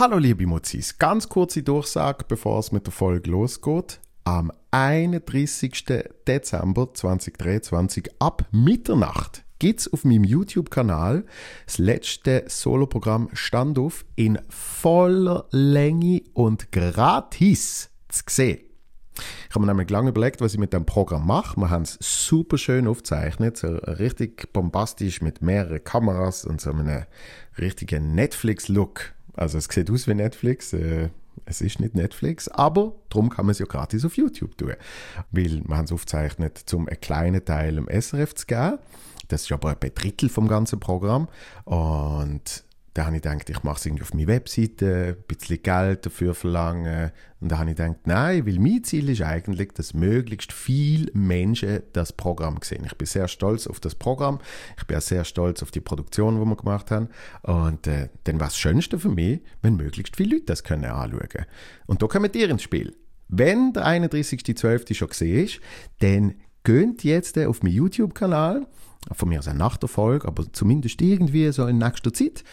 Hallo liebe Muzis, ganz kurze Durchsage, bevor es mit der Folge losgeht. Am 31. Dezember 2023 ab Mitternacht gibt's auf meinem YouTube-Kanal das letzte Soloprogramm Standoff in voller Länge und gratis zu sehen. Ich habe mir nämlich lange überlegt, was ich mit dem Programm mache. Wir haben es super schön aufgezeichnet, so richtig bombastisch mit mehreren Kameras und so einem richtigen Netflix-Look. Also es sieht aus wie Netflix, äh, es ist nicht Netflix, aber darum kann man es ja gratis auf YouTube tun. Weil wir haben es aufgezeichnet, um einen kleinen Teil im SRF zu geben. Das ist aber ein Drittel vom ganzen Programm. Und da habe ich gedacht, ich mache es irgendwie auf meiner Webseite, ein bisschen Geld dafür verlangen. Und da habe ich gedacht, nein, weil mein Ziel ist eigentlich, dass möglichst viele Menschen das Programm sehen. Ich bin sehr stolz auf das Programm. Ich bin auch sehr stolz auf die Produktion, die wir gemacht haben. Und äh, dann war das Schönste für mich, wenn möglichst viele Leute das können anschauen können. Und da kommen ihr ins Spiel. Wenn der 31.12. schon gesehen ist, dann geht jetzt auf meinen YouTube-Kanal, von mir aus nach der Folge, aber zumindest irgendwie so in nächster Zeit,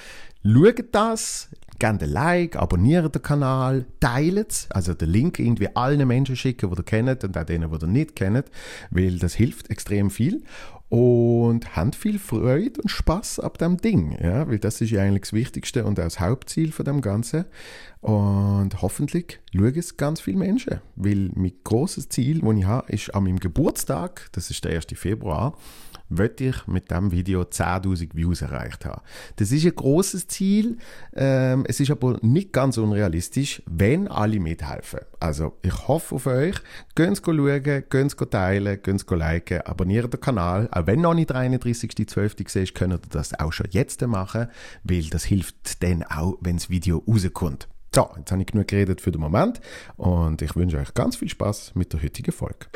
Schaut das, gebt ein Like, abonniert den Kanal, teilt es, also den Link irgendwie allen Menschen schicken, die ihr kennt und auch denen, die ihr nicht kennt, weil das hilft extrem viel. Und habt viel Freude und Spaß ab dem Ding, ja, weil das ist ja eigentlich das Wichtigste und auch das Hauptziel von dem Ganzen. Und hoffentlich schauen es ganz viele Menschen, weil mein großes Ziel, das ich habe, ist an meinem Geburtstag, das ist der 1. Februar, möchte ich mit diesem Video 10.000 Views erreicht haben. Das ist ein großes Ziel, ähm, es ist aber nicht ganz unrealistisch, wenn alle mithelfen. Also ich hoffe auf euch, geht schauen, geht teilen, geht liken, abonniert den Kanal, auch wenn noch nicht der 31.12. siehst, könnt ihr das auch schon jetzt machen, weil das hilft dann auch, wenn das Video rauskommt. So, jetzt habe ich genug geredet für den Moment und ich wünsche euch ganz viel Spaß mit der heutigen Folge.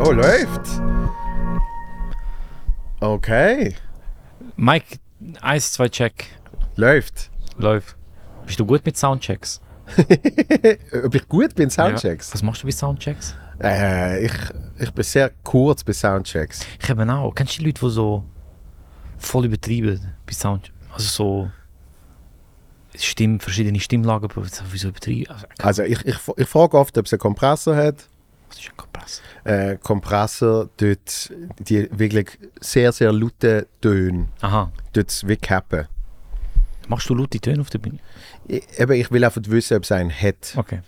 Oh, läuft. Okay. Mike, 1, 2, check. Läuft. Läuft. Bist du gut mit Soundchecks? Ob ich gut bin, Soundchecks? Ja. Was machst du bei Soundchecks? Äh, ich, ich bin sehr kurz bei Soundchecks. Ich eben auch. Kennst du die Leute, die so voll übertrieben bei Soundchecks? Also so Stimm, verschiedene Stimmlagen, wieso übertrieben? Also, also ich, ich, ich frage oft, ob es einen Kompressor hat. Was ist ein Kompressor? Äh, Kompressor dort die wirklich sehr, sehr lauten Töne Aha. dort wie cappen. Machst du laute Töne auf der Bühne? Ich, eben, ich will einfach wissen, ob es einen hat. Okay.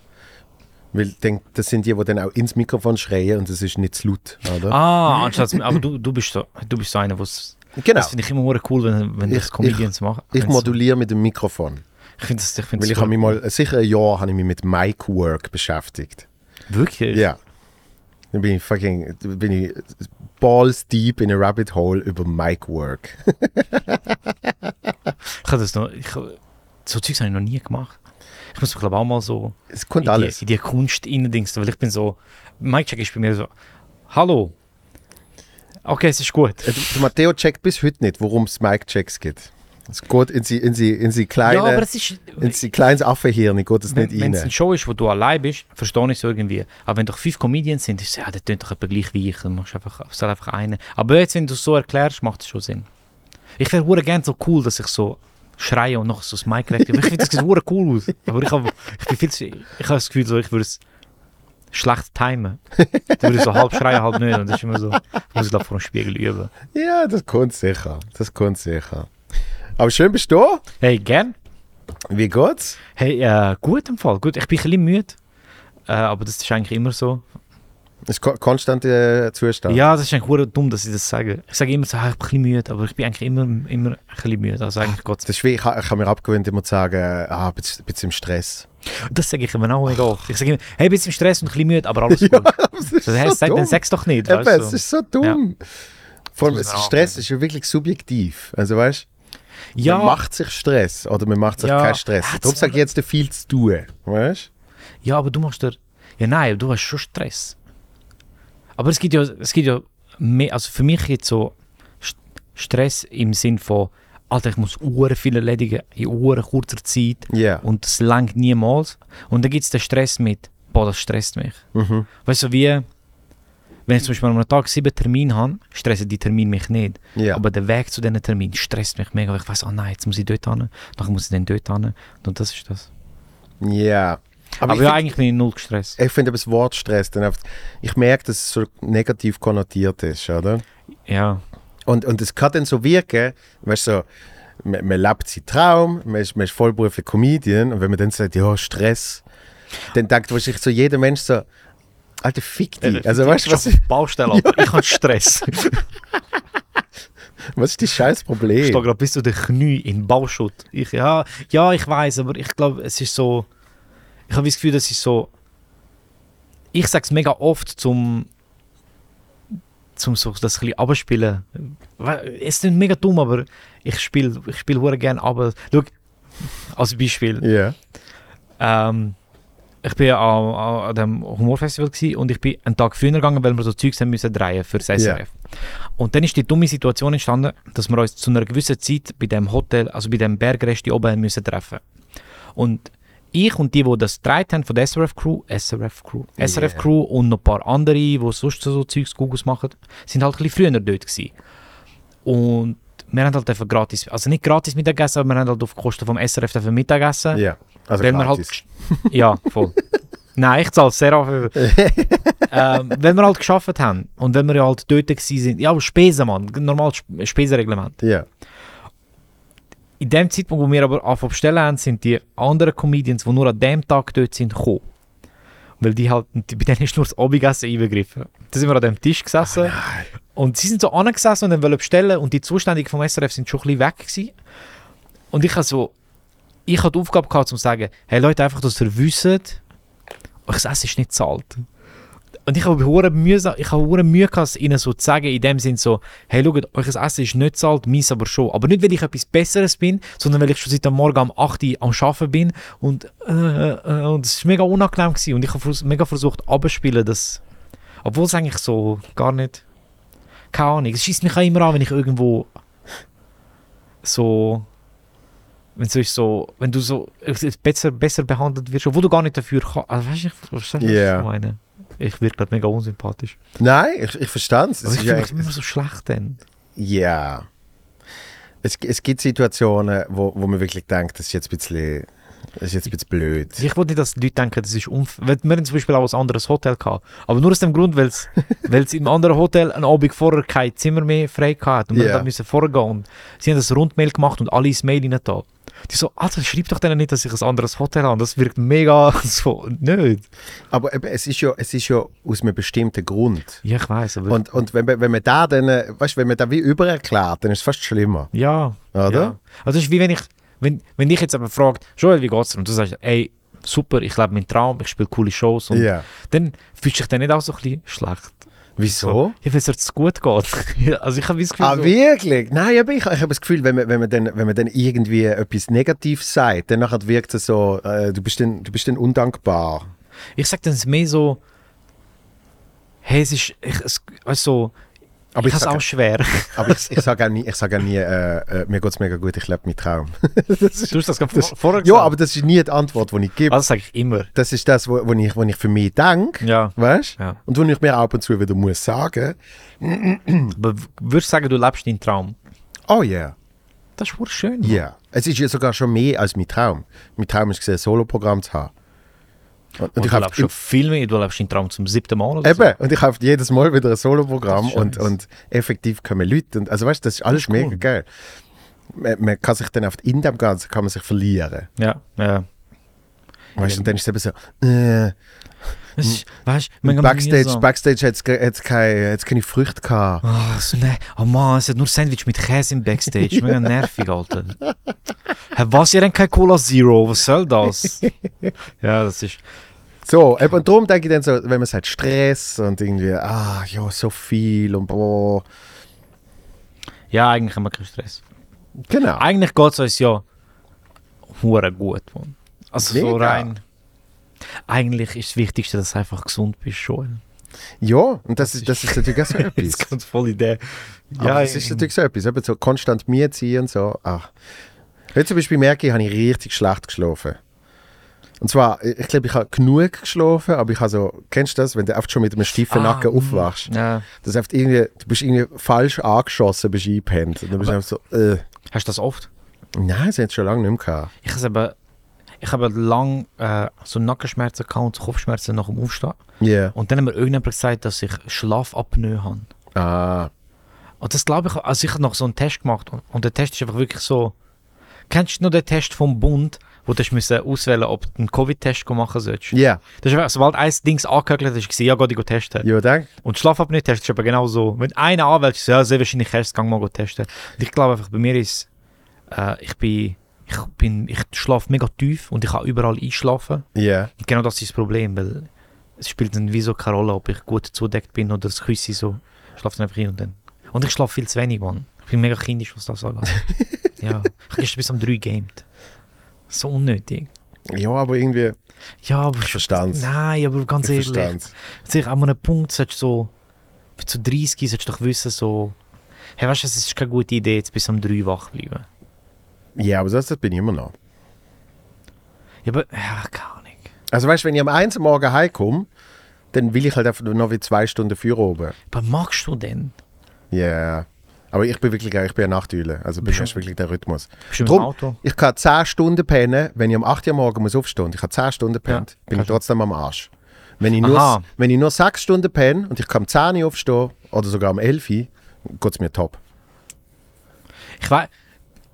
Weil denk, das sind die, die dann auch ins Mikrofon schreien und das ist nicht zu laut, oder? Ah, anstatt, aber du, du, bist so, du bist so einer, was Genau. Das finde ich immer cool, wenn, wenn Ich- das Comedians. Ich Wenn's- moduliere mit dem Mikrofon. Ich finde das, ich find Weil ich habe mich mal, sicher ein Jahr habe ich mich mit Mic Work beschäftigt. Wirklich? Ja. Dann bin ich fucking, bin ich balls deep in a rabbit hole über Mic Work. Ich habe das noch, ich, so Zeugs habe ich noch nie gemacht. Ich muss mich glaube auch mal so Es kommt in alles. die, in die Kunst reindingsen, weil ich bin so, Mic Check ist bei mir so, hallo. Okay, es ist gut. Äh, Der Matteo checkt bis heute nicht, worum es Mic-Checks geht. Es geht in sie, in sie, in sie ja, kleine, aber es ist, in sie kleines Affenhirn geht es nicht wenn es rein. eine Show ist, wo du allein bist, verstehe ich es irgendwie. Aber wenn doch fünf Comedians sind, ist es, ja, der tönt doch etwa gleich wie ich, dann machst du einfach, es soll einfach einen. Aber jetzt, wenn du es so erklärst, macht es schon Sinn. Ich wäre gerne so cool, dass ich so schreie und noch so das Mic rede. Ich finde, das sieht cool aus. Aber ich habe ich bin viel zu, ich habe das Gefühl, so, ich würde es schlecht timen. Dann würde ich so halb schreien, halb nicht. Und das ist immer so, ich muss glaube vor dem Spiegel üben. Ja, das kommt sicher. Das kommt sicher. Aber schön bist du da. Hey, gern. Wie geht's? Hey, äh, gut im Fall. Gut, ich bin ein bisschen müde. Äh, aber das ist eigentlich immer so. Das ist ko konstanter Zustand. Ja, das ist eigentlich hure dumm, dass ich das sage. Ich sage immer so, ah, ich bin ein bisschen müde, aber ich bin eigentlich immer, immer ein bisschen müde. Also eigentlich Gott. Das ist wie, ich, ich habe mir abgewöhnt, immer zu sagen, ah, ein bisschen, bisschen im Stress. Das sage ich immer auch mega oft. Ich sage immer, hey, ein bisschen im Stress und ein bisschen müde, aber alles gut. das ist so, hey, sag, dann sag's doch nicht. Eben, es ist so dumm. Vor allem, Das man Stress ist ja wirklich subjektiv. Also weißt man ja, macht sich Stress oder man macht sich Ja. keinen Stress. Ja, Darum sage ich jetzt viel zu tun. Weißt ja, aber du machst dir. Ja, nein, du hast schon Stress. Aber es gibt ja, es gibt ja mehr, also für mich gibt so St- Stress im Sinn von Alter, ich muss Uhren viel erledigen in Uhren kurzer Zeit Ja. und das langt niemals. Und dann gibt es den Stress mit, boah, das stresst mich. Mhm. Weißt du, wie, wenn ich zum Beispiel am Tag sieben Termine habe, stressen die Termine mich nicht. Ja. Aber der Weg zu diesen Terminen stresst mich mega. weil Ich weiß, oh nein, jetzt muss ich dort hin, dann muss ich dann dort hin. Und das ist das. ja. Aber, ich ja, find- eigentlich bin ich null gestresst. Ich finde aber das Wort Stress, dann oft, ich merke, dass es so negativ konnotiert ist, oder? Ja. Und, und es kann dann so wirken, weißt du, so, man, man lebt seinen Traum, man ist, man ist vollberuflicher Comedian und wenn man dann sagt, ja, Stress, dann denkt wahrscheinlich so jeder Mensch so, Alter, fick dich. Also weißt du, was, Ich Baustelle, Alter. Ich habe Stress. ich was ist das scheiß Problem? stehe gerade bis zu den Knie in Bauschutt. Ich, ja, ja, ich weiß, aber ich glaube, es ist so. Ich habe das Gefühl, das ist so. Ich sage es mega oft zum. Zum so das ein bisschen abspielen. Es ist mega dumm, aber ich spiele ich spiel hure gerne aber Schau, als Beispiel. Ja. Ähm, ich bin an, an, dem Humorfestival und ich bin einen Tag früher gegangen, weil wir so Zeugs haben müssen drehen für das SRF. Ja. Und dann ist die dumme Situation entstanden, dass wir uns zu einer gewissen Zeit bei dem Hotel, also bei dem Bergrest oben müssen treffen. Und ich und die, die das gedreht haben von der SRF Crew, SRF Crew, SRF Yeah. Crew und noch ein paar andere, die sonst so Zeugs Googles machen, sind halt ein bisschen früher dort gewesen. Und wir haben halt einfach gratis, also nicht gratis Mittagessen, aber wir haben halt auf Kosten vom SRF dafür Mittagessen. Ja. Also Weil halt, gratis. ja, voll. Nein, ich zahle sehr viel. ähm, wenn wir halt geschafft haben und wenn wir halt dort sind, ja, aber Spesen, Mann, normal Sp- Spesenreglement. Ja. In dem Zeitpunkt, wo wir aber anfangen bestellen haben, sind die anderen Comedians, die nur an dem Tag dort sind, gekommen. Weil die halt, bei denen ist nur das Abendessen eingegriffen. Da sind wir an dem Tisch gesessen und sie sind so angesessen und dann wollen bestellen und die Zuständigen vom SRF sind schon ein bisschen weg gewesen. Und ich habe so, ich habe die Aufgabe gehabt, um zu sagen, hey Leute, einfach, dass ihr wisst, euch das Essen ist nicht zahlt. Und ich habe hure Mühe, ich habe Mühe gehabt, ihnen so zu sagen, in dem Sinn so, hey, schaut, euch das Essen ist nicht zahlt, meins aber schon. Aber nicht, weil ich etwas Besseres bin, sondern weil ich schon seit dem Morgen um 8 Uhr am Arbeiten bin und, äh, äh, und es war mega unangenehm gewesen. und ich habe mega versucht abzuspielen, dass, obwohl es eigentlich so gar nicht, keine Ahnung, es schießt mich auch immer an, wenn ich irgendwo so wenn ist so, wenn du so äh, besser, besser behandelt wirst, obwohl du gar nicht dafür kannst. Also, weißt du, was ich meine? Ich wirke gerade mega unsympathisch. Nein, ich, ich verstehe es. Aber Es ich fühle mich immer so schlecht dann. ja. Es, es gibt Situationen, wo, wo man wirklich denkt, das ist jetzt ein bisschen, das ist jetzt ein bisschen blöd. Ich wollte nicht, dass die Leute denken, das ist unfair. Wir haben zum Beispiel auch ein anderes Hotel gehabt. Aber nur aus dem Grund, weil es es im anderen Hotel einen Abend vorher kein Zimmer mehr frei gehabt und wir yeah. müssen vorgehen. Und sie haben das Rundmail gemacht und alle ins Mail da. Die so, Alter, schreib doch denen nicht, dass ich ein anderes Hotel habe. Das wirkt mega so, nicht. Aber eben, es ist ja, es ist ja aus einem bestimmten Grund. Ja, ich weiß. Und, und wenn, man- wenn man da dann, weißt, wenn man da wie übererklärt, dann ist es fast schlimmer, ja. oder? Ja. Also es ist wie wenn ich, wenn, wenn dich jetzt aber fragt, Joel, wie geht's dir? Und du sagst, ey, super, ich lebe meinen Traum, ich spiele coole Shows. Und Ja. dann fühlst du dich dann nicht auch so ein bisschen schlecht. Wieso? Ja, weil es gut geht. Also ich habe das Gefühl, Ah, so, wirklich? Nein, aber ich, ich habe das Gefühl, wenn man, wenn, man dann, wenn man dann irgendwie etwas Negatives sagt, dann nachher wirkt es so, äh, du, bist dann, du bist dann undankbar. ich sage dann mehr so, hey, es ist, ich, es, also, Aber ich ich habe es auch schwer. Aber ich, ich sage auch nie, ich sag auch nie äh, äh, mir geht es mega gut, ich lebe meinen Traum. das ist, du hast das gerade das- vor, vorher ja, gesagt. aber das ist nie die Antwort, die ich gebe. Also sage ich immer. Das ist das, wo, ich, wo ich für mich denke, Ja. weißt ja. Und wo ich mir ab und zu wieder muss sagen, Aber würdest du sagen, du lebst deinen Traum? oh ja, yeah, Das ist voll schön. ja. Es ist ja sogar schon mehr als mein Traum. Mein Traum ist, ein Soloprogramm zu haben. Und, und Und ich du habe lebst schon viel mehr, du lebst deinen Traum zum siebten Mal oder so. Eben, und ich habe jedes Mal wieder ein Soloprogramm und, und effektiv kommen Leute. Und, also weißt du, das ist alles Das ist cool. mega geil. Man, man kann sich dann auf in dem Ganzen kann man sich verlieren. Ja, ja. Weißt du, und dann ist es eben so, äh, Ist, weißt mega Backstage, mühsam. Backstage hat es keine, hat's keine Früchte gehabt. Ah, so, nee. oh Mann, es hat nur Sandwich mit Käse im Backstage. Mega nervig, Alter. Hä, was, ihr habt kein Cola Zero? Was soll das? ja, das ist... So, eben, und darum denke ich dann so, wenn man sagt Stress und irgendwie, ah, ja, so viel und boah. Ja, eigentlich haben wir keinen Stress. Genau. Eigentlich geht es uns ja hure gut, Mann. Also so Mega. rein... Eigentlich ist das Wichtigste, dass du einfach gesund bist, schon. Ja, und das, ist, das ist natürlich auch so etwas. Jetzt kommt voll Idee. Ja, das ist natürlich so etwas. Eben so konstant Miete ziehen und so. Ach. Heute zum Beispiel merke ich, habe ich richtig schlecht geschlafen. Und zwar, ich glaube, ich habe genug geschlafen, aber ich habe so, kennst du das, wenn du oft schon mit einem steifen Ah, Nacken aufwachst? Ja. Das ist irgendwie, du bist irgendwie falsch angeschossen, bist eingepennt. Und dann bist du einfach so, äh. Hast du das oft? Nein, das hat schon lange nicht mehr gehabt. Ich habe aber, ich habe lang äh, so Nackenschmerzen gehabt und so Kopfschmerzen nach dem Aufstehen. Yeah. Und dann hat mir irgendjemand gesagt, dass ich Schlafapnoe habe. Ah. Und das glaube ich, also ich habe noch so einen Test gemacht und, und der Test ist einfach wirklich so. Kennst du noch den Test vom Bund, wo du müssen auswählen ob du einen Covid-Test machen sollst? Ja. Yeah. Das ist einfach, sobald ein Ding angehört hast, du ja, geh dich testen. Ja, denk. Und Schlafapnoe-Test ist aber genau so. Wenn einer anwählt, ist ja, sehr wahrscheinlich erst gang mal testen. Und ich glaube einfach, bei mir ist, äh, ich bin, ich bin, ich schlafe mega tief und ich kann überall einschlafen. Ja. Yeah. Und genau das ist das Problem, weil es spielt dann wie so keine Rolle, ob ich gut zudeckt bin oder das Küssi so. Ich schlafe dann einfach hin und dann. Und ich schlafe viel zu wenig, Mann. Ich bin mega kindisch, was das angeht. ja. Ich habe gestern bis um 3 gamed. So unnötig. Ja, aber irgendwie. Ja, aber... Ich verstand's. Nein, aber ganz Ich ehrlich. verstand's. Sich an einem Punkt solltest du so... Zu 30 solltest du doch wissen, so... Hey, weißt du, es ist keine gute Idee, jetzt bis um 3 wach bleiben. Ja, aber das, das bin ich immer noch. Ja, aber... Ja, keine Ahnung. Also weißt du, wenn ich am 1 am Morgen heimkomme, dann will ich halt einfach noch wie zwei Stunden für oben. Aber magst du denn? Ja. Yeah. Aber ich bin wirklich, ich bin eine Nachteule. Also Bist du- ich wirklich der Rhythmus. Bist Drum- Auto? Ich kann 10 Stunden pennen, wenn ich um 8 Uhr morgen muss aufstehen ich habe 10 Stunden pennt, bin ich du. trotzdem am Arsch. Wenn ich, nur, wenn ich nur 6 Stunden penne und ich kann um 10 Uhr aufstehen oder sogar um 11 Uhr, geht es mir top. Ich weiß...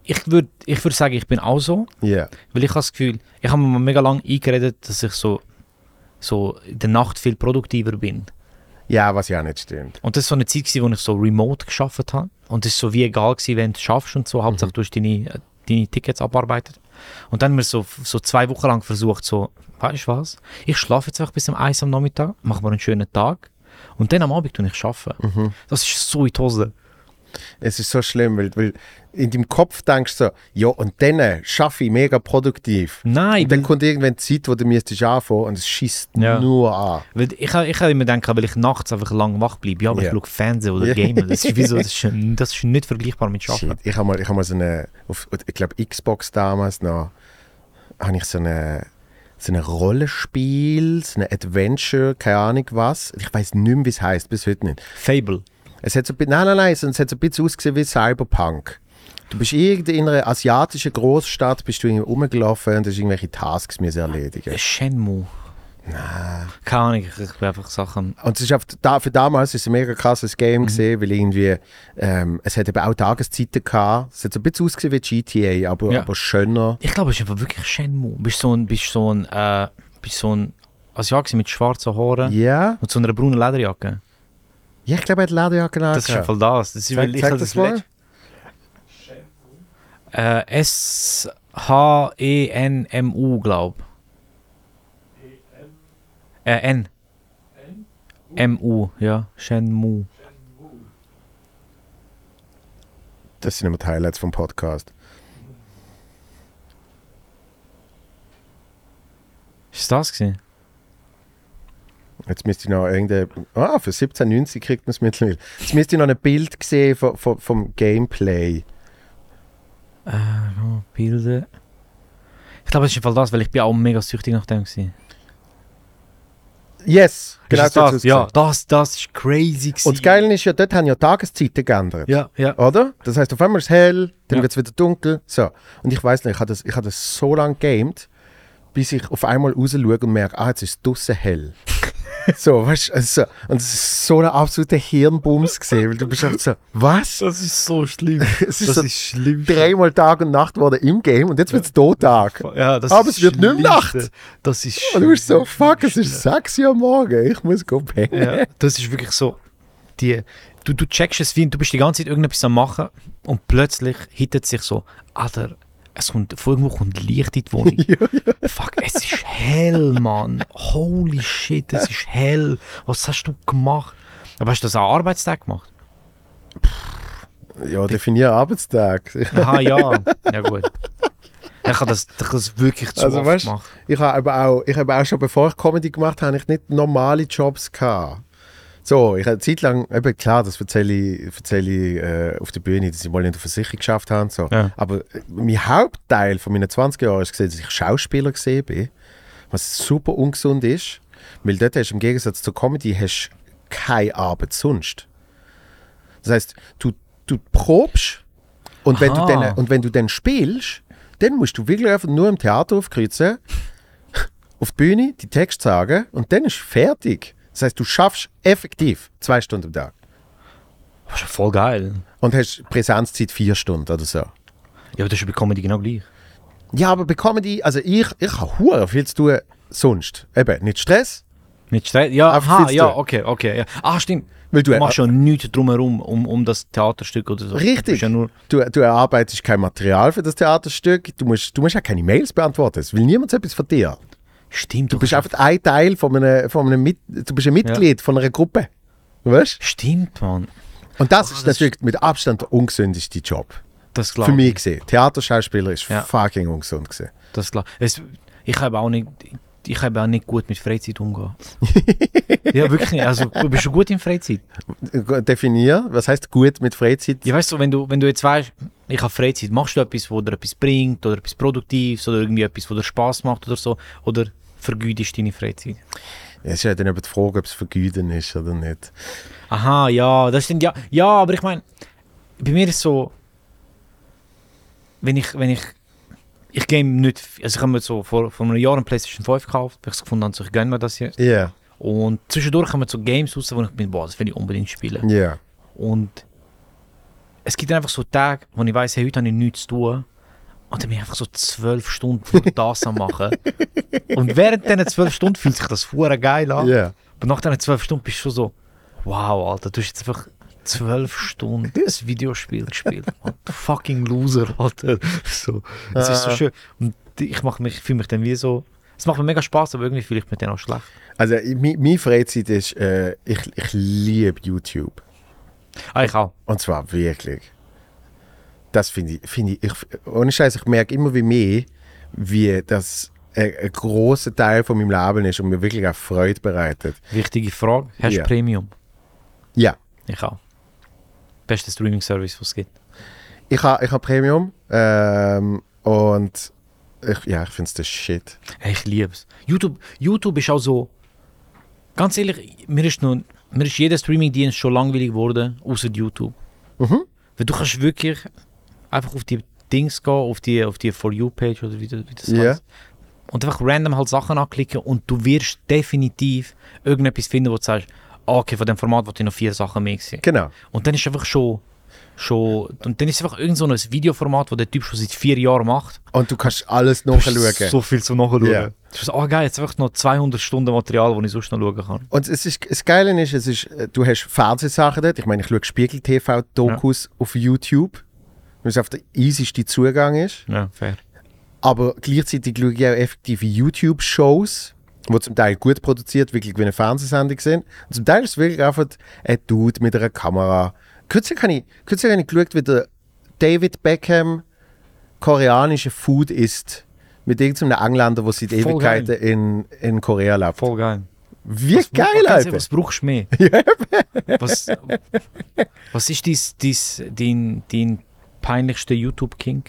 Ich würde ich würd sagen, ich bin auch so. Ja. Weil ich habe das Gefühl, ich habe mir mega lange eingeredet, dass ich so, so in der Nacht viel produktiver bin. Ja, was ja nicht stimmt. Und das war so eine Zeit, gewesen, wo ich so remote geschafft habe. Und es ist so wie egal gewesen, wenn du schaffst und so. Hauptsache du hast deine, deine Tickets abarbeitet. Und dann haben wir so, so zwei Wochen lang versucht, so, weißt du was? Ich schlafe jetzt einfach bis um 1 am Nachmittag, mache mir einen schönen Tag. Und dann am Abend tue ich arbeiten. Das ist so in die Hose. Es ist so schlimm, weil, weil in deinem Kopf denkst du so, ja, und dann schaffe ich mega produktiv. Nein, Und dann kommt irgendwann die Zeit, wo du müsstest anfangen und es schießt Ja. nur an. weil ich, ha- ich habe immer gedacht, weil ich nachts einfach lang wach bleibe. Ja, aber Ja. ich schaue Fernsehen oder Ja. Game. Das ist, wie so, das, ist, das ist nicht vergleichbar mit Arbeiten. Shit. Ich habe mal, ich hab mal so eine, auf, ich glaube Xbox damals noch, habe ich so eine, so ein Rollenspiel, so ein Adventure, keine Ahnung was. Ich weiß nicht mehr, wie es heißt, bis heute nicht. Fable. Es hat so, nein, nein, nein, es hat so ein bisschen ausgesehen wie Cyberpunk. Du bist in einer asiatischen Großstadt, bist du irgendwie rumgelaufen und hast irgendwelche Tasks müssen erledigen. Shenmue. Nein. Keine Ahnung, ich, bin einfach Sachen. Und es ist auf, da, für damals ist es ein mega krasses Game Mhm. gesehen, weil irgendwie, ähm, es hat eben auch Tageszeiten gehabt. Es hat so ein bisschen ausgesehen wie GTA, aber, Ja. aber schöner. Ich glaube, es ist einfach wirklich Shenmue. Bist so ein, bist so ein, äh, bist so ein Asiat mit schwarzen Haaren Ja? und so einer braunen Lederjacke. Ja, ich glaube, er hat Lederjacke Das ist angehabt. einfach das. das ist, weil ich habe das mal. Äh, S-H-E-N-M-U, glaube Äh, N. M-U, ja. Shenmue. Das sind immer die Highlights vom Podcast. Ist das gewesen? Jetzt müsste ich noch irgendein. Ah, für 17,90 kriegt man es mittlerweile. Jetzt müsste ich noch ein Bild sehen vom, vom, vom Gameplay. Äh, oh, Bilder. Ich glaube, es ist im Fall das, weil ich bin auch mega süchtig nach dem gewesen. Yes! Genau so hat's das, ja, das, das ist crazy gewesen. Und das Geile ist ja, dort haben ja Tageszeiten geändert. Ja, ja. Oder? Das heißt, auf einmal ist es hell, dann Ja. wird es wieder dunkel. So. Und ich weiß nicht, ich habe das, ich hab das so lange gamed, bis ich auf einmal raus schaue und merke, ah, jetzt ist es draussen hell. So, weißt du? Also, und es ist so ein absoluter Hirnbums gesehen, weil du bist einfach so, was? Das ist so schlimm. Es ist Das so ist schlimm. dreimal Tag und Nacht geworden im Game und jetzt wird es hier Tag. Ja, das Aber ist es wird nicht. Nacht. Das ist Und du bist so, fuck, es ist 6 Uhr am Morgen, ich muss go pennen. Ja, das ist wirklich so. Die, du, du checkst es wie, du bist die ganze Zeit irgendetwas am machen und plötzlich hittet sich so, Alter, es kommt, von irgendwo kommt Licht in die Wohnung. Fuck, es ist hell, Mann. Holy shit, es ist hell. Was hast du gemacht? Aber hast du das am Arbeitstag gemacht? Ja, definier Arbeitstag. Aha, ja. Ja, gut. Ich habe das, ich das wirklich zu Also, oft weißt gemacht. Ich habe aber auch, ich habe auch schon, bevor ich Comedy gemacht habe, ich nicht normale Jobs gehabt. So, ich habe Zeit lang, eben klar, das erzähle ich, erzähle ich äh, auf der Bühne, dass ich mal in der Versicherung geschafft habe so. Ja. Aber äh, mein Hauptteil von meinen 20 Jahren ist dass ich Schauspieler gesehen bin, was super ungesund ist, weil dort hast du im Gegensatz zur Comedy hast keine Arbeit sonst. Das heißt, du, du probst und wenn, du dann, und wenn du dann spielst, dann musst du wirklich einfach nur im Theater aufkreuzen, auf die Bühne, die Text sagen und dann ist fertig. Das heißt, du schaffst effektiv zwei Stunden am Tag Das ist ja voll geil. und hast Präsenzzeit vier Stunden oder so. Ja, aber das ist bei Comedy genau gleich. Ja, aber bei Comedy, also ich, ich habe hure viel zu tun sonst. Eben, nicht Stress, Mit Streit? Ja, aha, ja, tun. okay, okay. Ja. Ah, stimmt. weil du, Du machst ja nichts drumherum um, um das Theaterstück oder so. Du Richtig. bist ja du, du erarbeitest kein Material für das Theaterstück, du musst, du musst auch keine Mails beantworten, es will niemand etwas von dir. Stimmt, Du bist einfach ein Teil von einem, von einem Mit, du bist ein Mitglied von einer Gruppe. Weißt Stimmt, Mann. Und das Ah, ist das natürlich mit Abstand der ungesündeste Job. Das glaub Für ich. mich gesehen. Theaterschauspieler ist Ja. fucking ungesund gesehen. Das klar. Es, ich habe auch nicht, ich habe auch nicht gut mit Freizeit umgehen. ja, wirklich nicht. Also, du bist schon gut in Freizeit. Definier, was heißt gut mit Freizeit? Ja, weißt du, wenn du, wenn du jetzt weißt, ich habe Freizeit, machst du etwas, wo dir etwas bringt oder etwas Produktives oder irgendwie etwas, wo dir Spaß macht oder so, oder vergütest deine Freizeit? Es ist ja dann eben die Frage, ob es vergüten ist oder nicht. Aha, ja, das stimmt, ja, ja, aber ich meine, bei mir ist so, wenn ich, wenn ich, ich game nicht, also ich habe mir so vor, vor einem Jahr eine Playstation 5 gekauft, weil ich so gefunden habe, so, ich gönne mir das hier. Ja, Und zwischendurch kommen so Games raus, wo ich bin, boah, das will ich unbedingt spielen. ja. Und es gibt einfach so Tage, wo ich weiss, hey, heute habe ich nichts zu tun. Und dann bin ich einfach so zwölf Stunden nur das am machen. Und während diesen zwölf Stunden fühlt sich das hure geil an. Ja. Aber nach diesen zwölf Stunden bist du schon so, wow, Alter, du hast jetzt einfach zwölf Stunden ein Videospiel gespielt. Mann. Du fucking Loser, Alter. So, es ist so Ah. schön. Und ich mach mich, fühle mich dann wie so, es macht mir mega Spaß, aber irgendwie fühle ich mich dann auch schlecht. Also meine Freizeit ist, äh, ich, ich liebe YouTube. Ah, ich auch. Und zwar wirklich. Das finde ich, finde ich, ich, ohne Scheiß, ich merke immer wie mehr, wie das ein, ein großer Teil von meinem Leben ist und mir wirklich auch Freude bereitet. Wichtige Frage, hast du Ja. Premium? Ja, Ich auch. Bester Streaming-Service, was es gibt. ich habe ich ha Premium ähm, und ich, ja, ich finde es das Shit. Hey, ich liebe es. YouTube, YouTube ist auch so. Ganz ehrlich, mir ist, noch, mir ist jeder Streaming-Dienst schon langweilig geworden, außer YouTube. Mhm. Weil du kannst wirklich einfach auf die Dings gehen, auf die, auf die For You-Page oder wie, das- wie das Ja. heißt. Und einfach random halt Sachen anklicken und du wirst definitiv irgendetwas finden, wo du sagst, ah, okay, von dem Format wollte ich noch vier Sachen mehr sehen. Genau. Und dann ist einfach schon, schon und dann ist einfach irgend so ein Videoformat, wo der Typ schon seit vier Jahren macht. Und du kannst alles nachschauen. So viel zum Nachschauen. Ja. Das ist oh geil, jetzt einfach noch 200 Stunden Material, das ich sonst noch schauen kann. Und es ist, das Geile ist, es ist, äh, du hast Fernsehsachen dort. Ich meine, ich schaue Spiegel-TV-Dokus auf YouTube, weil es auf der easyste Zugang ist. Ja, fair. Aber gleichzeitig schaue ich auch effektive YouTube-Shows, die zum Teil gut produziert, wirklich wie eine Fernsehsendung sind. Und zum Teil ist es wirklich einfach ein Dude mit einer Kamera. Kürzlich habe ich, kürzlich habe ich geschaut, wie der David Beckham koreanische Food isst. Mit irgendeinem Engländer, der seit Voll Ewigkeiten in, in Korea lebt. Voll geil. Wie Was- geil, Alter! Was brauchst du mehr? was, was ist dies, dein, dein peinlichster YouTube-King?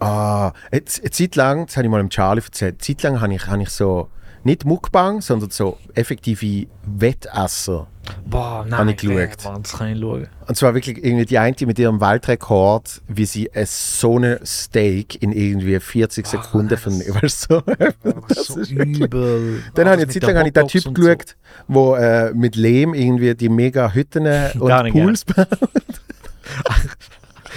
Ah, eine Zeit lang, das habe ich mal dem Charlie erzählt, eine Zeit lang habe ich, habe ich so, nicht Mukbang, sondern so effektive Wettesser. Boah, Habe nein, ich geschaut. Mann, das kann ich schauen. Und zwar wirklich irgendwie die eine mit ihrem Weltrekord, wie sie ein so ein Steak in irgendwie 40 Ah, Sekunden von, weißt du, so. Das ist ist so übel. Dann Ah, habe ich eine Zeit lang habe ich den Typ und so. geschaut, wo äh, mit Lehm irgendwie die mega Hütten und Pools baut.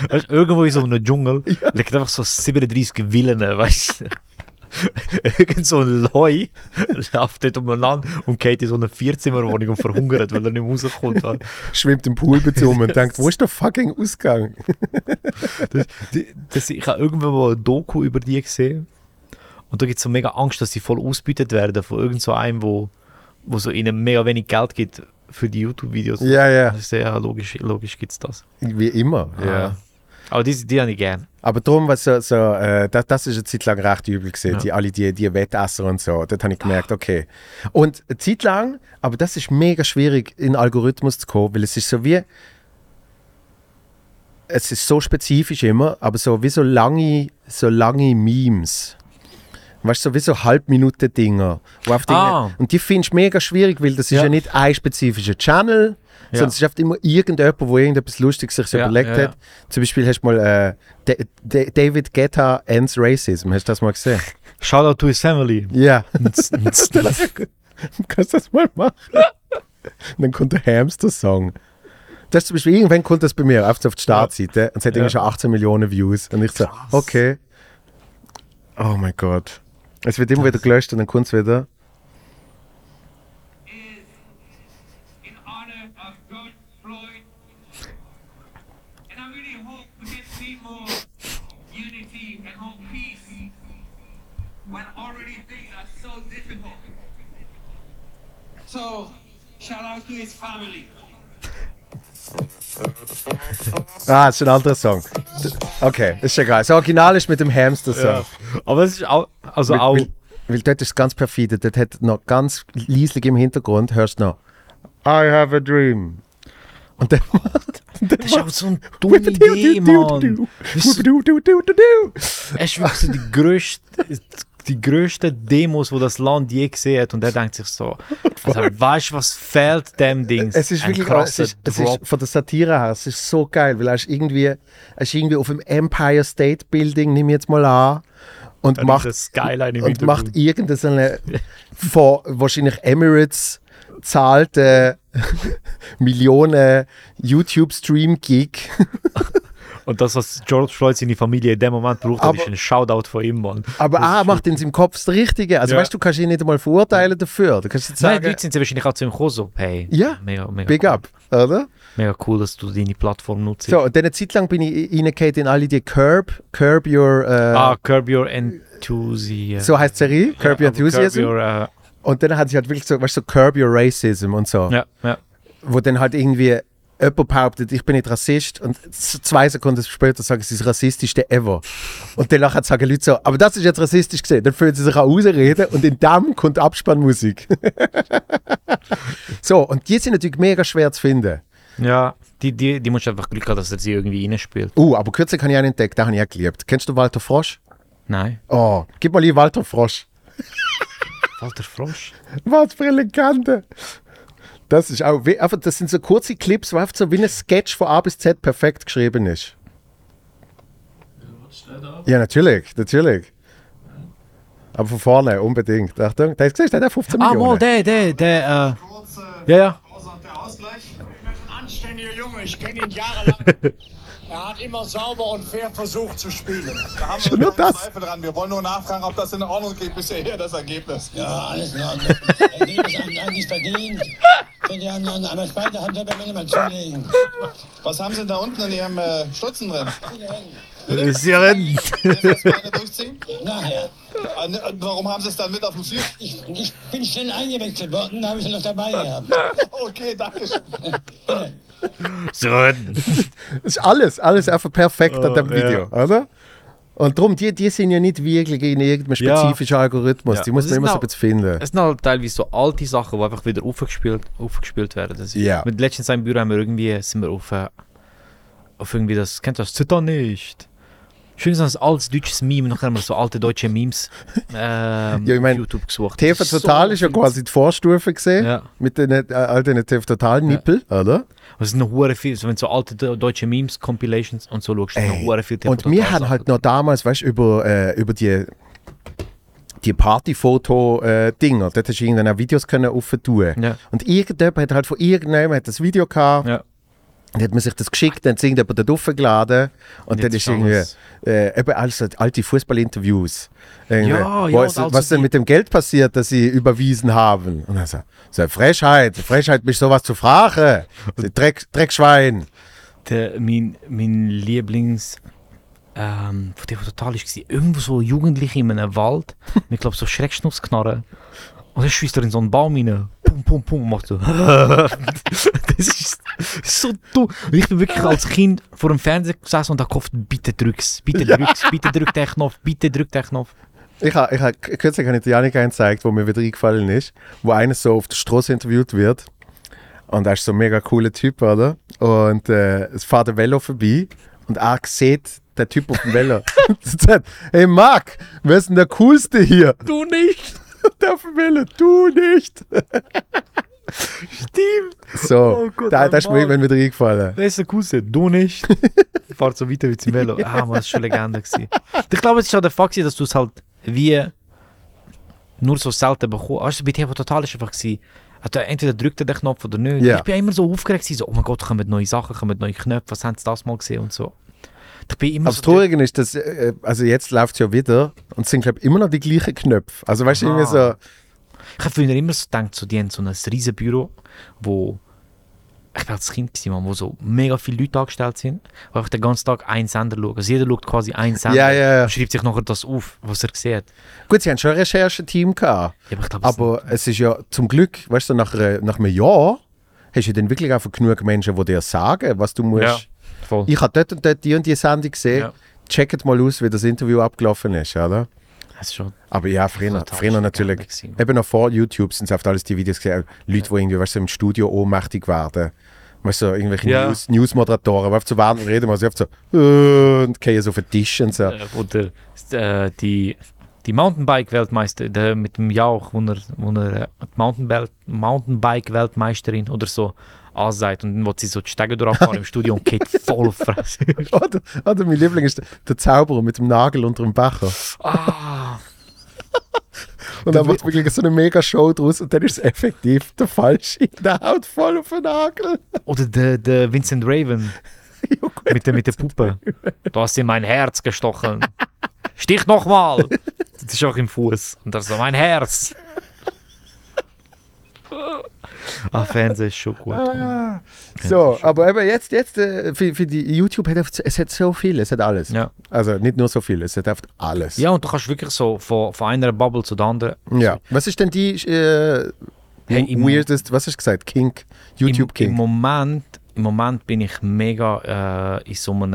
Weißt, irgendwo in so einem Dschungel liegt einfach so 37 Villen, weißt du? Irgend so ein Leu läuft dort umeinander und geht in so eine Vierzimmerwohnung und verhungert, weil er nicht mehr rauskommt. weißt schwimmt im Poolbett rum und denkt, wo ist der fucking Ausgang? Die- das, ich habe irgendwann mal ein Doku über die gesehen und da gibt es so mega Angst, dass sie voll ausbeutet werden von irgend so einem, wo, wo so ihnen mega wenig Geld gibt für die YouTube-Videos. Ja, ja, Das ist ja logisch, logisch gibt es das. wie immer. Ja. Ah. Aber die, die habe ich gern. Aber darum, was so, so äh, das, das ist eine Zeit lang recht übel gesehen, Ja. die, alle die, die Wettesser und so. Dort habe ich gemerkt, okay. Und eine Zeit lang, aber das ist mega schwierig, in den Algorithmus zu kommen, weil es ist so wie, es ist so spezifisch immer, aber so wie so lange, so lange Memes. Weißt du, so wie so Halbminuten-Dinger. Ah. Und die finde ich mega schwierig, weil das ist ja, Ja. nicht ein spezifischer Channel, Ja. sondern es ist oft immer irgendjemand, wo irgendetwas Lustiges sich Ja, überlegt ja, hat. Zum Beispiel hast du mal äh, Da- Da- David Guetta Ends Racism. Hast du das mal gesehen? Shoutout to his family. Ja. Kannst du das mal machen? Und dann kommt der Hamster-Song. Das ist zum Beispiel, irgendwann kommt das bei mir auf, auf die Startseite und es hat irgendwie schon 18 Millionen Views. Und ich so, okay. Oh mein Gott. Es wird immer wieder gelöscht und dann kommt es wieder. So, shout out to his family. Ah, das ist ein anderer Song. Okay, ist schon geil. Das Original ist mit dem Hamster-Song. Aber es ist auch, also Weil, auch, weil, weil dort ist es ganz perfide. Dort hat noch ganz leislich im Hintergrund, hörst du noch I have a dream. Und dann macht... das ist auch so eine dumme Idee, Mann. Es ist wirklich so die grösste, die grösste Demos, wo das Land je gesehen hat. Und er denkt sich so, also, weißt du, was fehlt dem Ding? Es ist Ein wirklich, es ist, es ist von der Satire her, es ist so geil, weil er ist irgendwie, er ist irgendwie auf dem Empire State Building, nehme ich jetzt mal an, und Dann macht, ist das Skyline im und macht irgendeine von wahrscheinlich Emirates zahlte Millionen YouTube-Stream-Gig. Und das, was George Floyd seine Familie in dem Moment braucht, Aber- ist ein Shoutout von ihm, Mann. Aber er macht in seinem Kopf das Richtige. Also Ja. weißt du, du kannst ihn nicht einmal verurteilen dafür. Du kannst jetzt Nein, die sagen, Leute sind wahrscheinlich auch zu ihm gekommen, so, hey, Ja, mega, mega, big cool. up, oder? mega cool, dass du deine Plattform nutzt. So, und dann eine Zeit lang bin ich reingehauen in alle die Curb, Curb Your, äh, ah, Curb Your Enthusiasm. so heißt die Serie, Curb Your Ja, aber Enthusiasm. Curb your, äh, Und dann hat sie halt wirklich so, weißt du, so Curb Your Racism und so. ja, ja. Wo dann halt irgendwie jemand behauptet, ich bin nicht Rassist und zwei Sekunden später sagen sie, das rassistischste ever. Und danach sagen Leute so, aber das ist jetzt rassistisch gesehen. Dann fühlen sie sich auch ausreden und in dem kommt Abspannmusik. so, und die sind natürlich mega schwer zu finden. Ja, die, die, die musst du einfach Glück haben, dass er sie irgendwie reinspielt. Uh, aber kürzlich habe ich einen entdeckt, den habe ich auch geliebt. Kennst du Walter Frosch? Nein. Oh, gib mal hier Walter Frosch. Walter Frosch? Was für eine Legende. Das ist auch, wie- einfach, das sind so kurze Clips, wo einfach so wie ein Sketch von A bis Z perfekt geschrieben ist. Ja, natürlich, natürlich. Aber von vorne unbedingt. Achtung, da ist gesehen, der hat 15 Ah, Millionen. mal, der, der, der, äh, ja, ja. Der Ausgleich. Ein anständiger Junge, ich kenne ihn jahrelang. er hat immer sauber und fair versucht zu spielen. Da haben Schon wir nur das. Zweifel dran. Wir wollen nur nachfragen, ob das in Ordnung geht bisher hier, das Ergebnis. Ja, alles in Ordnung. Ergebnis haben sie eigentlich verdient. Wenn die anderen, aber später haben sie aber mal zulegen. Was haben Sie denn da unten in Ihrem äh, Stutzen drin? Ja durchziehen? Nachher. Warum haben Sie es dann mit auf dem Süd? Ich, ich bin schnell eingewechselt worden, da habe ich sie noch dabei gehabt. Okay, danke schön. so Das ist alles, alles einfach perfekt an dem Oh, Video, oder? Und darum, die, die sind ja nicht wirklich in irgendeinem Ja. spezifischen Algorithmus. Ja. Die muss man immer so noch- ein bisschen finden. Es sind halt teilweise so alte Sachen, die einfach wieder aufgespielt, aufgespielt werden. Das ist, Ja. Mit letztens im Büro haben wir irgendwie, sind wir auf, äh, auf irgendwie das, kennt ihr das? Zitter nicht. Schön ein altes deutsches Meme, haben wir so alte deutsche Memes ähm, Ja, ich mein, auf YouTube gesucht. TV Total so ist ja quasi die Vorstufe gesehen. Ja. Mit den äh, all den TV Total Nippel, oder? Es sind noch hure viel, so wenn du so alte de- deutsche Memes, Compilations und so schaust, noch hure viel TV Und wir haben halt noch damals, weißt du, über, äh, über die, die Partyfoto-Dinger, dort hast du irgendwann auch Videos können aufentun. Ja. Und irgendjemand hat halt von irgendjemandem hat das Video gehabt, Ja. Dann hat man sich das geschickt, dann hat irgendjemand dort aufgeladen und, dann jetzt ist irgendwie äh, eben alles so alte Fußballinterviews. Ja, ja, was, und also was denn mit dem Geld passiert, das sie überwiesen haben. Und dann so, so Frechheit, Frechheit, mich sowas zu fragen. Dreck, Dreckschwein. Der, mein, mein Lieblings ähm, von TV Total ist irgendwo so Jugendliche in einem Wald mit glaub so Schreckschnussknarren und dann schießt er in so einen Baum rein. Pum, pum, pum, macht so. das, ist, so dumm. Und ich bin wirklich als Kind vor dem Fernseher gesessen und habe gehofft, bitte drück's, bitte drück's, bitte drück den Knopf, bitte drück den Knopf. Ich habe, ich hab, kürzlich dir Janik einen gezeigt, wo mir wieder eingefallen ist, wo einer so auf der Straße interviewt wird. Und er ist so ein mega cooler Typ, oder? Und äh, es fährt ein Velo vorbei und er sieht den Typ auf dem Velo. hey Marc, wer ist denn der Coolste hier? Du nicht! Der auf dem Velo, du nicht. Stimmt! So, Oh Gott, da, da ist mir irgendwann wieder eingefallen. Wer ist der Coolste? Du nicht! Fahrt so weiter wie zum Velo. Ah, man, das ist schon Legende gewesen. Ich glaube, es ist auch der Fakt, dass du es halt wie nur so selten bekommst. Also bei dir war total einfach gewesen, also entweder drückt er den Knopf oder nicht. Ja. Ich bin immer so aufgeregt gewesen, so, oh mein Gott, kommen neue Sachen, kommen neue Knöpfe, was haben sie das mal gesehen und so. Ich bin immer Aber das so Traurige ist, dass, äh, also jetzt läuft es ja wieder und es sind, glaube ich, immer noch die gleichen Knöpfe. Also weißt du, irgendwie so, Aha. Ich habe früher immer so gedacht, so, die haben so ein riesen Büro, wo ich war als Kind gewesen, wo so mega viele Leute angestellt sind, wo einfach den ganzen Tag einen Sender schauen. Also jeder schaut quasi einen Sender Ja, ja, ja. und schreibt sich nachher das auf, was er sieht. gut, sie haben schon ein Rechercheteam gehabt. Ja, aber ich es Aber es ist ja zum Glück, weißt du, nach, einer- nach einem Jahr hast du dann wirklich einfach genug Menschen, die dir sagen, was du musst. Ja. voll. Ich habe dort und dort die und die Sendung gesehen. Ja. Checkt mal aus, wie das Interview abgelaufen ist, oder? Das ist schon Aber ja, früher, früher natürlich. Eben noch vor YouTube sind es oft alles die Videos gesehen. Leute, die irgendwie, weißt du, im Studio ohnmächtig werden. Weißt du, so irgendwelche Ja. News, Newsmoderatoren, die zu dem Reden so oft so äh, und gehen so auf den Tisch und so. äh, oder äh, die, die Mountainbike-Weltmeister, der mit dem Jauch, wo er, wo er äh, Mountainbike-Weltmeisterin oder so ansagt und dann will sie so die Stege durchfahren im Studio und geht voll auf Fresse. Oder, oder mein Liebling ist der, Zauberer mit dem Nagel unter dem Becher. ah, Und dann macht wirklich so eine mega Show draus und dann ist es effektiv der Falsche. Der haut voll auf den Nagel. oder der, der Vincent Raven mit der, mit der Puppe. Du hast in mein Herz gestochen. Stich nochmal! Das ist auch im Fuß. Und das ist so mein Herz. Ah, Fernsehen ist schon gut. Ah, So, aber eben jetzt, jetzt äh, für, für die YouTube hat es, hat so viel, es hat alles. Ja. Also nicht nur so viel, es hat einfach alles. ja, und du kannst wirklich so von, von einer Bubble zur anderen. Ja. Was ist denn die äh, Hey, im- weirdest, was hast du gesagt? Kink? YouTube Im, Kink? Im Moment, Im Moment bin ich mega äh, in so einem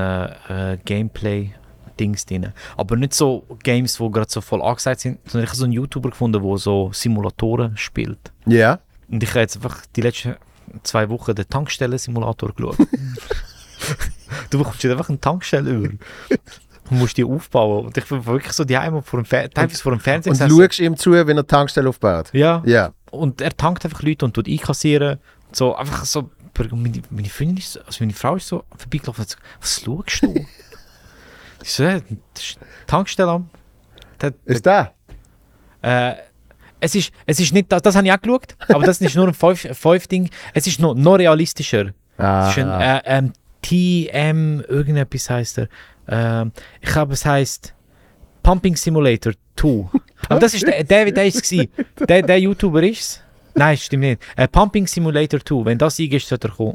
äh, Gameplay-Dings drin. Aber nicht so Games, die gerade so voll angesagt sind, sondern ich habe so einen YouTuber gefunden, der so Simulatoren spielt. Ja. Und ich habe jetzt einfach die letzten zwei Wochen den Tankstellen-Simulator geschaut. du bekommst jetzt einfach eine Tankstelle über. Und musst die aufbauen. Und ich bin wirklich so die Heim vor dem Fer teilweise vor dem Fernseher Und gesessen. schaust ihm zu, wenn er Tankstelle aufbaut. Ja. Ja. Und er tankt einfach Leute und tut einkassieren. So, einfach so. Meine, meine Freundin ist so, also meine Frau ist so vorbeigelaufen und gesagt, was schaust du? ich so, ja, das ist Tankstelle am. Ist der? äh, es ist, es ist nicht, das, das habe ich auch geschaut, aber das ist nur ein fünf, fünf Ding. Es ist noch, noch realistischer. Ah. Es ist ein äh, ähm, TM, irgendetwas heißt er. Ähm, ich glaube, es heißt Pumping Simulator 2. Aber das ist der, der, der ist es. Der, der YouTuber ist es. Nein, stimmt nicht. Äh, Pumping Simulator 2. Wenn das eingibst, sollte er kommen.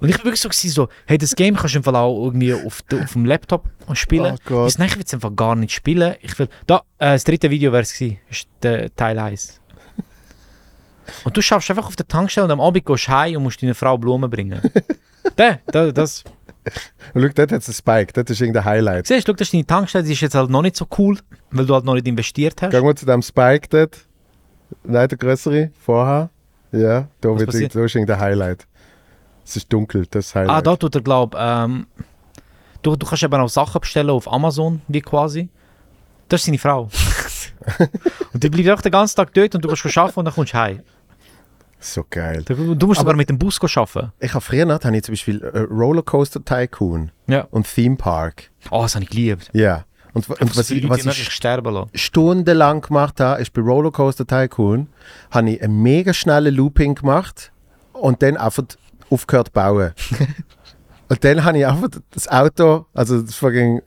Und ich war wirklich so, gewesen, so, hey, das Game kannst du im Fall auch irgendwie auf, de, auf dem Laptop spielen. Oh Gott. Ich will es einfach gar nicht spielen. Ich will, da, äh, das dritte Video wäre es gewesen. Ist der Teil 1. Und du schaffst einfach auf der Tankstelle und am Abend gehst du heim und musst deiner Frau Blumen bringen. der, der, das. Und schau, dort hat es einen Spike, das ist irgendein Highlight. Siehst du, das ist deine Tankstelle, die ist jetzt halt noch nicht so cool, weil du halt noch nicht investiert hast. Gehen wir zu dem Spike dort. Nein, der größere, vorher. Ja, da, wird, da ist irgendein Highlight. Es ist dunkel, das Highlight. Ah, da tut er, glaub, ähm, du, du kannst eben auch Sachen bestellen auf Amazon, wie quasi. Das ist seine Frau. und die bleibt auch den ganzen Tag dort und du kannst arbeiten und dann kommst du heim. So geil. Du, du musst Aber- sogar mit dem Bus arbeiten. Ich habe früher habe ich zum Beispiel äh, Rollercoaster Tycoon Ja. und Theme Park. Oh, das habe ich geliebt. Ja. Und, und was, ich, was ich sterben stundenlang gemacht habe, ist bei Rollercoaster Tycoon, habe ich einen mega schnellen Looping gemacht und dann einfach aufgehört zu bauen. und dann habe ich einfach das Auto, also das fucking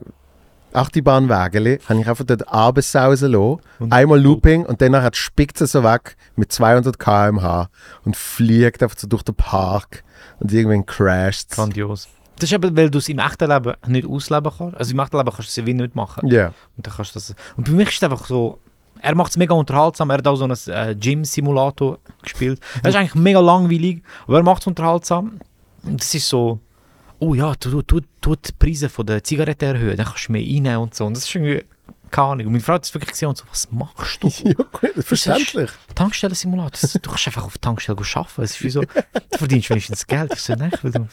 Achterbahnwägeli, habe ich einfach dort absausen lassen. Und- Einmal Looping und dann hat spickt es so weg mit 200 km/h und fliegt einfach so durch den Park und irgendwann crasht. Grandios. Das ist eben, weil du es im echten Leben nicht ausleben kannst. Also im echten Leben kannst du es ja wie nicht machen. Ja. Und dann kannst du das. Und bei mich ist es einfach so, er macht es mega unterhaltsam. Er hat auch so einen äh, Gym-Simulator gespielt. Er ist eigentlich mega langweilig, aber er macht es unterhaltsam. Und das ist so, oh ja, du, du, du die Preise von der Zigaretten erhöhen, dann kannst du mehr reinnehmen und so. Und das ist irgendwie, keine Ahnung. Und meine Frau hat das wirklich gesehen und so, was machst du? Ja, gut, verständlich. Tankstellen-Simulator, das- du kannst einfach auf der Tankstelle arbeiten. Es ist wie so, du verdienst wenigstens Geld. Ich so, nein, ich will du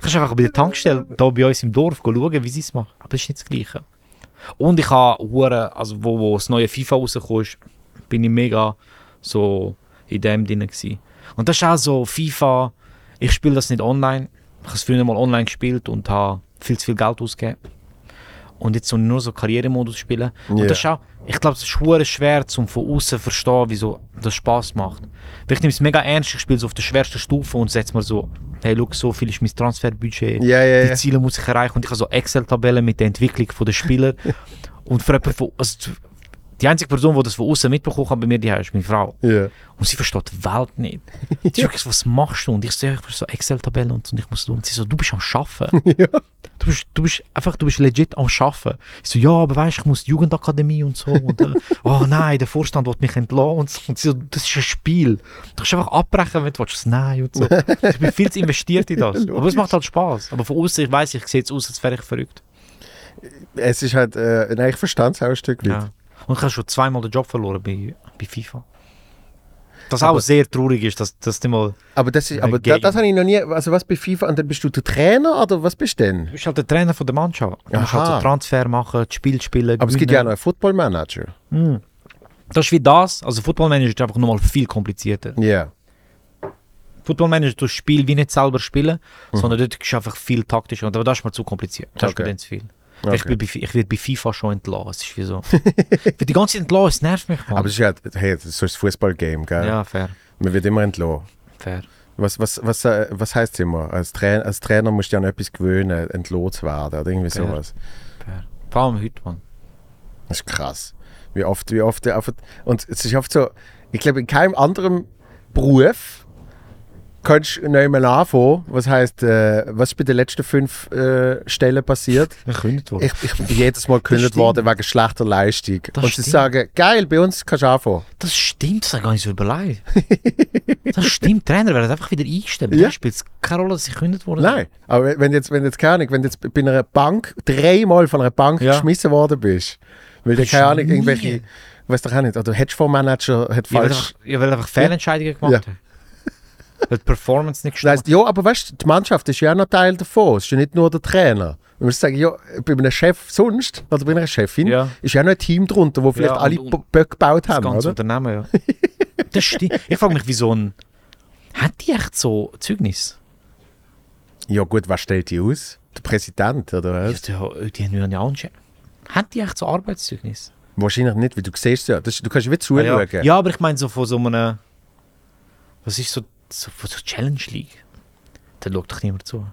kannst einfach bei der Tankstelle da bei uns im Dorf schauen, wie sie es machen. Aber das ist nicht das Gleiche. Und ich habe also wo, wo das neue FIFA rausgekommen ist, bin ich mega so in dem drin gewesen. Und das ist auch so FIFA, ich spiele das nicht online. Ich habe es früher mal online gespielt und habe viel zu viel Geld ausgegeben. Und jetzt ich nur so Karrieremodus spielen. Ja. Und das ist auch, ich glaube, es ist schwer, um von außen zu verstehen, wieso das Spaß macht. Weil ich nehme es mega ernst, ich spiele so auf der schwersten Stufe und setze mir so, hey, look, so viel ist mein Transferbudget Ja, ja, die. Ziele muss ich erreichen und ich habe so Excel-Tabellen mit der Entwicklung der Spieler und für jemanden also die einzige Person, die das von außen mitbekommen hat bei mir, die ist meine Frau. Ja. Und sie versteht die Welt nicht. Sie ist wirklich so, was machst du? Und ich sehe einfach so Excel-Tabellen und, so, und ich muss so, und sie so, du bist am Schaffen. Du bist, du bist einfach, du bist legit am Schaffen. Ich so, ja, aber weißt du, ich muss die Jugendakademie und so. Und, äh, oh nein, der Vorstand will mich entlassen. Und, so. und sie so, das ist ein Spiel. Du kannst einfach abbrechen, wenn du willst. So, Nein und so. Ich bin viel zu investiert in das. aber es macht halt Spaß. Aber von außen, ich weiß, ich sehe jetzt aus, als wäre ich verrückt. Es ist halt, äh, nein, ich verstand es auch ein Stück weit. Ja. Und ich habe schon zweimal den Job verloren bei, bei FIFA. Was Aber- auch sehr traurig ist, dass, dass du mal. Aber das ist, aber da, Game. das habe ich noch nie, also was bei FIFA, und dann bist du der Trainer oder was bist du denn? Du bist halt der Trainer von der Mannschaft. Du musst halt Aha. so Transfer machen, das Spiel spielen. Aber es gibt ja auch noch gewinnen. einen Football Manager. Hm. Das ist wie das. Also Football Manager ist einfach nochmal viel komplizierter. Ja. Football Manager, du das Spiel wie nicht selber spielen, sondern dort ist einfach viel taktischer. Und aber das ist mir zu kompliziert. Das ist Okay. mir dann zu viel. Okay. Ich, bin bei, ich werde bei FIFA schon entlassen. Es ist wie so. ich werde die ganze Zeit entlassen, es nervt mich. Mann. Aber es ist ja, hey, das ist so ein Fußballgame, gell? ja, fair. Man wird immer entlassen. fair. Was, was, was, äh, was heißt immer? Als, Trainer, als Trainer musst du ja an etwas gewöhnen, entlohnt zu werden oder irgendwie Fair. sowas. fair. Vor allem heute, Mann. Das ist krass. Wie oft, wie oft und es ist oft so, ich glaube, in keinem anderen Beruf kannst du nicht mehr anfangen. Was heißt, äh, was ist bei den letzten fünf äh, Stellen passiert? Ich könnte wohl. Ich, ich bin jedes Mal gekündigt worden wegen schlechter Leistung. Das und sie stimmt. sagen, geil, bei uns kannst du anfangen. Das stimmt, das ich gar nicht so überlegt. das stimmt, Trainer werden einfach wieder eingestellt. Ja. Ja. spielt es keine Rolle, dass sie gekündigt worden Nein, aber wenn jetzt, wenn jetzt keine Ahnung, wenn du jetzt bei einer Bank dreimal von einer Bank Ja. geschmissen worden bist, weil Bist keine du Ahnung, irgendwelche, weiß doch auch nicht, oder Hedgefondsmanager hat falsch. ja, weil einfach Fehlentscheidungen gemacht Ja. Weil die Performance nicht Das heisst, ja, aber weißt du, die Mannschaft ist ja auch noch Teil davon. Es ist ja nicht nur der Trainer. Man muss sagen, ja, bei einem Chef sonst, oder bei einer Chefin, Ja. ist ja noch ein Team drunter, wo vielleicht Ja, alle und- Böcke gebaut Das haben, ganze oder? Unternehmen, ja. das stimmt. Ich frage mich, wie so ein... Hat die echt so Zeugnis? Ja gut, was stellt die aus? Der Präsident, oder was? Ja, die, die haben ja auch einen Chef. Hat die echt so Arbeitszeugnis? Wahrscheinlich nicht, weil du siehst ja, das, du kannst wie zuschauen. ja. ja, aber ich meine so von so einem... Was ist so... von so Challenge League? Da schaut doch niemand zu.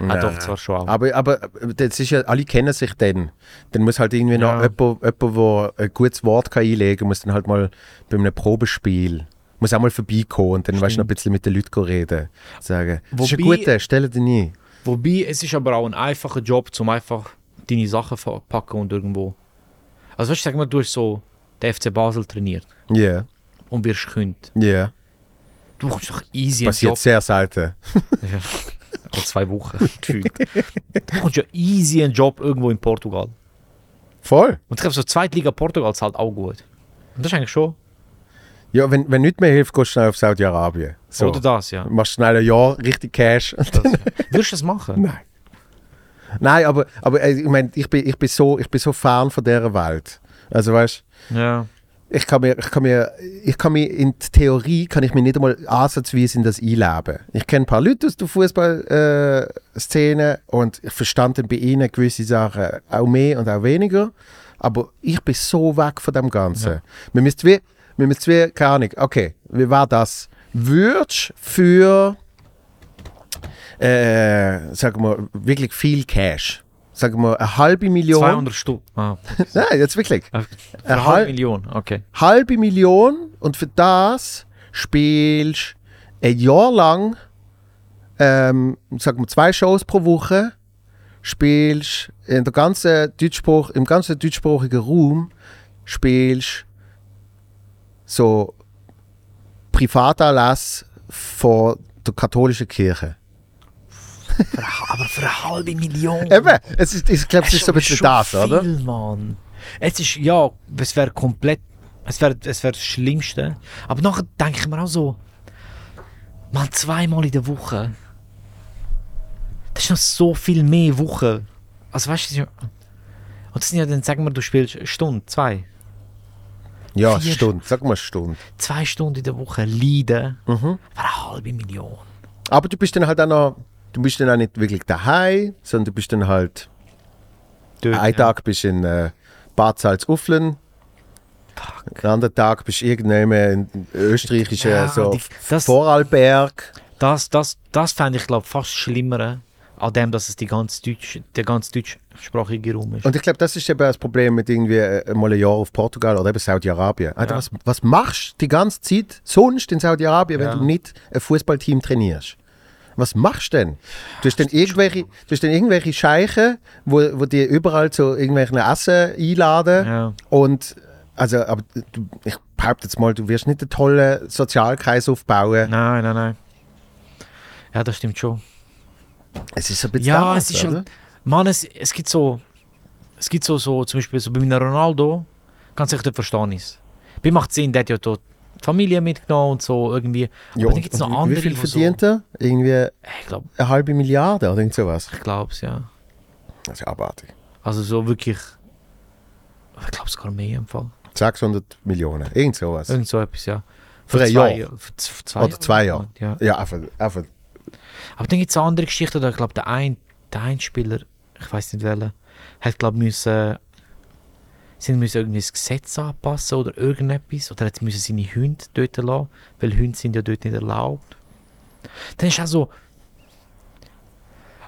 Ah, Nein. doch, zwar schon auch. Aber, aber das ist ja, alle kennen sich dann. Dann muss halt irgendwie noch Ja. jemand, jemand, der ein gutes Wort kann einlegen kann, muss dann halt mal bei einem Probespiel, muss auch mal vorbeikommen und dann weißt du noch ein bisschen mit den Leuten reden. Sagen, das ist ein Wobei- guter, stell dir nie. Wobei, es ist aber auch ein einfacher Job, um einfach deine Sachen verpacken und irgendwo... Also weißt du, sag mal, du hast so den FC Basel trainiert Ja, und wirst gekündigt. ja. Du kommst doch easy Passiert Job. sehr selten. Ja. Alle zwei Wochen gefühlt. Du kommst ja easy einen Job irgendwo in Portugal. Voll. Und ich glaube, so Zweitliga Portugal zahlt auch gut. Und das ist eigentlich schon. Ja, wenn, wenn nichts mehr hilft, gehst du schnell auf Saudi-Arabien. So. Oder das, ja. Machst schnell ein Jahr richtig Cash. Das, ja. Würdest du das machen? Nein. Nein, aber, aber äh, ich meine, ich bin, ich, bin so, ich bin so fern von dieser Welt. Also weißt Ja. Ich kann mir, ich kann mir, ich kann mir in der Theorie kann ich mir nicht einmal ansatzweise in das einleben. Ich kenne ein paar Leute aus der Fußballszene und ich verstand dann bei ihnen gewisse Sachen auch mehr und auch weniger. Aber ich bin so weg von dem Ganzen. Ja. Wir müssen wie, wir müssen wie, keine Ahnung, okay, wie war das? Würdest für, äh, sagen wir, wirklich viel Cash, sagen wir eine halbe Million, 200 Stück. Ah, nein, jetzt wirklich, eine Eine halbe halb- Million, okay. halbe Million und für das spielst ein Jahr lang, ähm, sagen wir zwei Shows pro Woche, spielst in der ganzen Deutschsprach, im ganzen deutschsprachigen Raum spielst so Privatanlass von der katholischen Kirche. Für eine- Aber für eine halbe Million. Eben, es ist, ich glaube, es ist so ein bisschen das, viel, oder? Mann. Es ist, ja, es wäre komplett, es wäre es wär das Schlimmste. Aber nachher denke ich mir auch so, man, zweimal in der Woche, das ist noch so viel mehr Wochen. Also weißt du, und das sind ja dann, sagen wir, du spielst eine Stunde, zwei, Ja, eine Vier- Stunde, sag mal eine Stunde. zwei Stunden in der Woche leiden, Mhm. für eine halbe Million. Aber du bist dann halt auch noch, du bist dann auch nicht wirklich daheim, sondern du bist dann halt, Dort, einen ja. Tag bist du in äh, Bad Salzuflen, den anderen Tag bist du irgendwann in österreichischen Ja, so die- das- Vorarlberg. Das, das, das fände ich, glaube fast schlimmer, an dem, dass es die ganz Deutsch, der ganz deutschsprachige Raum ist. Und ich glaube, das ist eben das Problem mit irgendwie äh, mal ein Jahr auf Portugal oder eben Saudi-Arabien. Ja. Was, was machst du die ganze Zeit sonst in Saudi-Arabien, Ja. wenn du nicht ein Fußballteam trainierst? Was machst du denn? Du hast dann irgendwelche, du hast dann irgendwelche Scheiche, wo, wo dir überall zu irgendwelchen Essen einladen. Ja. Und also, aber du, ich behaupte jetzt mal, du wirst nicht einen tollen Sozialkreis aufbauen. Nein, nein, nein. Ja, das stimmt schon. Es ist so ein bisschen Ja, das, es ist schon. Mann, es, es gibt so. Es gibt so, so, zum Beispiel so bei meinem Ronaldo, ganz sicher, dort verstehe ich es. Bei macht Sinn, der hat ja dort die Familie mitgenommen und so irgendwie. Ja, Aber dann und- gibt es noch andere. Wie viel verdient er? Irgendwie So, ich glaube, eine halbe Milliarde oder irgend sowas. ich glaube es, ja. Das ist abartig. Also so wirklich. Ich glaube sogar mehr im Fall. 600 Millionen, irgend sowas. Irgend so etwas, ja. Für ein zwei, Jahr. Für für zwei Oder zwei Jahre. Ja. Ja, einfach, einfach. Aber dann gibt es andere Geschichten, da ich glaube, der ein, der ein Spieler, ich weiß nicht welcher, hat glaube müssen, sie müssen irgendwie das Gesetz anpassen oder irgendetwas, oder hat müssen seine Hunde dort lassen, weil Hunde sind ja dort nicht erlaubt. Dann ist auch so,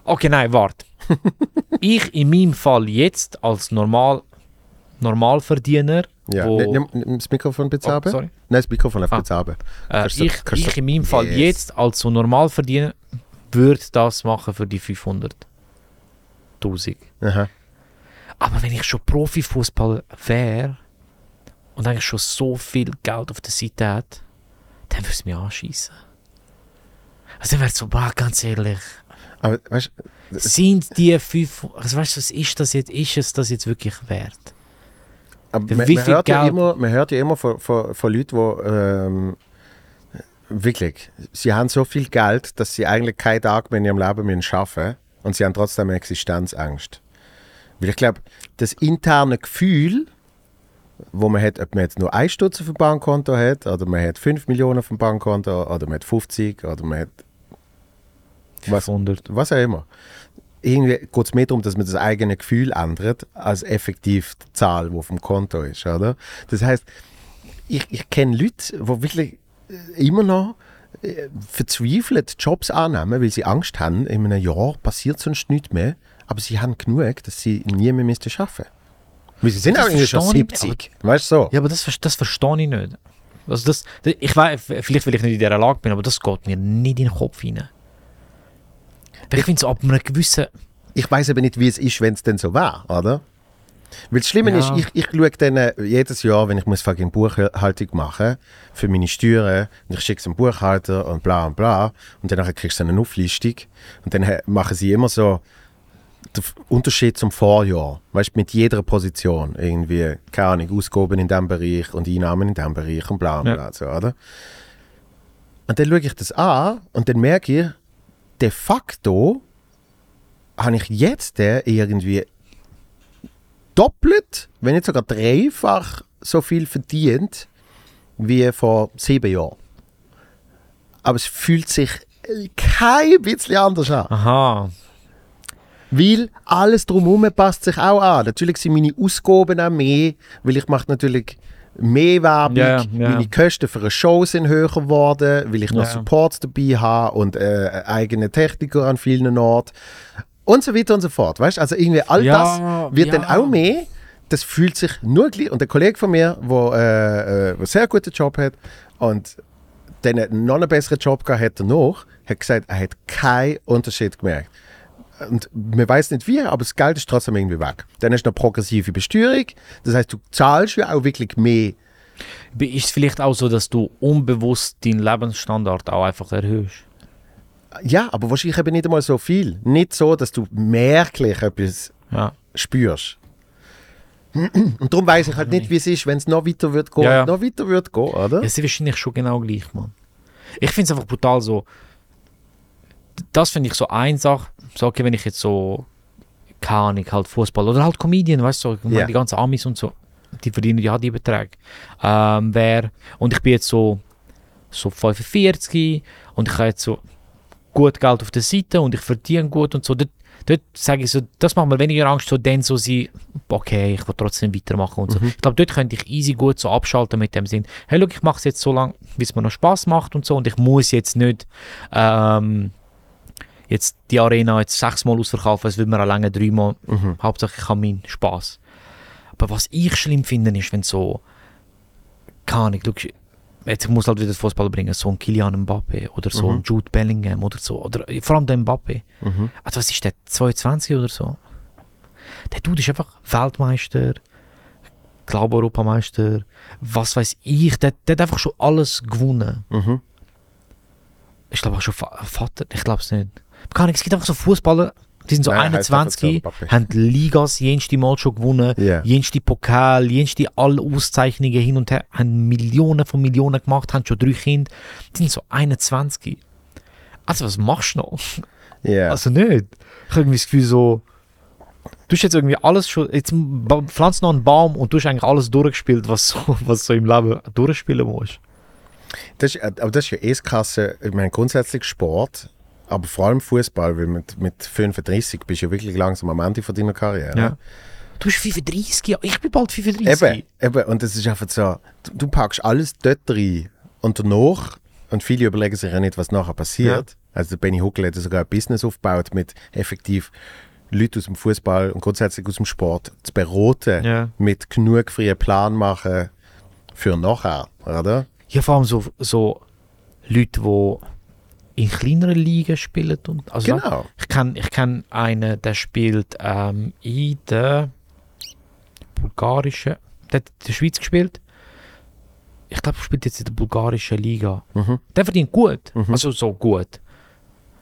okay, nein, warte. ich in meinem Fall jetzt als normal, Normalverdiener, Ja. wo, Nimm, nimm das Mikrofon bitte Oh, runter. sorry. Nein, das Mikrofon einfach Ah. bitte runter. Äh, ich, du- ich in meinem Fall Yes. jetzt als so Normalverdiener würde das machen für die 500. 1000. Aha. Aber wenn ich schon Profifußballer wäre und eigentlich schon so viel Geld auf der Seite hätte, dann würde es mich anschießen. Also dann wäre es so, bah, ganz ehrlich, Aber weißt sind die fünf, also weißt du, was ist das jetzt, ist es das jetzt wirklich wert? aber man, man, hört ja immer, man hört ja immer von, von, von Leuten, die ähm, wirklich, sie haben so viel Geld, dass sie eigentlich keinen Tag mehr in ihrem Leben müssen arbeiten und sie haben trotzdem Existenzangst. Weil ich glaube, das interne Gefühl, wo man hat, ob man jetzt nur 1 Stutz auf dem Bankkonto hat, oder man hat 5 Millionen auf dem Bankkonto, oder man hat 50, oder man hat Was? 500. was auch immer. Irgendwie geht es mehr darum, dass man das eigene Gefühl ändert, als effektiv die Zahl, die auf dem Konto ist, oder? Das heißt, ich, ich kenne Leute, die wirklich äh, immer noch äh, verzweifelt Jobs annehmen, weil sie Angst haben, in einem Jahr passiert sonst nichts mehr, aber sie haben genug, dass sie nie mehr müssten arbeiten Weil sie sind Das auch schon verstehe ich, 70. Weißt du so? Ja, aber das, das verstehe ich nicht. Also das, ich weiß, vielleicht weil ich nicht in dieser Lage bin, aber das geht mir nicht in den Kopf rein. Aber ich finde so ab einem gewissen... Ich weiß aber nicht, wie es ist, wenn es denn so war, oder? Weil das Schlimme Ja. ist, ich, ich schaue dann äh, jedes Jahr, wenn ich muss fucking Buchhaltung machen für meine Steuern, und ich schicke es dem Buchhalter und bla und bla, und dann kriegst du eine Auflistung und dann machen sie immer so den F- Unterschied zum Vorjahr, weißt mit jeder Position, irgendwie, keine Ahnung, Ausgaben in diesem Bereich und Einnahmen in diesem Bereich und bla und Ja. bla, so, oder? Und dann schaue ich das an und dann merke ich, de facto habe ich jetzt irgendwie doppelt, wenn nicht sogar dreifach so viel verdient wie vor sieben Jahren. Aber es fühlt sich kein bisschen anders an. Aha. Weil alles drumherum passt sich auch an. Natürlich sind meine Ausgaben auch mehr, weil ich mache natürlich mehr Werbung, ja, ja. meine Kosten für eine Show sind höher geworden, weil ich noch Ja. Supports dabei habe und äh, eigene Techniker an vielen Orten und so weiter und so fort. Weißt? Also irgendwie all Ja, das wird ja. dann auch mehr. Das fühlt sich nur gleich. Und der Kollege von mir, der äh, äh, einen sehr guten Job hat und dann noch einen besseren Job gehabt hat danach, hat gesagt, er hat keinen Unterschied gemerkt. Und man weiß nicht wie, aber das Geld ist trotzdem irgendwie weg. Dann ist noch progressive Besteuerung. Das heißt, du zahlst ja auch wirklich mehr Ist es vielleicht auch so, dass du unbewusst deinen Lebensstandard auch einfach erhöhst? Ja, aber wahrscheinlich eben nicht einmal so viel. Nicht so, dass du merklich etwas Ja. spürst. Und darum weiß ich halt nicht, wie es ist, wenn es noch weiter wird gehen, Ja, ja. noch weiter wird gehen, oder? Ja, sie wahrscheinlich schon genau gleich, Mann. Ich finde es einfach brutal so. Das finde ich so eine Sache. So, okay, wenn ich jetzt so, keine Ahnung, halt Fußball oder halt Comedian, weißt du, so, Ja. die ganzen Amis und so, die verdienen ja die Beträge. Ähm, wer, und ich bin jetzt so, so 45 und ich habe jetzt so gut Geld auf der Seite und ich verdiene gut und so. Dort, dort sage ich so, das macht mir weniger Angst, so dann so sie, okay, ich will trotzdem weitermachen und so. Ich glaube, dort könnte ich easy gut so abschalten mit dem Sinn, hey, look, ich mache es jetzt so lange, wie es mir noch Spaß macht und so und ich muss jetzt nicht ähm, jetzt die Arena jetzt sechsmal ausverkaufen, es wird mir alleine dreimal. Hauptsache ich habe meinen Spaß. Aber was ich schlimm finde, ist, wenn so, keine Ahnung, schau, jetzt ich muss halt wieder das Fußball bringen, so ein Kilian Mbappe oder so ein Jude Bellingham oder so, oder vor allem der Mbappe. Also was ist der, 22 oder so? Der Dude ist einfach Weltmeister, glaube Europameister, was weiß ich, der, der hat einfach schon alles gewonnen. Mhm. Ich glaube auch schon Va Vater, ich glaube es nicht. Keine Ahnung, es gibt einfach so Fußballer, die sind so Nein, heißt einfach 21, so, Mbappe. haben Ligas jenste Mal schon gewonnen, Ja. jenste Pokal, jenste alle Auszeichnungen hin und her, haben Millionen von Millionen gemacht, haben schon drei Kinder, die sind so 21. Also was machst du noch? Ja. Also nicht. Ich habe irgendwie das Gefühl so, du hast jetzt irgendwie alles schon, jetzt pflanzt noch einen Baum und du hast eigentlich alles durchgespielt, was so, was so im Leben durchspielen musst. Das ist, aber das ist ja eh das Krasse, ich meine grundsätzlich Sport, aber vor allem Fußball, weil mit, mit 35 bist du ja wirklich langsam am Ende von deiner Karriere. Ja. Du bist 35 Jahre, ich bin bald 35. Eben, eben, und das ist einfach so, du, du packst alles dort rein und danach, und viele überlegen sich ja nicht, was nachher passiert. Also der Benny Huckel hat ja sogar ein Business aufgebaut mit effektiv Leuten aus dem Fußball und grundsätzlich aus dem Sport zu beraten, Ja. mit genug freien Plan machen für nachher, oder? Ja, vor allem so, so Leute, die in kleineren Ligen spielen. Und, also Genau. Ich kenne ich kenn einen, der spielt ähm, in der bulgarischen, der hat in der Schweiz gespielt. Ich glaube, er spielt jetzt in der bulgarischen Liga. Mhm. Der verdient gut. Also so gut.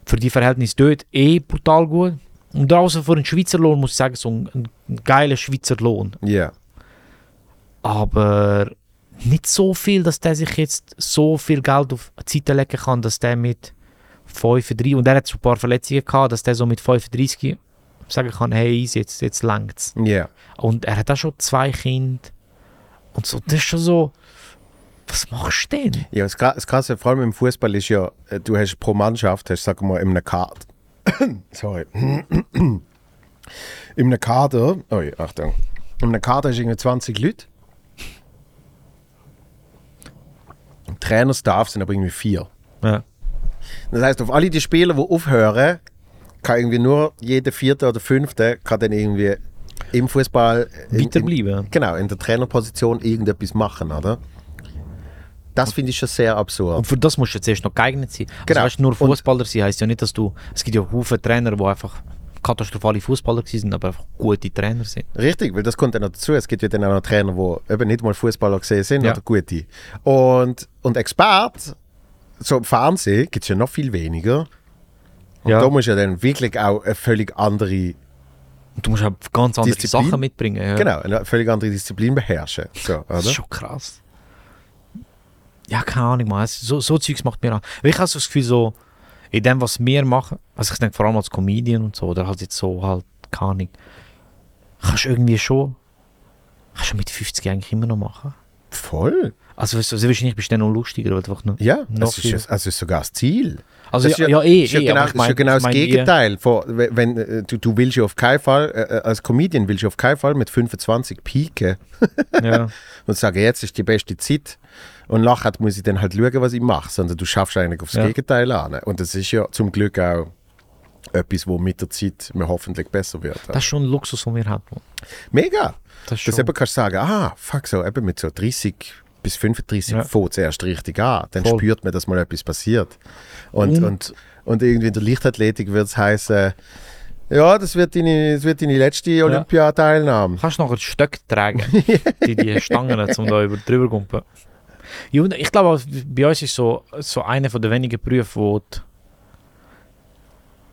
Für die Verhältnisse dort eh brutal gut. Und draußen für einen Schweizer Lohn muss ich sagen, so ein, ein geiler Schweizer Lohn. Ja. aber nicht so viel, dass der sich jetzt so viel Geld auf die Seite legen kann, dass der mit 35, und er hat schon ein paar Verletzungen gehabt, dass der so mit 35 sagen kann, hey, easy, jetzt, jetzt längt's. Ja. Und er hat auch schon zwei Kinder. Und so, das ist schon so, was machst du denn? Ja, das, Krasse, vor allem im Fußball, ist ja, du hast pro Mannschaft, hast, sag mal, in einem Kader. Sorry. in einem Kader, oh ja, Achtung. In einem Kader hast du irgendwie 20 Leute. Trainerstaff sind aber irgendwie vier. Ja. Das heißt, auf alle die Spieler, die aufhören, kann irgendwie nur jeder vierte oder fünfte kann dann irgendwie im Fußball in- Weiterbleiben. In, genau, in der Trainerposition irgendetwas machen, oder? Das finde ich schon sehr absurd. Und für das musst du jetzt erst noch geeignet sein. Also Genau. weißt, nur Fußballer sein heisst ja nicht, dass du. Es gibt ja Haufen Trainer, die einfach katastrophale Fußballer sind, aber einfach gute Trainer sind. Richtig, weil das kommt dann noch dazu. Es gibt ja dann auch noch Trainer, die eben nicht mal Fußballer gesehen sind Ja. oder gute. Und, und Expert, so im Fernsehen, gibt es ja noch viel weniger. Und Ja. da musst du ja dann wirklich auch eine völlig andere, Und du musst auch ganz andere Disziplin. Sachen mitbringen. Ja. genau, eine völlig andere Disziplin beherrschen. So, Das ist schon krass. Ja, keine Ahnung, man. So, so Zeugs macht mir an. Ich habe so das Gefühl, so, in dem, was wir machen, also ich denke vor allem als Comedian und so, oder halt jetzt so halt, keine Ahnung, kannst du irgendwie schon, kannst du mit 50 eigentlich immer noch machen. Voll. Also, sehr wahrscheinlich bist du dann noch lustiger, weil einfach noch, Ja, Noch das ist, ja- also ist sogar das Ziel. Also, das ja, ist ja, eh, ist ja eh, genau, ich das, ist ja mein- genau ich das mein Gegenteil. Von, wenn, äh, du, du willst ja auf keinen Fall, äh, als Comedian willst du auf keinen Fall mit 25 pieken Ja. und sagen, jetzt ist die beste Zeit und nachher muss ich dann halt schauen, was ich mache, sondern du schaffst eigentlich aufs Ja. Gegenteil an. Und das ist ja zum Glück auch etwas, wo mit der Zeit mir hoffentlich besser wird. Das ist schon ein Luxus, den wir haben. Mega! Das ist Das eben kannst du sagen, ah, fuck so, eben mit so 30 bis 35 Ja. fängt es erst richtig an. Dann Voll. spürt man, dass mal etwas passiert. Und, Und- und, und irgendwie in der Leichtathletik wird es heißen, Ja, das wird deine, das wird deine letzte Olympiateilnahme. Kannst du noch ein Stück tragen, die, die Stangen, um da über, drüber zu kumpen. Ja, ich glaube, bei uns ist so, so einer von den wenigen Berufe, wo du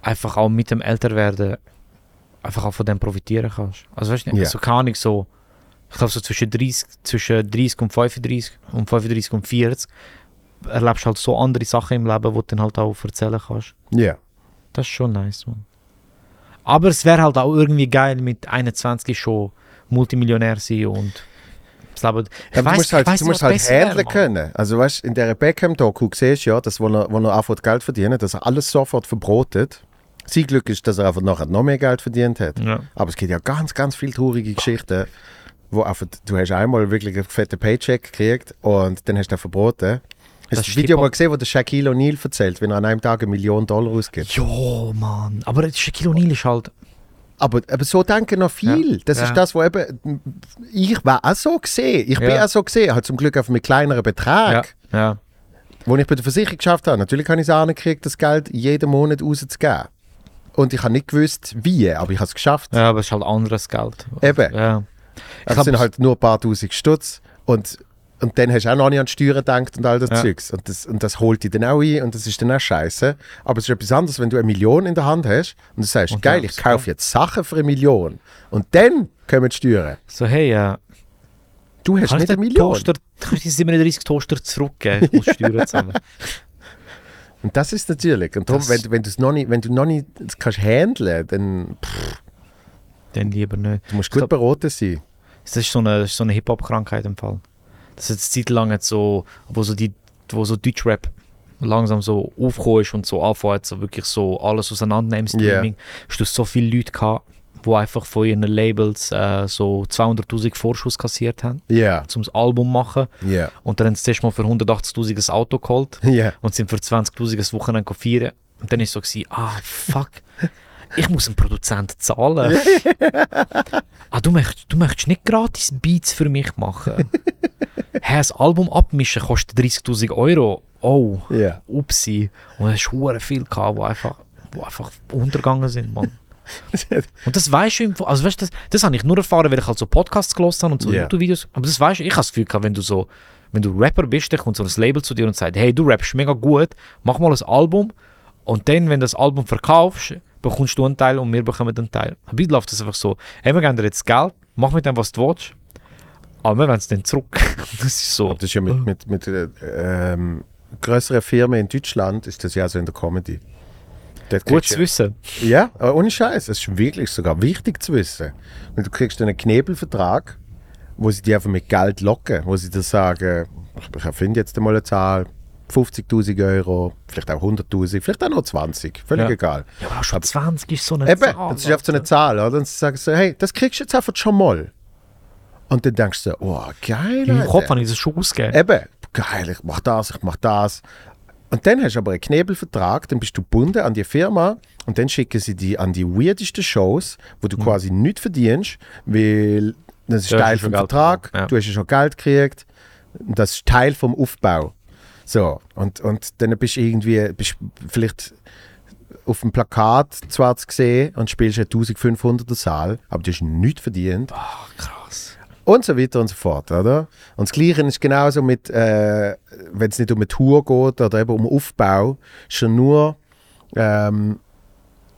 einfach auch mit dem Älterwerden einfach auch von dem profitieren kannst. Also weißt du Ja. so keine Ahnung, so, ich glaube so zwischen 30, zwischen 30 und 35 und 35 und 40 erlebst du halt so andere Sachen im Leben, die du dann halt auch erzählen kannst. Ja. Das ist schon nice, man. Aber es wäre halt auch irgendwie geil, mit 21 schon Multimillionär sein und das Leben. Ich Ja, du musst halt, weiss du musst halt handeln können. Also weißt in der Beckham-Doku siehst du ja, dass, wo er, wo er anfängt Geld verdienen, dass er alles sofort verbrotet. Sein Glück ist, dass er einfach nachher noch mehr Geld verdient hat. Ja. Aber es gibt ja ganz, ganz viele traurige Geschichten, wo einfach, du hast einmal wirklich einen fetten Paycheck gekriegt und dann hast du ihn verboten. Hast Das du das Video mal gesehen, wo der Shaquille O'Neal erzählt, wenn er an einem Tag eine Million Dollar ausgibt? Jo, Mann. Aber Shaquille O'Neal ist halt. Aber, aber so denken noch viel. Ja. Das Ja. ist das, wo eben, ich war auch so gesehen. Ich bin Ja. auch so gesehen, halt zum Glück auf mit kleineren Betrag. Ja. ja. Wo ich bei derVersicherung geschafft habe, natürlich habe ich es angekriegt, das Geld jeden Monat rauszugeben. Und ich habe nicht gewusst, wie, aber ich habe es geschafft. Ja, aber es ist halt anderes Geld. Eben. Ja. Es sind halt nur ein paar tausend Stutz. Und, und dann hast du auch noch nicht an die Steuern gedacht und all das Ja. Zeugs. Und das, und das holt dich dann auch ein und das ist dann auch scheiße. Aber es ist etwas anderes, wenn du eine Million in der Hand hast und du sagst, Und geil, ich kaufe jetzt Sachen für eine Million. Und dann kommen die Steuern. So, hey, äh, Du hast nicht eine Million. Toaster, kann ich die 37 Toaster zurückgeben? Ich muss Steuern zahlen. Und das ist natürlich. Und darum, Das- wenn, du- wenn, nicht, wenn du noch nicht kannst handeln, dann pff, Dann lieber nicht. du musst Ich gut glaub- beraten sein. Das ist so eine, so eine Hip-Hop-Krankheit im Fall. Das ist eine Zeit lang jetzt so, wo so die, wo so Deutschrap langsam so aufgekommen ist und so anfängt, so wirklich so alles auseinandernehmen im Yeah. Streaming, hast du so viele Leute gehabt, die einfach von ihren Labels äh, so 200'000 Vorschuss kassiert haben, Ja, um das Album zu machen. ja, Und dann haben sie zuerst mal für 180'000 ein Auto geholt ja. und sind für 20'000 ein Wochenende feiern. Und dann ist so gewesen, ah, fuck, ich muss einen Produzent zahlen. ah, du möchtest, du möchtest nicht gratis Beats für mich machen. hey, das Album abmischen kostet 30'000 Euro. Oh, ja. upsi. Und es war viel gehabt, wo einfach, wo einfach untergegangen sind, Mann. Und das weißt du, also weißt, du, das, das habe ich nur erfahren, weil ich halt so Podcasts gelesen habe und so Ja. YouTube-Videos. Aber das weißt du, ich habe das Gefühl gehabt, wenn du so, wenn du Rapper bist, dann kommt so ein Label zu dir und sagt, hey, du rappst mega gut, mach mal ein Album und dann, wenn du das Album verkaufst, bekommst du einen Teil und wir bekommen einen Teil. Bei uns läuft das einfach so, hey, wir geben dir jetzt Geld, mach mit dem, was du willst, aber wir wollen es dann zurück. das ist so. Das ist ja mit, mit, mit äh, ähm, größeren Firmen in Deutschland ist das ja so in der Comedy. Dort Gut zu wissen. Ja, aber ohne Scheiß. Es ist wirklich sogar wichtig zu wissen. Weil du kriegst einen Knebelvertrag, wo sie dich einfach mit Geld locken, wo sie dir sagen, ich erfinde jetzt einmal eine Zahl, 50'000 Euro, vielleicht auch 100'000, vielleicht auch noch 20, völlig Ja. egal. Ja, aber auch schon 20 ist so eine Eben, Zahl. das ist einfach so eine Zahl, oder? Und sie sagen so, hey, das kriegst du jetzt einfach schon mal. Und dann denkst du, oh, geil. Im. Kopf habe ich das schon ausgegeben. Eben, geil, ich mach das, ich mach das. Und dann hast du aber einen Knebelvertrag, dann bist du gebunden an die Firma und dann schicken sie dich an die weirdesten Shows, wo du quasi nichts verdienst, weil das ist Mhm. Teil ja schon vom Vertrag, ja. du hast ja schon Geld gekriegt, das ist Teil vom Aufbau. So, und, und dann bist du irgendwie, bist vielleicht auf dem Plakat zwar zu sehen und spielst einen 1500er Saal, aber du hast nichts verdient Krass. und so weiter und so fort, oder? Und das Gleiche ist genauso mit, äh, wenn es nicht um eine Tour geht oder eben um Aufbau, schon nur, ähm,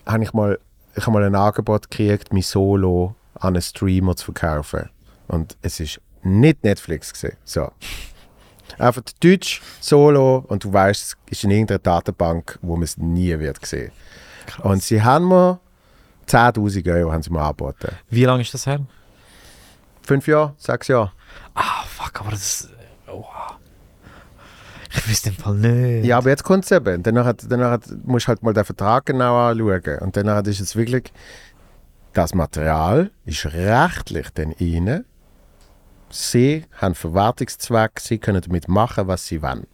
habe ich mal, ich habe mal ein Angebot gekriegt, mein Solo an einen Streamer zu verkaufen. Und es ist nicht Netflix gesehen. So. Einfach Deutsch, Solo und du weißt, es ist in irgendeiner Datenbank, wo man es nie wird sehen. Und sie haben mir 10.000 Euro haben sie mir angeboten. Wie lange ist das her? Fünf Jahre, sechs Jahre. Ah, fuck, aber das. Oh. Ich wüsste im Fall nicht. Ja, aber jetzt kommt es eben. Danach, danach musst du halt mal den Vertrag genau anschauen. Und danach ist es wirklich, das Material ist rechtlich dann ihnen. Sie haben Verwertungszweck, sie können damit machen, was sie wollen.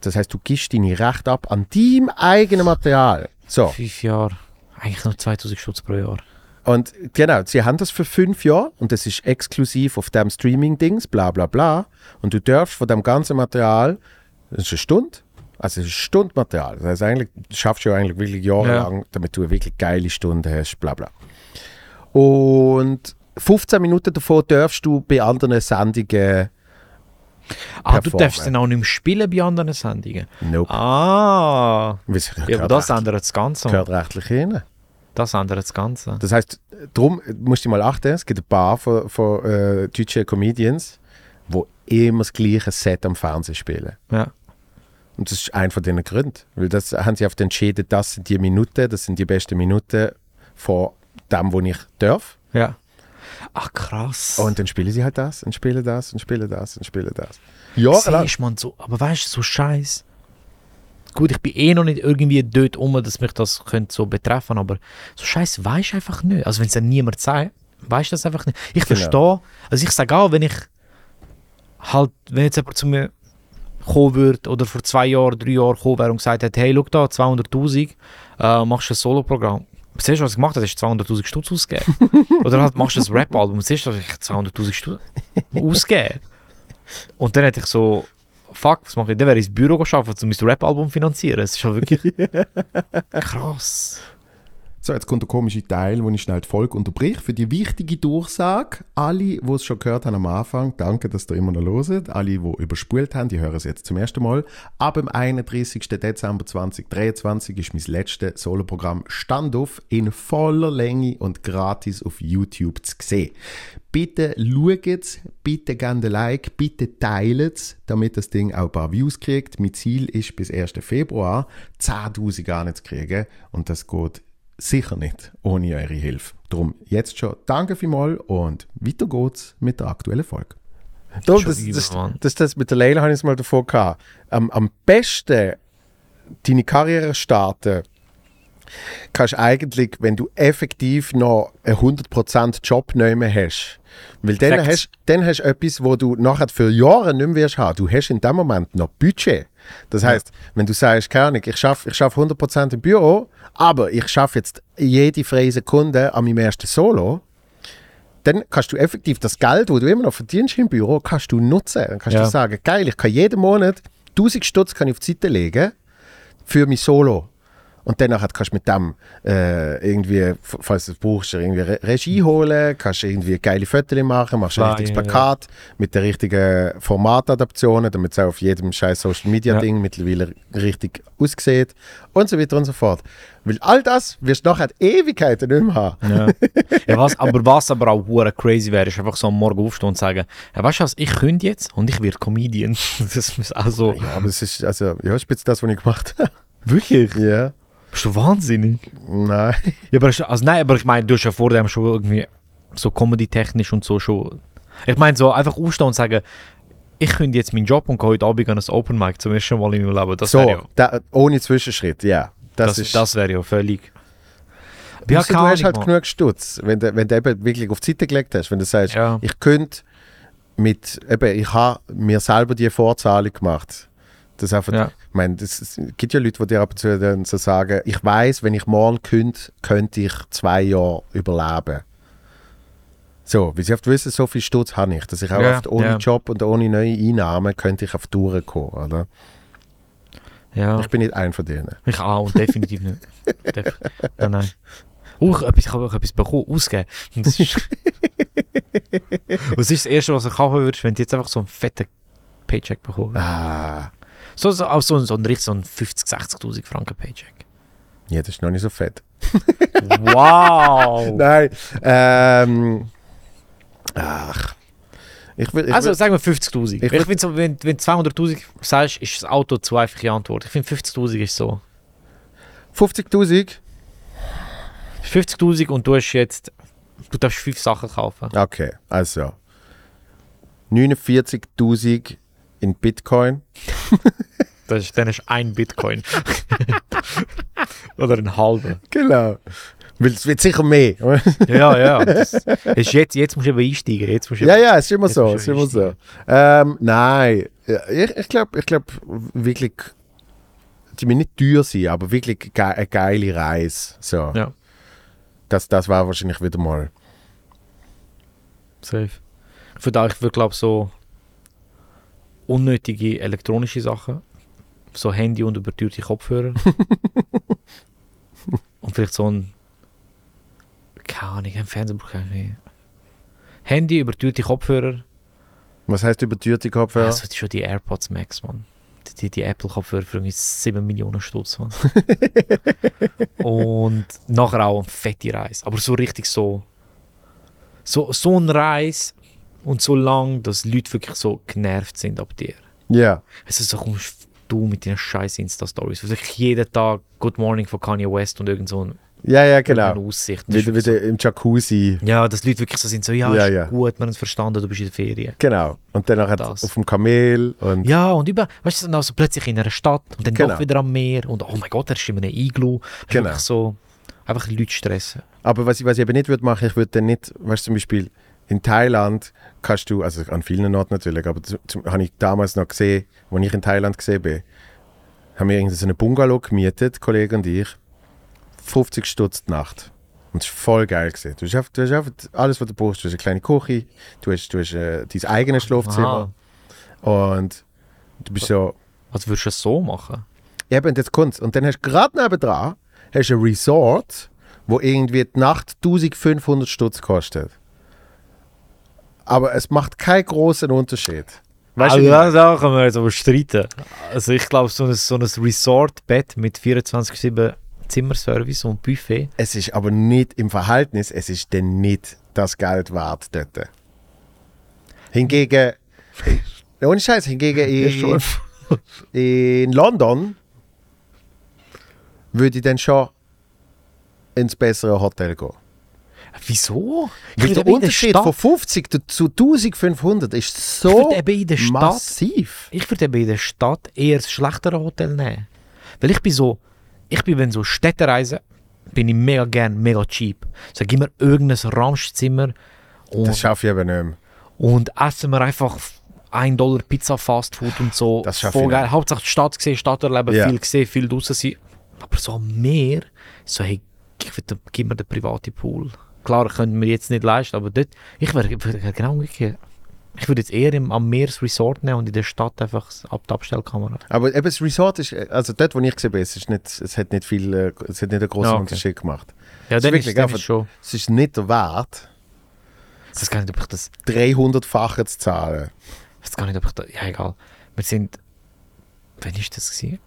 Das heißt, du gibst deine Rechte ab an deinem eigenen Material. So, Fünf Jahre. Eigentlich nur 2000 Schutz pro Jahr. und genau, sie haben das für fünf Jahre und das ist exklusiv auf dem Streaming-Dings, bla bla bla. Und du darfst von dem ganzen Material, das ist eine Stunde, Also es ist Stundenmaterial. Das heißt, eigentlich schaffst du ja eigentlich wirklich jahrelang, damit du eine wirklich geile Stunde hast, bla bla. Und 15 Minuten davon darfst du bei anderen Sendungen Ah, du darfst dann auch nicht mehr spielen bei anderen Sendungen. Nope. Ah. Ja, aber das ändert das Ganze. gehört rechtlich hin. Das ändert das Ganze. Das heißt, darum musst du mal achten, es gibt ein paar von, von äh, deutschen Comedians, die immer das gleiche Set am Fernsehen spielen. Ja. Und das ist einer von diesen Gründen. Weil das haben sie oft entschieden, das sind die Minuten, das sind die besten Minuten von dem, wo ich darf. Ja. Ach krass. Und dann spielen sie halt das und spielen das und spielen das und spielen das. Jahrelang. Siehst man so, aber weißt du, so scheiß. Gut, ich bin eh noch nicht irgendwie dort um, dass mich das könnte so betreffen, aber so scheiß weiß ich einfach nicht. Also wenn es dann niemand sagt, weiß das einfach nicht. Ich Genau. verstehe, also ich sage auch, wenn ich halt, wenn jetzt jemand zu mir kommen würde oder vor zwei Jahren, drei Jahren gekommen wäre und gesagt hat, hey, schau da, 200'000, äh, machst du ein Soloprogramm. Siehst du, was ich gemacht habe? Hast 200'000 Stutz ausgegeben. oder halt machst du ein Rap-Album. Siehst du, ich 200'000 Stutz ausgegeben. Und dann hätte ich so, fuck, was mache ich? Dann wäre ich ins Büro geschafft, um mein Rap-Album zu finanzieren. Es ist schon wirklich krass. So, jetzt kommt der komische Teil, wo ich schnell die Folge unterbrich für die wichtige Durchsage. Alle, die es schon gehört haben am Anfang, danke, dass ihr immer noch loset. Alle, die überspult haben, die hören es jetzt zum ersten Mal. Ab dem 31. Dezember 2023 ist mein letztes Soloprogramm Standoff in voller Länge und gratis auf YouTube zu sehen. Bitte schaut bitte gebt ein Like, bitte teilt es, damit das Ding auch ein paar Views kriegt. Mein Ziel ist bis 1. Februar 10.000 gar nicht zu kriegen und das geht sicher nicht ohne eure Hilfe. Darum jetzt schon danke vielmals und weiter geht's mit der aktuellen Folge. Darum, das, das, das, das mit der Leila habe ich es mal davor gehabt. Am, am besten deine Karriere starten kannst du eigentlich, wenn du effektiv noch einen 100% Job nicht mehr hast. Weil dann hast, dann hast du etwas, wo du nachher für Jahre nicht mehr wirst haben. Du hast in dem Moment noch Budget. Das heißt, wenn du sagst, keine Ahnung, ich schaffe ich schaff 100% im Büro, aber ich schaffe jetzt jede freie Sekunde an meinem ersten Solo, dann kannst du effektiv das Geld, das du immer noch verdienst im Büro, kannst du nutzen. Dann kannst Ja. du sagen, geil, ich kann jeden Monat 1000 Stutz kann ich auf die Seite legen für mein Solo. Und dann nachher kannst du mit dem äh, irgendwie, falls du es brauchst, irgendwie Re Regie holen, kannst irgendwie geile Fotos machen, machst ein richtiges ja. Plakat mit den richtigen Formatadaptionen, damit es auch auf jedem scheiß Social Media Ding mittlerweile richtig aussieht und so weiter und so fort. Weil all das wirst du nachher Ewigkeiten nicht mehr haben. Ja. ja, was, aber was aber auch hure crazy wäre, ist einfach so am Morgen aufstehen und sagen, ja, weißt du was, ich könnte jetzt und ich werde Comedian. Das ist auch so. Ja, aber es ist, also, ja, ist jetzt das, was ich gemacht habe. Wirklich? ja, Bist du wahnsinnig? nein. Ja, aber, also, nein, aber ich meine, du hast ja vor dem schon irgendwie so comedy-technisch und so schon. Ich meine, so einfach aufstehen und sagen, ich könnte jetzt meinen Job und gehe heute Abend an ein Open Mic zum ersten Mal in meinem Leben. Das so, ja, da, ohne Zwischenschritt, ja. Das, das, ist, das wäre ja völlig. Du hast halt Mann. genug Stutz, wenn du, wenn du eben wirklich auf die Seite gelegt hast, wenn du sagst, Ja. ich könnte mit, eben, ich habe mir selber die Vorzahlung gemacht. Das einfach, Ja. Ich meine, das, es gibt ja Leute, die dir ab und zu dann so sagen, ich weiß, wenn ich morgen könnte, könnte ich zwei Jahre überleben. So, weil sie oft wissen, so viel Stutz habe ich, dass ich auch Ja, oft ohne ja. Job und ohne neue Einnahmen könnte ich auf die Tour kommen, oder? Ja, Ich bin nicht ein von denen. ich auch, definitiv nicht. Def nein, nein. Ich, etwas- ich habe auch etwas bekommen, ausgegeben. Und das ist was ist das Erste, was ich kaufen würdest, wenn du jetzt einfach so einen fetten Paycheck bekommst? Ah, So, so, auch so, so ein richtig so ein 50, 60.000 Franken Paycheck. ja, das ist noch nicht so fett. Wow! Nein, ähm, ach, ich will, ich also will, sagen wir 50.000. Ich Ich, finde so, wenn, wenn du 200.000 sagst, ist das Auto zu einfache Antwort. Ich finde 50.000 ist so. 50'000? 50.000 und du hast jetzt, du darfst fünf Sachen kaufen. Okay, also 49'000 in Bitcoin. Das ist, dann du ein Bitcoin. Oder ein halber. Genau. Weil es wird sicher mehr. Ja, ja. Das ist jetzt, jetzt musst du eben einsteigen. Jetzt musst du ja, ja, es ist immer so. ist immer so. Ähm, nein, ich, ich glaube ich glaub, wirklich, die müssen nicht teuer sein, aber wirklich ge eine geile Reise. So. Ja. Das, das war wahrscheinlich wieder mal. Safe. Für da, ich würde glaube so unnötige elektronische Sachen so Handy und überteuerte Kopfhörer. und vielleicht so ein. Keine Ahnung, ein Fernseher brauche ich nicht. Handy, überteuerte Kopfhörer. Was heißt übertürte Kopfhörer? Ja. Also schon die AirPods Max, Mann. Die, die, Apple-Kopfhörer für irgendwie 7 Millionen Stutz, Mann. und nachher auch eine fette Reise. Aber so richtig so. So, so ein Reis und so lang, dass Leute wirklich so genervt sind ab dir. Ja. Also so kommst du mit deinen scheiß Insta-Stories. Also ich jeden Tag Good Morning von Kanye West und irgend so ein- Ja, ja, eine genau. Aussicht. Wieder, wieder im Jacuzzi. so, ja, dass Leute wirklich so sind, so ja, Ja, ist ja. gut, wir haben es verstanden, du bist in der Ferien. Genau. Und dann nachher Das. auf dem Kamel und Ja, und über, weißt du, dann also plötzlich in einer Stadt und dann Genau. doch wieder am Meer und oh mein Gott, er ist in einem ist Genau. so, einfach Leute stressen. Aber was ich, was ich eben nicht würde machen, ich würde dann nicht, weißt du, zum Beispiel in Thailand kannst du, also an vielen Orten natürlich, aber habe ich damals noch gesehen, als ich in Thailand gesehen bin, haben wir irgendwie so eine Bungalow gemietet, Kollege und ich, 50 Stutz die Nacht. Und es war voll geil. Gewesen. Du, hast einfach, du hast einfach alles, was du brauchst. Du hast eine kleine Küche, du hast, du hast äh, dein eigenes Schlafzimmer und du bist so, Was würdest du so machen? Eben, und jetzt kommt's. Und dann hast du gerade nebendran hast ein Resort, wo irgendwie die Nacht 1500 Stutz kostet. Aber es macht keinen großen Unterschied. Weißt du, also, da können wir jetzt aber streiten. Also ich glaube, so ein, so ein Resort-Bett mit 24-7 Zimmerservice und Buffet. es ist aber nicht im Verhältnis, es ist dann nicht das Geld wert dort. Hingegen, ohne Scheiß, hingegen in, in London würde ich dann schon ins bessere Hotel gehen. Wieso? Weil der Unterschied Stadt- von 50 zu- zu 1500 ist so Stadt massiv. Ich würde eben in der Stadt eher das schlechtere Hotel nehmen. Weil ich bin so, ich bin, wenn so Städtereisen, bin ich mega gern, mega cheap. So, gib mir irgendein Ramschzimmer und, Das schaffe ich eben nicht mehr. und essen wir einfach 1 Dollar Pizza Fast Food und so. Das schaffe Voll ich geil. Hauptsache die Stadt gesehen, Stadt erleben, Ja. viel gesehen, viel draußen sein. Aber so am Meer, so hey, ich würde, gib mir den privaten Pool. Klar, können wir jetzt nicht leisten, aber dort, ich wäre wär genau umgekehrt. Ich würde jetzt eher im, am Meer das Resort nehmen und in der Stadt einfach ab die Abstellkamera. Aber eben das Resort ist, also dort, wo ich gesehen bin, es, ist nicht, es hat nicht viel, äh, es hat nicht einen großen Ja, okay. Unterschied gemacht. Ja, ist dann wirklich ist, einfach- ist schon. Es ist nicht der Wert, weiß gar nicht, ob ich das. 300-fache zu zahlen. Ich weiß gar nicht, ob ich das. Ja, egal. Wir sind. Wann ist das gewesen?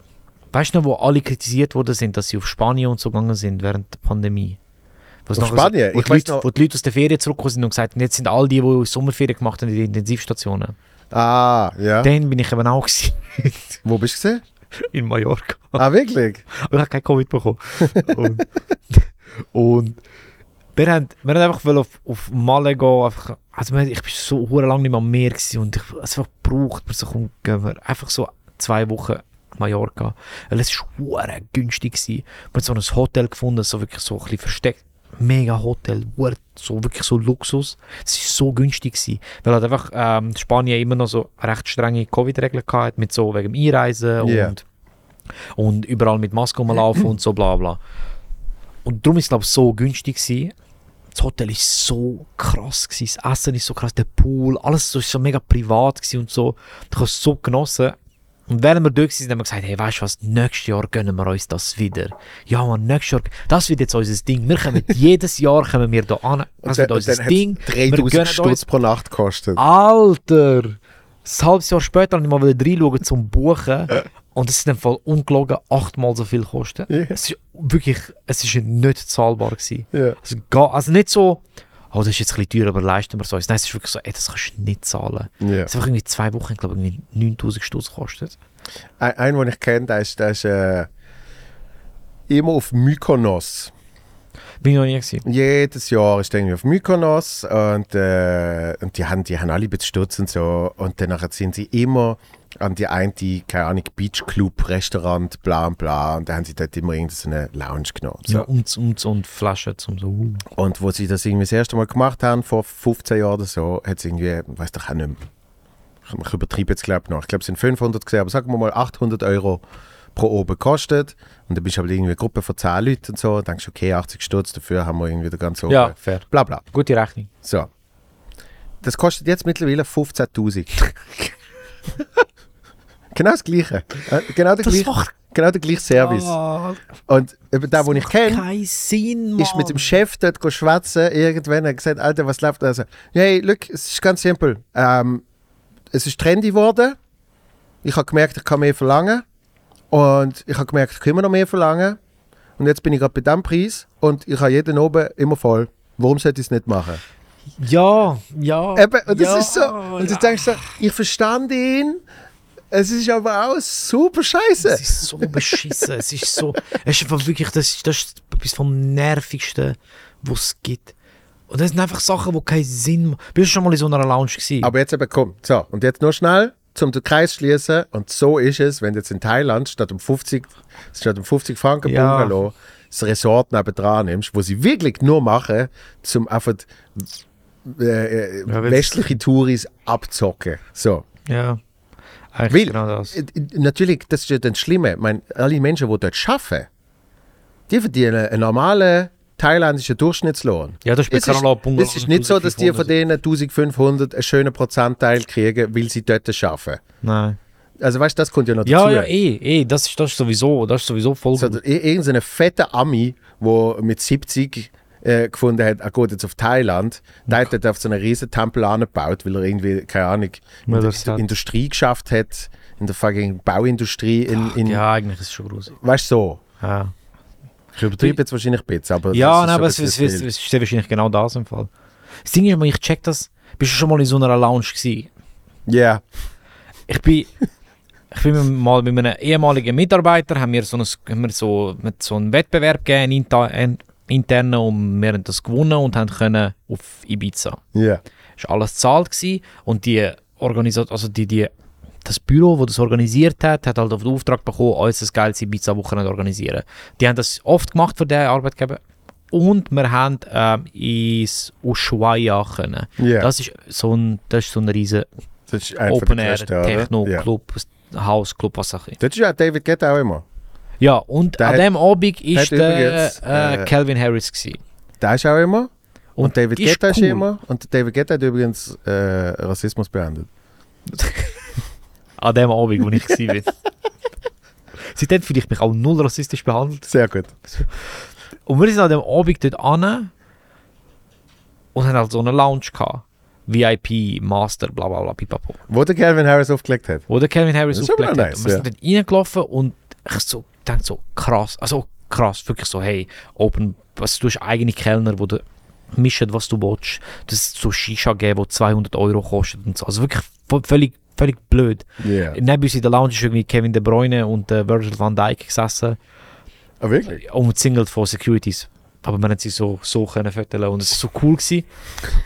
Weißt du noch, wo alle kritisiert worden sind, dass sie auf Spanien und so gegangen sind während der Pandemie? Auf nachher Spanien? So, wo, Ich die Leute, noch- wo die Leute aus der Ferien zurückgekommen sind und gesagt haben, jetzt sind all die, die Sommerferien gemacht haben, in den Intensivstationen. Ah, ja. Dann bin ich eben auch gewesen, Wo bist du gesehen? in Mallorca. Ah, wirklich? Aber ich habe kein Covid bekommen. und, und wir haben, wir haben einfach auf, auf Malle gehen. Einfach, also wir, ich bin so lange nicht mehr am Meer gewesen und ich es einfach braucht man so komm, gehen wir einfach so zwei Wochen Mallorca. Weil es war günstig gewesen. Wir haben so ein Hotel gefunden, so wirklich so ein bisschen versteckt. Mega Hotel, so wirklich so Luxus. Es war so günstig gewesen, weil halt einfach ähm, Spanien immer noch so recht strenge Covid-Regeln hatte mit so wegen dem Einreisen Ja. und und überall mit Maske rumlaufen und so bla bla. Und darum ist es glaube ich so günstig gewesen. Das Hotel ist so krass gewesen, das Essen ist so krass, der Pool, alles so, ist so mega privat gewesen und so. Ich habe es so genossen. Und während wir dort waren, haben wir gesagt, hey, weißt du was, nächstes Jahr gönnen wir uns das wieder. Ja man, nächstes Jahr, das wird jetzt unser Ding. Wir kommen jedes Jahr kommen wir da an, das wird unser dann Ding. Wir 3000 gönnen Stutz pro Nacht gekostet. Alter! Ein halbes Jahr später habe ich mal wieder reinschauen zum Buchen. Und es ist im Fall ungelogen achtmal so viel gekostet. Ja. Es ist wirklich, es ist nicht zahlbar gewesen. Ja. Also, also nicht so, oh, das ist jetzt ein bisschen teuer, aber leisten wir es uns. Nein, es ist wirklich so, ey, das kannst du nicht zahlen. Ja. Es hat einfach irgendwie zwei Wochen, ich glaube irgendwie 9000 Stutz gekostet. Ein, ein den ich kenne, der ist, der ist äh, immer auf Mykonos. Bin ich noch nie gewesen. Jedes Jahr ist irgendwie auf Mykonos und, äh, und die, haben, die haben alle ein bisschen Stutz und so. Und dann nachher sind sie immer an die eine, keine Ahnung, Beachclub, Restaurant, bla und bla. Und dann haben sie dort immer irgendeine Lounge genommen. So. Ja, und, und, und Flaschen zum so, uh. Und wo sie das irgendwie das erste Mal gemacht haben, vor 15 Jahren oder so, hat es irgendwie, weiß doch auch nicht mehr, ich, übertreibe jetzt glaube ich noch, ich glaube es sind 500 gesehen, aber sagen wir mal 800 Euro pro Oben gekostet. Und dann bist du aber irgendwie eine Gruppe von 10 Leuten und so, und denkst okay, 80 Stutz, dafür haben wir irgendwie den ganzen Ja, fair. Bla bla. Gute Rechnung. So. Das kostet jetzt mittlerweile 15.000. Genau das Gleiche. Äh, genau, der Das gleiche, macht genau der gleiche Service. Ah, Und eben der, den ich kenne, Sinn, ist mit dem Chef dort schwätzen. Irgendwann hat gesagt, Alter, was läuft da? Also, hey, look, es ist ganz simpel. Ähm, es ist trendy geworden. Ich habe gemerkt, ich kann mehr verlangen. Und ich habe gemerkt, ich kann immer noch mehr verlangen. Und jetzt bin ich gerade bei diesem Preis und ich habe jeden oben immer voll. Warum sollte ich es nicht machen? Ja, ja. Eben, und das ja, ist so. Und du denkst so, ich verstand ihn. Es ist aber auch super scheiße. Es ist so beschissen. es ist so. Es ist einfach wirklich, das ist, das ist etwas vom Nervigsten, was es gibt. Und das sind einfach Sachen, die keinen Sinn machen. Bist du schon mal in so einer Lounge gewesen? Aber jetzt eben komm. So, und jetzt nur schnell zum den Kreis schließen. Und so ist es, wenn du jetzt in Thailand statt um 50, statt um 50 Franken Ja. Bungalow das Resort nebendran nimmst, wo sie wirklich nur machen, zum einfach äh, äh, Ja, westliche Touris abzocken. So. ja. Eigentlich Weil, genau das. natürlich, das ist ja dann Schlimme. Ich meine, alle Menschen, die dort arbeiten, die verdienen einen normalen thailändischen Durchschnittslohn. Ja, das ist Es ist, es ist nicht so, dass die von 1500. denen 1500 einen schönen Prozentteil kriegen, weil sie dort arbeiten. Nein. Also weißt du, das kommt ja noch dazu. Ja, ja, eh, eh. Das ist, das ist sowieso, das ist sowieso voll So, gut. ir- irgendeine fette Ami, der mit 70 äh, gefunden hat, er geht jetzt auf Thailand, der hat auf so einen riesen Tempel angebaut, weil er irgendwie, keine Ahnung, in der, Industrie geschafft hat, in der fucking Bauindustrie, in, in Ja, eigentlich ist es schon grusig. weißt du, so. Ja, Ich übertreibe jetzt wahrscheinlich ein bisschen, aber ja nein, aber es, es, es, ist wahrscheinlich genau das im Fall. Das Ding ist, ich check das. Bist du schon mal in so einer Lounge gewesen? Ja, Ich bin, ich bin mal mit einem ehemaligen Mitarbeiter, haben wir so, ein, haben wir so, mit so einen Wettbewerb gegeben, inter, in- internen, und wir haben das gewonnen und haben können auf Ibiza. ja. Es war alles gezahlt gewesen und die Organisation, also die, die, das Büro, das das organisiert hat, hat halt auf den Auftrag bekommen, uns ein geiles Ibiza-Wochenende organisieren. Die haben das oft gemacht für den Arbeitgeber und wir haben ähm, ins Ushuaia können. Ja. Das ist so ein, das ist so ein riesen Das ist einer von Open den Air, grössten, oder? Techno, Ja. Club, House Club, was auch immer. Das ist ja David Guetta auch immer. Ja, und Der an hat- dem Abend hat ist der übrigens, äh, äh, Calvin Harris gewesen. Der ist auch immer. Und, David ist Guetta ist cool. immer. Und David Guetta hat übrigens äh, Rassismus beendet. An dem Abend, wo ich bin. Seitdem fühle ich mich auch null rassistisch behandelt. Sehr gut. Und wir sind an dem Abend dort an und haben halt so eine Lounge gehabt. VIP, Master, bla bla bla, pipapo. Wo der Calvin Harris aufgelegt hat. Wo der Calvin Harris Das ist aufgelegt hat. nice, und wir ja. sind dort reingelaufen und ich so, dachte so, krass, also krass, wirklich so, hey, Open, was du hast eigene Kellner, wo du mischen, was du willst. Das ist so Shisha geben, wo 200 Euro kostet und so. Also wirklich völlig, völlig blöd. Ja. Neben uns in der Lounge ist irgendwie Kevin De Bruyne und äh, Virgil van Dijk gesessen. Ah, wirklich? umzingelt von Securities. Aber wir haben sie so, so können fotografieren und es war so cool. Gewesen.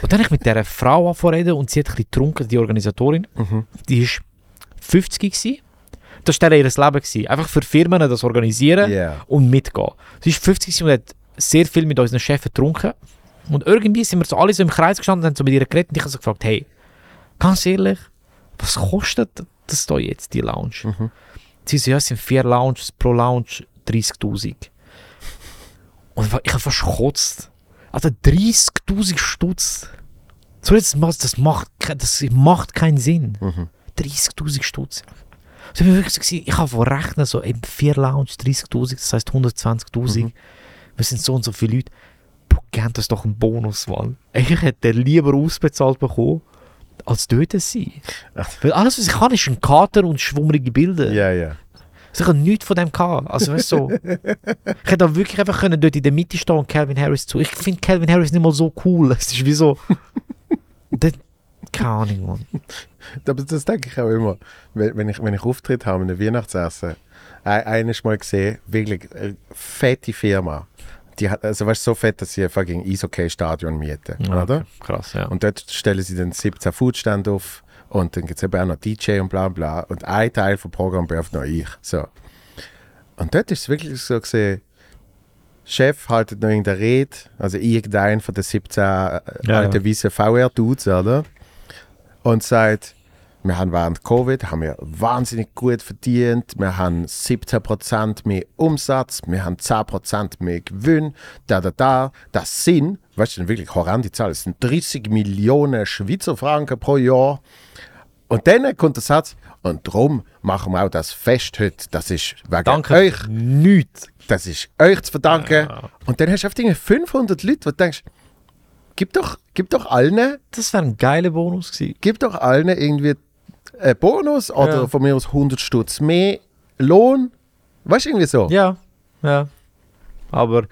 Und dann habe ich mit dieser Frau angefangen und sie hat ein bisschen getrunken, die Organisatorin. Mhm. Die war 50 gewesen. Das war ihr Leben. Gewesen. Einfach für Firmen das organisieren Ja. und mitgehen. Sie war 50 gewesen und hat sehr viel mit unseren Chefs getrunken. Und irgendwie sind wir so alle so im Kreis gestanden und haben so mit ihr geredet und ich habe so gefragt, hey, ganz ehrlich, was kostet das da jetzt, die Lounge? Mhm. Sie so, ja, es sind vier Lounges, pro Lounge 30'000. Und ich habe fast gekotzt. Also 30'000 Stutz. So, das, macht- das, macht, das macht keinen Sinn. Mhm. 30'000 Stutz. So, ich war wirklich so, gewesen, ich habe von rechnen, so eben vier Lounge, 30'000, das heisst 120'000. Mhm. Wir sind so und so viele Leute. Bro, gebt uns doch einen Bonus, Mann. Ich hätte den lieber ausbezahlt bekommen, als dort sein. Weil alles, was ich kann, ist ein Kater und schwummerige Bilder. Ja, ja. Also ich habe nichts von dem gehabt. Also weißt du, so. ich hätte auch wirklich einfach können dort in der Mitte stehen und Calvin Harris zu. Ich finde Calvin Harris nicht mal so cool. Es ist wie so. Keine Ahnung, Mann. Aber das denke ich auch immer. Wenn, ich, wenn ich Auftritt habe in einem Weihnachtsessen, ein, eines Mal gesehen, wirklich eine fette Firma. Die hat, also weißt du, so fett, dass sie ein fucking Eishockey-Stadion mieten, Ja, oder? Krass, ja. Und dort stellen sie dann 17 Foodstände auf und dann gibt es eben auch noch DJ und bla bla. Und ein Teil vom Programm betrifft noch ich. So. Und dort ist es wirklich so gesehen, Chef haltet noch irgendeine Rede, also irgendein von den 17 äh, Ja, alten ja. weißen VR-Dudes, oder? Und sagt, wir haben während Covid haben wir wahnsinnig gut verdient, wir haben 17% mehr Umsatz, wir haben 10% mehr Gewinn, da, da, da. Das sind, weißt du, wirklich horrende Zahl, das sind 30 Millionen Schweizer Franken pro Jahr. Und dann kommt der Satz, und darum machen wir auch das Fest heute. Das ist wegen Danke. euch. Nichts. Das ist euch zu verdanken. Und dann hast du auf Dinge 500 Leute, wo du denkst, gib doch, gib doch allen, Das wäre ein geiler Bonus gewesen. gib doch allen irgendwie einen Bonus oder Ja. von mir aus 100 Stutz mehr Lohn. Weißt du, irgendwie so. Ja, ja. Aber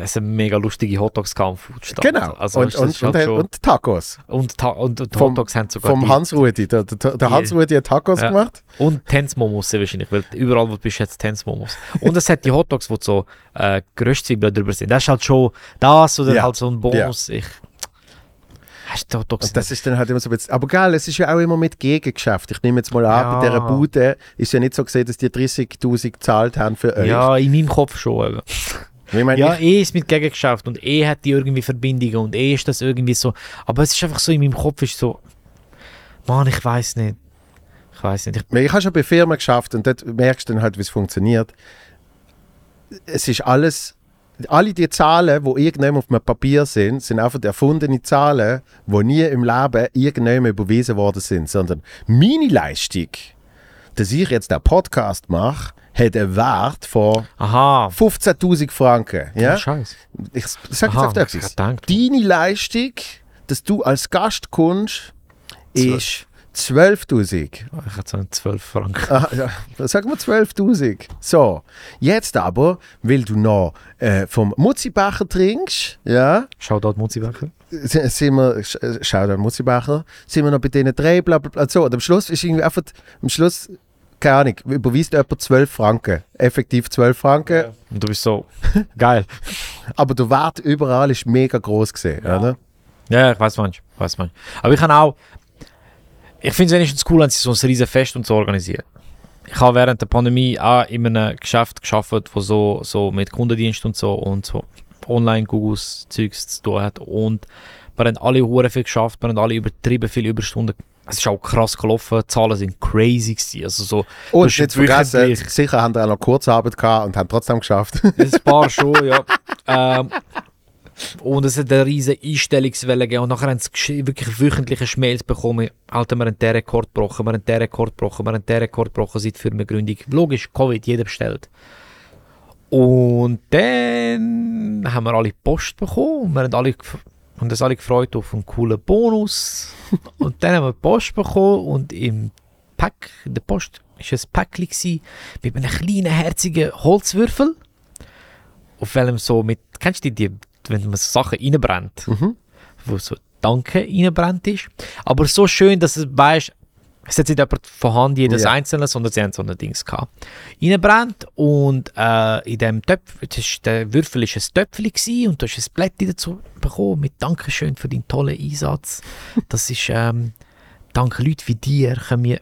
es ist eine mega lustige Hotdogs-Kampf. Genau. Also, und, und, halt und, und Tacos. und, Ta und, und vom- Hotdogs haben sogar Vom die- Hans-Rudi. Der, der, der Hans-Rudi hat Tacos Ja. gemacht. Und Tänzmomos sehr wahrscheinlich, weil überall, wo du bist, jetzt Tänzmomos. Und es hat die Hotdogs, wo so äh, Geröstzwiebeln drüber sind. Das ist halt schon das oder Ja. halt so ein Bonus. Ich, hast du Hotdogs? Und das ist dann halt immer so ein bisschen, aber geil, es ist ja auch immer mit Gegengeschäft. Ich nehme jetzt mal an, Ja. bei dieser Bude ist ja nicht so gesehen, dass die 30'000 gezahlt haben für euch. ja, in meinem Kopf schon. Eben. Ich meine, Ja, eh ist mit Gegengeschäft und eh hat die irgendwie Verbindungen und eh ist das irgendwie so. Aber es ist einfach so in meinem Kopf ist so, Mann, ich weiß nicht. Ich weiß nicht. Ich, ich habe schon bei Firmen geschafft und dort merkst du dann halt, wie es funktioniert. Es ist alles, alle die Zahlen, die irgendjemand auf einem Papier sind, sind einfach erfundene Zahlen, die nie im Leben irgendjemand überwiesen worden sind, sondern meine Leistung, dass ich jetzt den Podcast mache, hat einen Wert von aha. 15.000 Franken. Ja? Scheiße. Ich sage jetzt auf ich gedacht. Deine Leistung, dass du als Gast kommst, ist 12.000. Ich hatte so einen 12 Franken. Ah, ja, sagen wir 12.000. So, jetzt aber, weil du noch äh, vom Mutzibacher trinkst, ja, Schau dort Mutzibacher. sind wir, sch- äh, schau da Mutzibacher, sind wir noch bei denen drei, bla bla bla. So, und am Schluss ist irgendwie einfach, am Schluss, keine Ahnung, überweist jemand 12 Franken. Effektiv 12 Franken, Und du bist so, geil. aber der Wert überall ist mega groß gesehen, oder? Ja, ich weiß manch, weiß manch. Aber ich kann auch, ich finde es wenigstens cool, wenn sie so ein riesen Fest und so organisieren. Ich habe während der Pandemie auch in einem Geschäft geschafft, wo so, so mit Kundendienst und so und so Online-Googles Zeugs zu tun hat und wir haben alle hure viel geschafft, wir haben alle übertrieben viele Überstunden. Es ist auch krass gelaufen, die Zahlen sind crazy gewesen. Also so, Und nicht vergessen, sicher haben die auch noch Kurzarbeit gehabt und haben trotzdem geschafft. Ein paar schon, ja. Ähm, und es hat eine riesige Einstellungswelle gegeben. Und nachher haben sie wirklich wöchentliche Schmails bekommen. Alter, wir haben den Rekord gebrochen, wir haben den Rekord gebrochen, wir haben den Rekord gebrochen seit Firmengründung. Logisch, Covid, jeder bestellt. Und dann haben wir alle Post bekommen und wir haben alle haben uns alle gefreut auf einen coolen Bonus. und dann haben wir Post bekommen und im Pack, in der Post, war ein Päckchen mit einem kleinen, herzigen Holzwürfel auf welchem so mit, kennst du die, die wenn man so Sachen reinbrennt, Mhm. wo so Danke reinbrennt ist, aber so schön, dass es weißt, es hat nicht jemand von Hand jedes Ja. einzelne, sondern sie haben so ein Dings gehabt. Reinbrennt und äh, in dem Töpf, das ist, der Würfel ist ein Töpfchen gewesen und du hast ein Blättchen dazu bekommen mit Dankeschön für deinen tollen Einsatz. Das ist, ähm, danke Leute wie dir können wir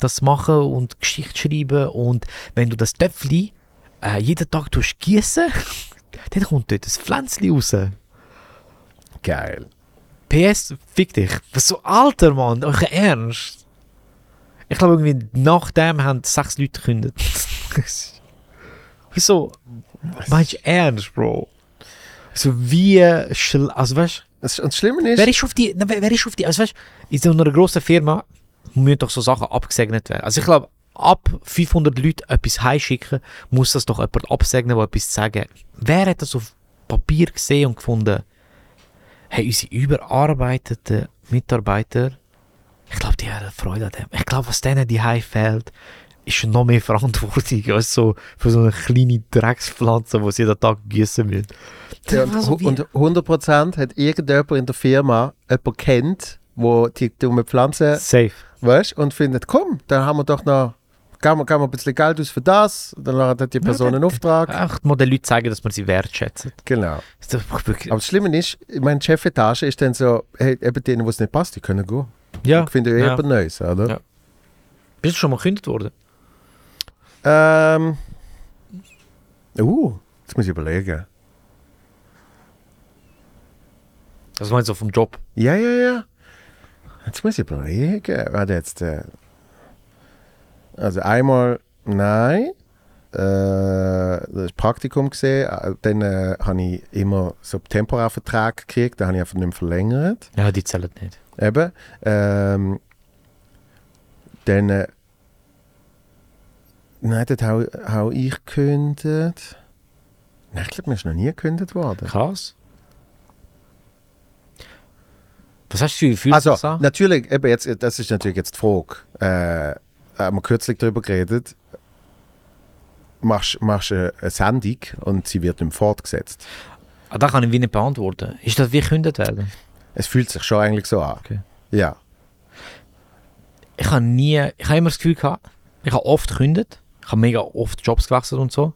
das machen und Geschichte schreiben und wenn du das Töpfchen äh, jeden Tag gießen, dann kommt dort ein Pflänzchen raus. Geil. PS, fick dich. Was so alter Mann, euch Ernst? Ich glaube irgendwie nach dem haben sechs Leute gekündigt. Wieso? Meinst du ernst, Bro? So wie, schl- also weißt Das, das Schlimme ist, Wer ist auf die, na, wer wer ist auf die, also weißt, in so einer grossen Firma müssen doch so Sachen abgesegnet werden. Also ich glaube, ab 500 Leute etwas heimschicken, muss das doch jemand absegnen, der etwas sagen. Wer hat das auf Papier gesehen und gefunden, hey, unsere überarbeiteten Mitarbeiter, ich glaube, die haben Freude an dem. Ich glaube, was denen die heim fehlt, ist noch mehr Verantwortung als so für so eine kleine Dreckspflanze, die sie jeden Tag gießen müssen. Ja, und, und 100% hat irgendjemand in der Firma jemanden kennt, wo die dumme Pflanze, Safe. weißt und findet, komm, dann haben wir doch noch, geben wir, geben wir ein bisschen Geld aus für das, dann hat die Person einen Auftrag. Einfach mal den Leuten zeigen, dass man sie wertschätzen. Genau. Das ist doch wirklich- Aber das Schlimme ist, meine Chefetage ist dann so, hey, eben denen, wo es nicht passt, die können gehen. Ja. Ich finde ja ja. Neues, oder? Ja. Bist du schon mal gekündigt worden? Ähm. Uh, jetzt muss ich überlegen. Das meinst du vom Job? Ja, ja, ja. Jetzt muss ich überlegen. Warte jetzt. Äh, also einmal, nein. Äh, das Praktikum gesehen. Äh, Dann äh, habe ich immer so temporären Vertrag gekriegt. Den habe ich einfach nicht mehr verlängert. Ja, die zählen nicht. Eben. Ähm, dann. Äh, nein, dort habe hab ich gekündigt. Nein, ich glaube, mir ist noch nie gekündigt worden. Krass. Was hast du für? Also, so? natürlich, eben jetzt, das ist natürlich jetzt die Frage. Äh, haben wir kürzlich darüber geredet. Machst, machst eine Sendung und sie wird mehr fortgesetzt. Ah, da kann ich wie nicht beantworten. Ist das wie gekündigt werden? Es fühlt sich schon eigentlich so an. Okay. Ja. Ich habe nie, ich habe immer das Gefühl gehabt, ich habe oft gekündigt. Ich habe mega oft Jobs gewechselt und so.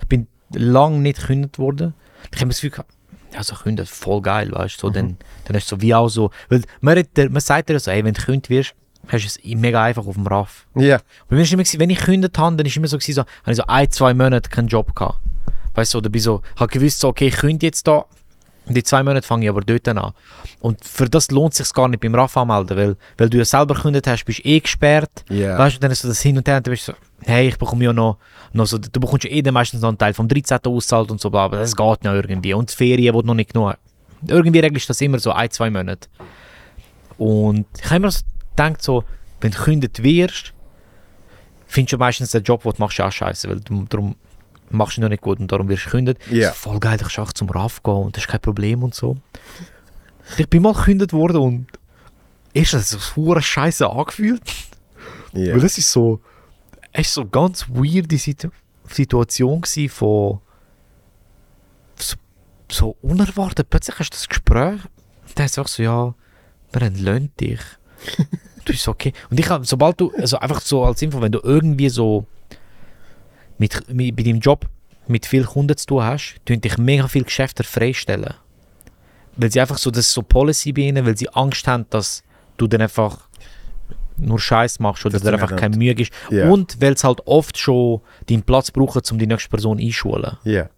Ich bin lang nicht gekündigt worden. Ich habe das Gefühl gehabt, ja, so kündigt, voll geil, weißt du. So, dann, dann ist es so wie auch so, weil man, man sagt dir so, ey, wenn du gekündigt wirst, hast du es mega einfach auf dem Raff. Ja. Und bei mir ist immer, wenn ich gekündigt habe, dann ist immer so, gewesen, so habe ich so ein, zwei Monate keinen Job gehabt. Weißt du, oder bin so, habe gewusst, so, okay, ich kündige jetzt da, und die zwei Monate fange ich aber dort an. Und für das lohnt es sich gar nicht beim RAF anmelden, weil, weil du ja selber gekündigt hast, bist du eh gesperrt. Ja. Weißt du, dann ist so das Hin und Her, und dann bist du so, hey, ich bekomme ja noch, noch so, du bekommst ja eh dann meistens noch einen Teil vom 13. auszahlt und so, bla, aber das geht ja irgendwie. Und die Ferien, die du noch nicht genug Irgendwie regelst du das immer so ein, zwei Monate. Und ich habe immer so gedacht, so, wenn du gekündigt wirst, findest du meistens den Job, den du machst, auch scheiße, weil du darum machst du ihn noch nicht gut und darum wirst du gekündigt. Ja. So, voll geil, ich kann auch zum RAF gehen und das ist kein Problem und so. Ich bin mal gekündigt worden und erst hat sich so scheiße angefühlt. ja. Weil es ist so, es ist so ganz weirde Situ Situation von so, so unerwartet. Plötzlich hast du das Gespräch und dann ist einfach so, ja, wir entlöhnen dich. du bist okay. Und ich habe, sobald du, also einfach so als Info, wenn du irgendwie so mit, mit, bei deinem Job mit viel Kunden zu tun hast, tun dich mega viele Geschäfte freistellen. Weil sie einfach so, das ist so Policy bei ihnen, weil sie Angst haben, dass du dann einfach nur Scheiß machst oder Dass dir du einfach keine Mühe gibst. Ja. Und weil es halt oft schon deinen Platz brauchen, um die nächste Person einzuschulen. Ja.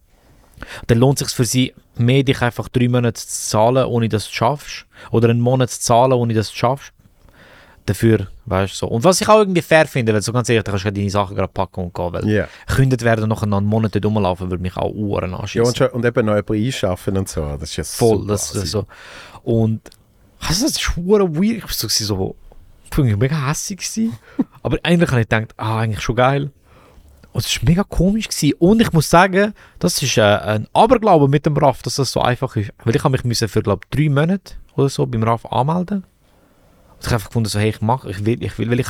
Dann lohnt es sich für sie, mehr dich einfach drei Monate zu zahlen, ohne dass du es schaffst. Oder einen Monat zu zahlen, ohne dass du es schaffst. Dafür, weißt du so. Und was ich auch irgendwie fair finde, weil so ganz ehrlich, da kannst du ja deine Sachen gerade packen und gehen, weil Ja. gekündigt werden und nachher noch einen Monat dort rumlaufen, würde mich auch Uhren Ja, anschießen. und, schon, und eben noch jemanden einschaffen und so. Das ist ja Voll, das, das so. Und also, das ist weird. Ich war so, so ich war mega hässlich. gewesen. Aber eigentlich habe ich gedacht, ah, eigentlich schon geil. Und es war mega komisch. Gewesen. Und ich muss sagen, das ist äh, ein Aberglaube mit dem RAF, dass das so einfach ist. Weil ich habe mich müssen für, glaube drei Monate oder so beim RAF anmelden. Und ich habe einfach gefunden, so, hey, ich mache, ich will, ich will, weil ich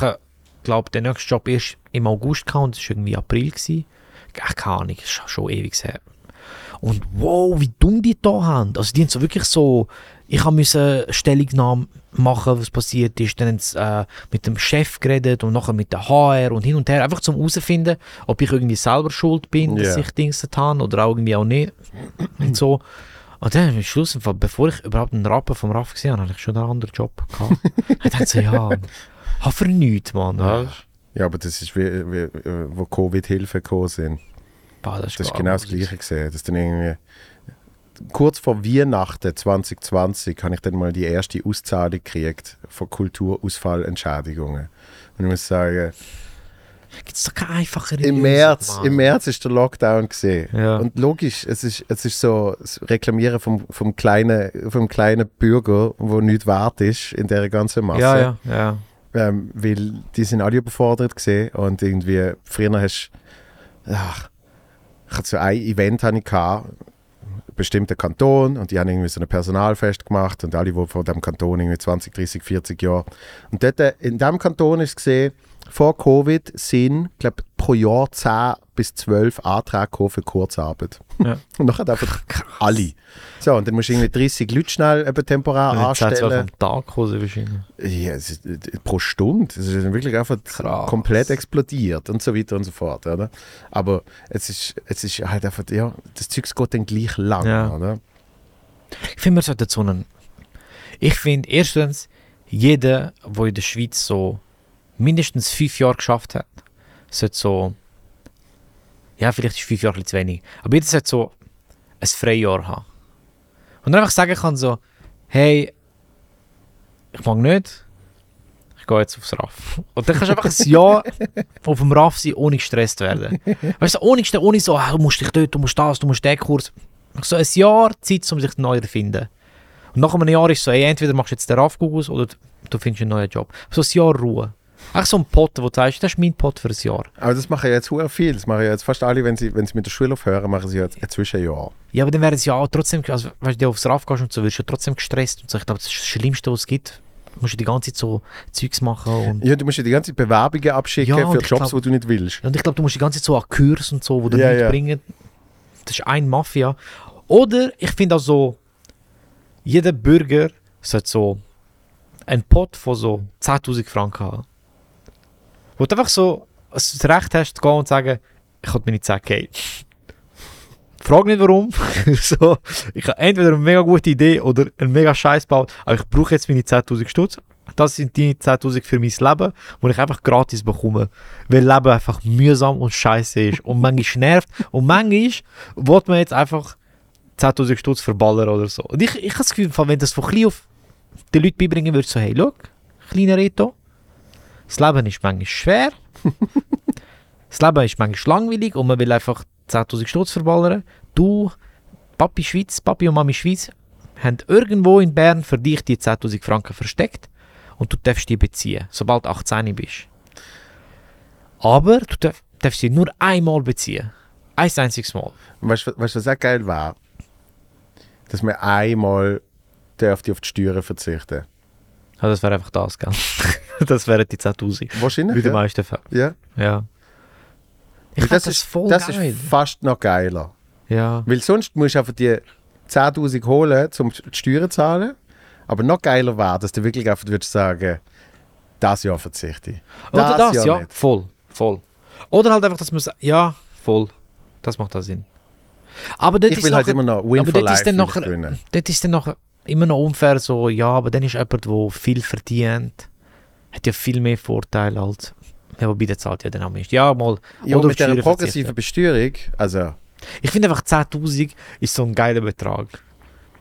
glaube, der nächste Job erst im August kam und es war irgendwie April. Gewesen. Ach, keine Ahnung, ist schon- ewig her. Und wow, wie dumm die da haben. Also die haben so wirklich so, ich habe müssen Stellungnahme machen, was passiert ist. Dann haben sie äh, mit dem Chef geredet und nachher mit der HR und hin und her. Einfach zum herausfinden, ob ich irgendwie selber schuld bin, dass Ja. ich Dings getan oder auch irgendwie auch nicht. und so. Und dann am Schluss, bevor ich überhaupt einen Rappen vom Raff gesehen habe, habe ich schon einen anderen Job gehabt. ich dachte so, ja, ha für nichts, Mann. weisst Ja, aber das ist wie, wie äh, wo Covid-Hilfe gekommen sind. Boah, Das ist gar genau das. Gleiche gesehen. Das dann irgendwie kurz vor Weihnachten 2020 habe ich dann mal die erste Auszahlung gekriegt von Kulturausfallentschädigungen. Und ich muss sagen, Gibt's doch keine einfachere im Lösung, März, Mann. im März ist der Lockdown gesehen. Ja. Und logisch, es ist, es ist so das Reklamieren vom, vom, kleinen, vom kleinen Bürger, wo nichts wert ist in der ganzen Masse. Ja, ja, ja. Ähm, weil die sind alle überfordert gesehen und irgendwie früher hast ach, ich hatte so ein Event hatte ich gehabt, einen bestimmten Kanton und die haben irgendwie so ein Personalfest gemacht und alle, die von dem Kanton irgendwie 20, 30, 40 Jahre und dort in dem Kanton ist gesehen, vor Covid sind, glaube pro Jahr 10 bis 12 Anträge für Kurzarbeit. Ja. Und nachher einfach alle. So, und dann musst du irgendwie 30 Leute schnell eben temporär jetzt anstellen. am Tag wahrscheinlich. Ja, ist, äh, pro Stunde. Es ist wirklich einfach Krass. komplett explodiert und so weiter und so fort. Oder? Aber es ist, es ist halt einfach, ja, das Zeug geht dann gleich lang. Ja. Oder? Ich finde, man sollte so einen. Ich finde, erstens, jeder, der in der Schweiz so mindestens fünf Jahre geschafft hat, sollte so. Ja, vielleicht ist fünf Jahre zu wenig. Aber jeder sollte so ein Freijahr haben. Und dann einfach sagen kann, so: Hey, ich mag nicht. Ich gehe jetzt aufs RAF. Und dann kannst du einfach ein Jahr auf dem RAF sein, ohne gestresst werden. Weißt du, ohne, ohne so, ah, du musst dich dort, du musst das, du musst den Kurs. So ein Jahr Zeit, um sich neu zu erfinden. Und nach einem Jahr ist es so, ey, entweder machst du jetzt den RAF aus oder du findest einen neuen Job. So ein Jahr Ruhe. Ach, so ein Pot, wo du sagst, das ist mein Pot für ein Jahr. Aber das machen ja jetzt sehr viel. Das machen ja jetzt fast alle, wenn sie, wenn sie mit der Schule aufhören, machen sie ja jetzt ein Zwischenjahr. Ja, aber dann wäre es ja auch trotzdem, also, weißt du, aufs RAF gehst und so, wirst du ja trotzdem gestresst und so. Ich glaube, das ist das Schlimmste, was es gibt. Du musst ja die ganze Zeit so Zeugs machen und, Ja, du musst ja die ganze Zeit Bewerbungen abschicken Ja, für Jobs, glaub- die du nicht willst. und ich glaube, du musst die ganze Zeit so an Kurs und so, wo dir Ja, nichts ja. bringen. Das ist ein Mafia. Oder ich finde auch so, jeder Bürger sollte so einen Pot von so 10.000 Franken haben. Wo du einfach so das Recht hast, zu gehen und zu sagen, ich habe meine 10k. Frag nicht warum. so, ich habe entweder eine mega gute Idee oder einen mega Scheiß gebaut, aber ich brauche jetzt meine 10.000 Stutz. Das sind die 10.000 für mein Leben, wo ich einfach gratis bekomme. Weil Leben einfach mühsam und scheiße ist. Und manchmal nervt. Und manchmal will man jetzt einfach 10.000 Stutz verballern oder so. Und ich, ich habe das Gefühl, wenn das von klein auf den Leuten beibringen würde, so, hey, schau, kleiner Reto, das Leben ist manchmal schwer. das Leben ist manchmal langweilig und man will einfach 10.000 Stutz verballern. Du, Papi Schweiz, Papi und Mami Schweiz, haben irgendwo in Bern für dich die 10.000 Franken versteckt und du darfst die beziehen, sobald du 18 bist. Aber du darf, darfst sie nur einmal beziehen. Ein einziges Mal. Weißt du, was auch geil war? Dass wir einmal dürfte auf die Steuern verzichten. Ja, das wäre einfach das, gell? das wären die 10.000. Wahrscheinlich, Wie die ja. meisten Fälle. ja. Ja. Ich finde das, ist, voll das geil. ist fast noch geiler. ja. Weil sonst musst du einfach die 10'000 holen, um die Steuern zu zahlen. Aber noch geiler wäre, dass du wirklich einfach würdest sagen, das Jahr verzichte ich. Oder das, Jahr ja. nicht. Voll, voll. Oder halt einfach, dass man sagt, ja, voll. Das macht da Sinn. Aber dort Ich ist will halt immer noch Win for ist Life dann nachher-. Dort ist dann nachher immer noch unfair so, ja, aber dann ist jemand, der viel verdient, hat ja viel mehr Vorteile als, ja, wobei der zahlt ja dann am meisten. Ja, mal, Ja, oder mit der progressiven Besteuerung, also, Ich finde einfach 10'000 ist so ein geiler Betrag.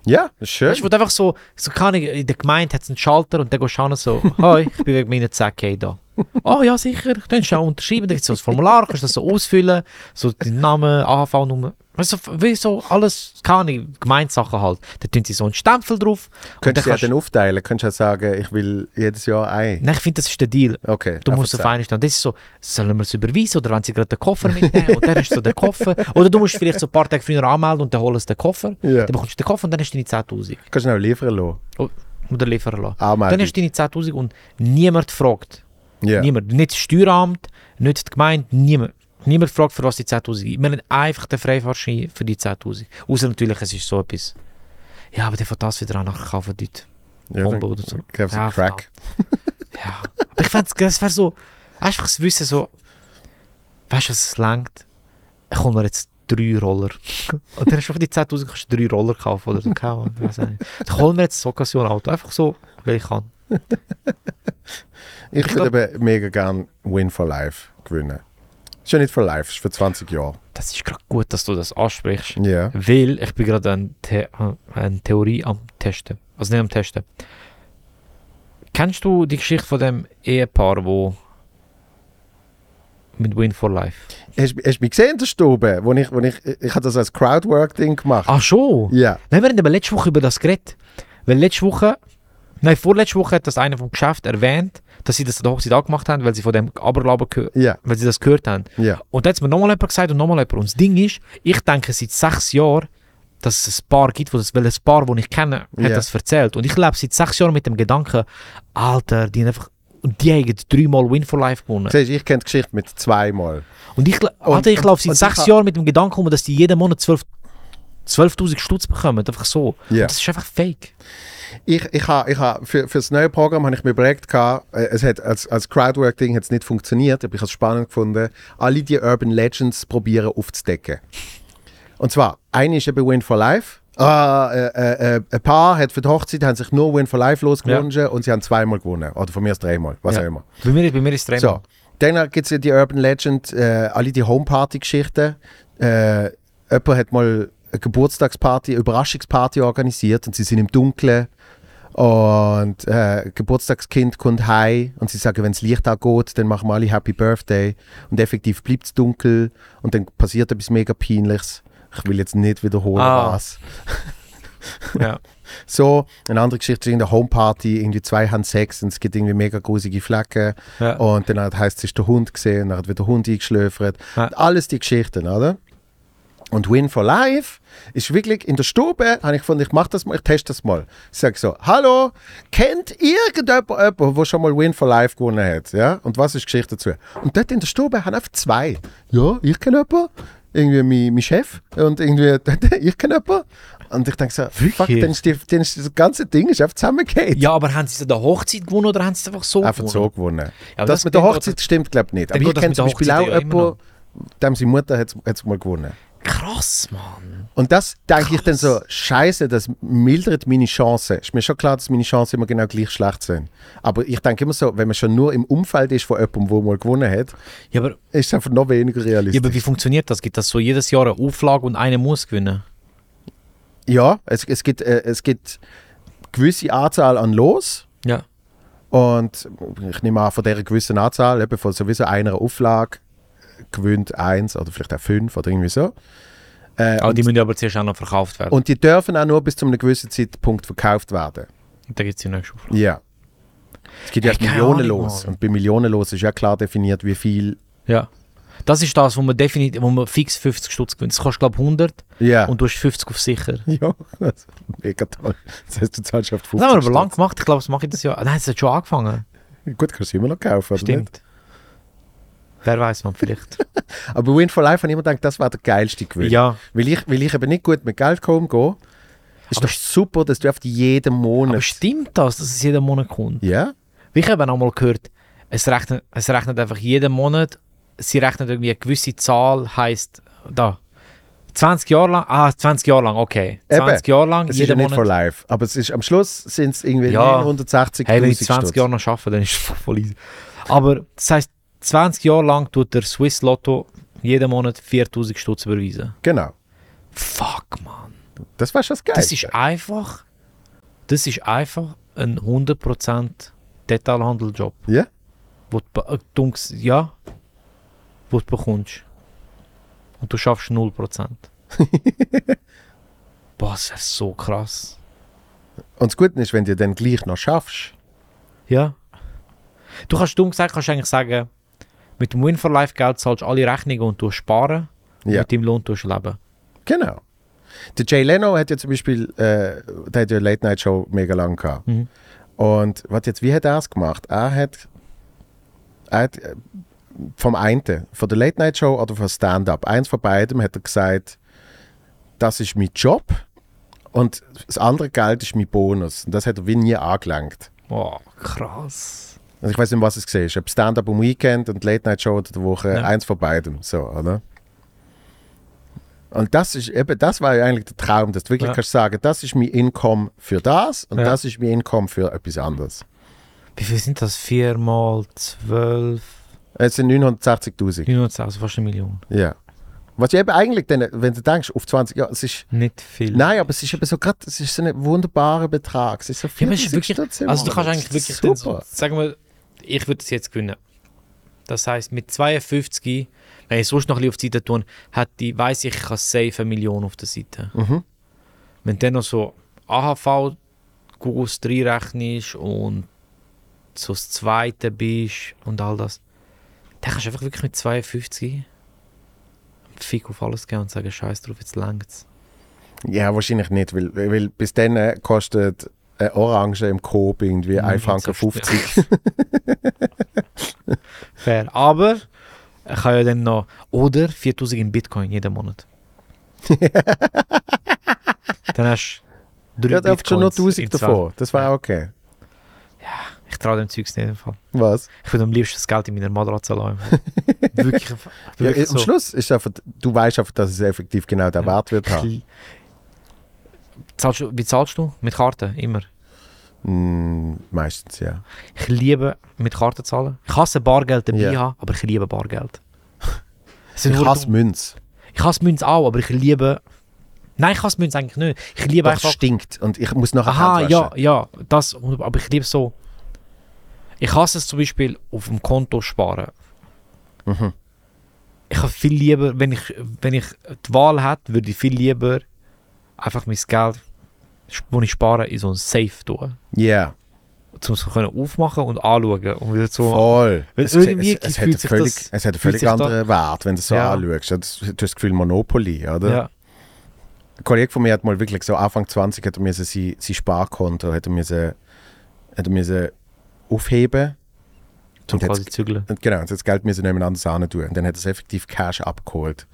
ja, ist schön. Weißt du, einfach so, so kann ich, in der Gemeinde hat es einen Schalter und dann gehst du hin so, «Hoi, ich bin wegen meiner 10k da.» «Oh ja, sicher, dann kannst du auch unterschreiben, dann gibt es so ein Formular, kannst du das so ausfüllen, so deinen Namen, AHV-Nummer, weißt du, wie so alles, keine Gemeinsachen halt. Da tun sie so einen Stempel drauf. Könntest du ja dann aufteilen, könntest du ja sagen, ich will jedes Jahr ein. Nein, ich finde, das ist der Deal. Okay. Du musst auf einen stehen. Das ist so, sollen wir es überweisen oder wenn sie gerade den Koffer mitnehmen und dann hast du so den Koffer. Oder du musst vielleicht so ein paar Tage früher anmelden und dann holst du den Koffer. Ja. Dann bekommst du den Koffer und dann hast du deine 10'000. Kannst du auch liefern lassen. Oder liefern lassen. Anmeldung. Dann hast du deine 10'000 und niemand fragt. Ja. Niemand. Nicht das Steueramt, nicht die Gemeinde, niemand. Niemand fragt, für was die 10'000 gibt. Wir haben einfach den Freifahrtschein für die 10'000. Außer natürlich, es ist so etwas. Ja, aber der von das wieder an nachher kaufen dort. Ja, Bombe dann oder so. Ja, Crack. Ja. Aber ich fände das wäre so, einfach das Wissen so, weißt du, was es langt? Ich mir jetzt drei Roller. Und dann hast du für die 10'000 kannst du drei Roller kaufen oder so. Keine Ahnung, ich auch nicht. Ich hole mir jetzt ein Occasion-Auto. Einfach so, weil ich kann. Ich würde eben mega gerne Win for Life gewinnen. Ist ja nicht for Life, ist für 20 Jahre. Das ist gerade gut, dass du das ansprichst. Ja. Weil ich bin gerade eine, The eine Theorie am Testen. Also nicht am Testen. Kennst du die Geschichte von dem Ehepaar, wo mit Win for Life? Hast, hast du mich gesehen, der Stube? Wo ich, wo ich, ich habe das als Crowdwork-Ding gemacht. Ach schon? Ja. Nein, wir haben aber letzte Woche über das geredet. Weil letzte Woche, nein, vorletzte Woche hat das einer vom Geschäft erwähnt, dass sie das Hochzeit auch gemacht haben, weil sie von dem Aberglauben gehört, Ja. weil sie das gehört haben. Ja. Und dann hat mir nochmal jemand gesagt und nochmal jemand. Und das Ding ist, ich denke seit sechs Jahren, dass es ein Paar gibt, wo das, weil ein Paar, das ich kenne, hat Ja. das erzählt. Und ich lebe seit sechs Jahren mit dem Gedanken, Alter, die haben einfach, und die haben dreimal Win for Life gewonnen. Siehst, ich kenne die Geschichte mit zweimal. Und ich, Und- ich laufe seit sechs Jahren mit dem Gedanken um, dass die jeden Monat 12 12.000 Stutz bekommen. Einfach so. Ja. Und das ist einfach fake. Ich, ich ha, ich ha, für, für das neue Programm habe ich mir überlegt, gehabt, äh, es hat, als, als Crowdwork-Ding hat es nicht funktioniert, aber ich habe es spannend gefunden, alle die Urban Legends probieren aufzudecken. Und zwar, eine ist eben Win for Life. Ah, äh, äh, äh, ein Paar hat für die Hochzeit haben sich nur Win for Life losgewünscht und sie haben zweimal gewonnen. Oder von mir aus dreimal, was Ja. auch immer. Bei mir, bei mir ist es So, dann gibt es ja die Urban Legend, äh, alle die Homeparty-Geschichten. Äh, jemand hat mal eine Geburtstagsparty, eine Überraschungsparty organisiert und sie sind im Dunkeln. Und äh, Geburtstagskind kommt heim und sie sagen, wenn das Licht angeht, dann machen wir alle Happy Birthday. Und effektiv bleibt es dunkel und dann passiert etwas mega Peinliches. Ich will jetzt nicht wiederholen, Ah. was. Ja. So, eine andere Geschichte ist in der Homeparty, irgendwie zwei haben Sex und es gibt irgendwie mega grusige Flecken. Ja. Und dann heißt es, ist der Hund gesehen, dann hat wieder der Hund eingeschläfert. Ja. Alles die Geschichten, oder? Und Win for Life ist wirklich in der Stube, habe ich gefunden, ich mache das mal, ich teste das mal. Ich sage so, hallo, kennt irgendjemand jemanden, der schon mal Win for Life gewonnen hat? Ja? Und was ist die Geschichte dazu? Und dort in der Stube haben einfach zwei. Ja, ich kenne jemanden, irgendwie mein, mein Chef und irgendwie, ich kenne jemanden. Und ich denke so, fuck, Wirklich? dann ist, die, dann ist das ganze Ding ist einfach zusammengeht. ja, aber haben sie es an der Hochzeit gewonnen oder haben sie es einfach so Einfach gewonnen? so gewonnen. Ja, das, das mit der Hochzeit stimmt, glaube ich, nicht. Aber ich kenne zum Beispiel auch jemanden, dem seine Mutter hat es mal gewonnen. Krass, Mann. Und das denke ich dann so, scheiße, das mildert meine Chancen. Ist mir schon klar, dass meine Chancen immer genau gleich schlecht sind. Aber ich denke immer so, wenn man schon nur im Umfeld ist von jemandem, der mal gewonnen hat, Ja, aber, ist es einfach noch weniger ja, realistisch. aber wie funktioniert das? Gibt das so jedes Jahr eine Auflage und einer muss gewinnen? Ja, es, es, gibt, äh, es gibt gewisse Anzahl an Los. Ja. Und ich nehme an, von dieser gewissen Anzahl, eben von sowieso einer Auflage, gewinnt eins oder vielleicht auch fünf oder irgendwie so. Äh, und, die müssen aber zuerst auch noch verkauft werden. und die dürfen auch nur bis zu einem gewissen Zeitpunkt verkauft werden. Und da gibt es die nächste Auflage. Ja. Es gibt ja Hey, Millionen los. Und bei Millionen los ist ja klar definiert, wie viel. Ja. Das ist das, wo man definitiv, wo man fix 50 Stutz gewinnt. Das kostet, glaube ich, 100 Ja. und du hast 50 auf sicher. ja, das ist mega toll. Das heißt, du zahlst auf 50 Das haben wir aber lang gemacht. Ich glaube, das mache ich das Jahr. Nein, es hat schon angefangen. Gut, kannst du immer noch kaufen? Stimmt. Wer weiß man vielleicht. Aber Win for Life habe ich immer gedacht, das war der geilste Gewinn. ja. Weil, ich, weil ich eben nicht gut mit Geld umgehe, ist Aber doch super, dass du auf jeden Monat... Aber stimmt das, dass es jeden Monat kommt? ja? Ich habe auch mal gehört, es rechnet, es rechnet einfach jeden Monat, sie rechnet irgendwie eine gewisse Zahl, heißt da 20 Jahre lang, ah 20 Jahre lang, okay. 20 Jahre lang, Es ist ja nicht for Monat. life. Aber es ist, am Schluss sind es irgendwie Ja. 980'000 Hey, wenn ich 20 Stutz. Jahre noch arbeite, dann ist es voll easy. Aber das heisst, 20 Jahre lang tut der Swiss Lotto jeden Monat 4000 Stutz überweisen. Genau. Fuck, man. Das war schon das Geil. Das ist einfach, das ist einfach ein 100% Detailhandeljob. Ja? wo du, be- äh, ja, wo du bekommst. Und du schaffst 0%. Boah, das ist so krass. Und das Gute ist, wenn du dann gleich noch schaffst. Ja. Du kannst dumm gesagt, kannst eigentlich sagen, mit dem Win for Life Geld zahlst du alle Rechnungen und du sparen. Und Ja. mit deinem Lohn du leben. Genau. Der Jay Leno hat ja zum Beispiel, äh, der hat ja eine Late Night Show mega lang gehabt. Mhm. Und was jetzt, wie hat er es gemacht? Er hat, er hat äh, vom einen, von der Late Night Show oder von Stand-Up, eins von beidem hat er gesagt, das ist mein Job und das andere Geld ist mein Bonus. Und das hat er wie nie angelangt. Boah, krass. Also ich weiß nicht, was es gesehen ist. Ob Stand-Up am Weekend und Late Night Show oder der Woche, Ja. eins von beidem. So, oder? Und das ist eben, das war ja eigentlich der Traum, dass du wirklich Ja. kannst sagen, das ist mein Income für das und Ja. das ist mein Income für etwas anderes. Wie viel sind das? 4 mal 12, Es sind 980.000. 900, also fast eine Million. Ja. Was ja eben eigentlich, dann, wenn du denkst, auf 20 Jahre, es ist, Nicht viel. nein, aber es ist eben so gerade, es ist so ein wunderbarer Betrag. Es ist so Ja, aber es 40 ist wirklich, Stutz im also du kannst eigentlich wirklich, Super. so, sagen wir, ich würde es jetzt gewinnen. Das heißt, mit 52, wenn ich sonst noch ein bisschen auf die Seite tue, hat die, weiss ich, ich habe safe eine Million auf der Seite. Mhm. Wenn dann noch so AHV Gust reinrechnest und so das Zweite bist und all das, dann kannst du einfach wirklich mit 52 einen Fick auf alles gehen und sagen, scheiß drauf, jetzt längt's. Ja, wahrscheinlich nicht, weil, weil bis dann äh, kostet eine Orange im Coop irgendwie 1 Franken 50. Fair. Aber ich kann ja dann noch. Oder 4000 in Bitcoin jeden Monat. dann hast du drei Ja, hast schon Bitcoins 1000 in zwei. davon. Das war auch okay. Ich traue dem Zeugs nicht. im Fall. Was? Ich würde am liebsten das Geld in meiner Matratze lassen. wirklich. Ja, wirklich am so. Schluss ist einfach, du weißt einfach, dass es effektiv genau der Wert wird haben. Ich- Zahlst du, wie zahlst du? Mit Karten? Immer. Mm, meistens, ja. Ich liebe mit Karten zahlen. Ich hasse Bargeld dabei Ja. haben, aber ich liebe Bargeld. Ich hasse Münz. ich hasse Münz auch, aber ich liebe. Nein, ich hasse Münz eigentlich nicht. Ich liebe Doch, es einfach. stinkt und ich muss nachher Aha, ja, ja, das, aber ich liebe so. Ich hasse es zum Beispiel auf dem Konto sparen. Mhm. Ich habe viel lieber, wenn ich, wenn ich die Wahl hätte, würde ich viel lieber einfach mein Geld wo ich spare, in so ein Safe tun. Ja, Um es aufmachen und anschauen. Und wieder so. voll. Es, irgendwie es, es, hat völlig, das- es hat einen völlig sich da- anderen Wert, wenn du es so Ja. anschaust. Du hast du hast das Gefühl Monopoly, oder? Ja. Ein Kollege von mir hat mal wirklich so Anfang 20 hat er müssen sein, sein Sparkonto hat er müssen, hat er müssen aufheben Zum Und jetzt- quasi zügeln. genau, und das Geld müssen jemand anders hin tun. Und dann hat er es effektiv Cash abgeholt.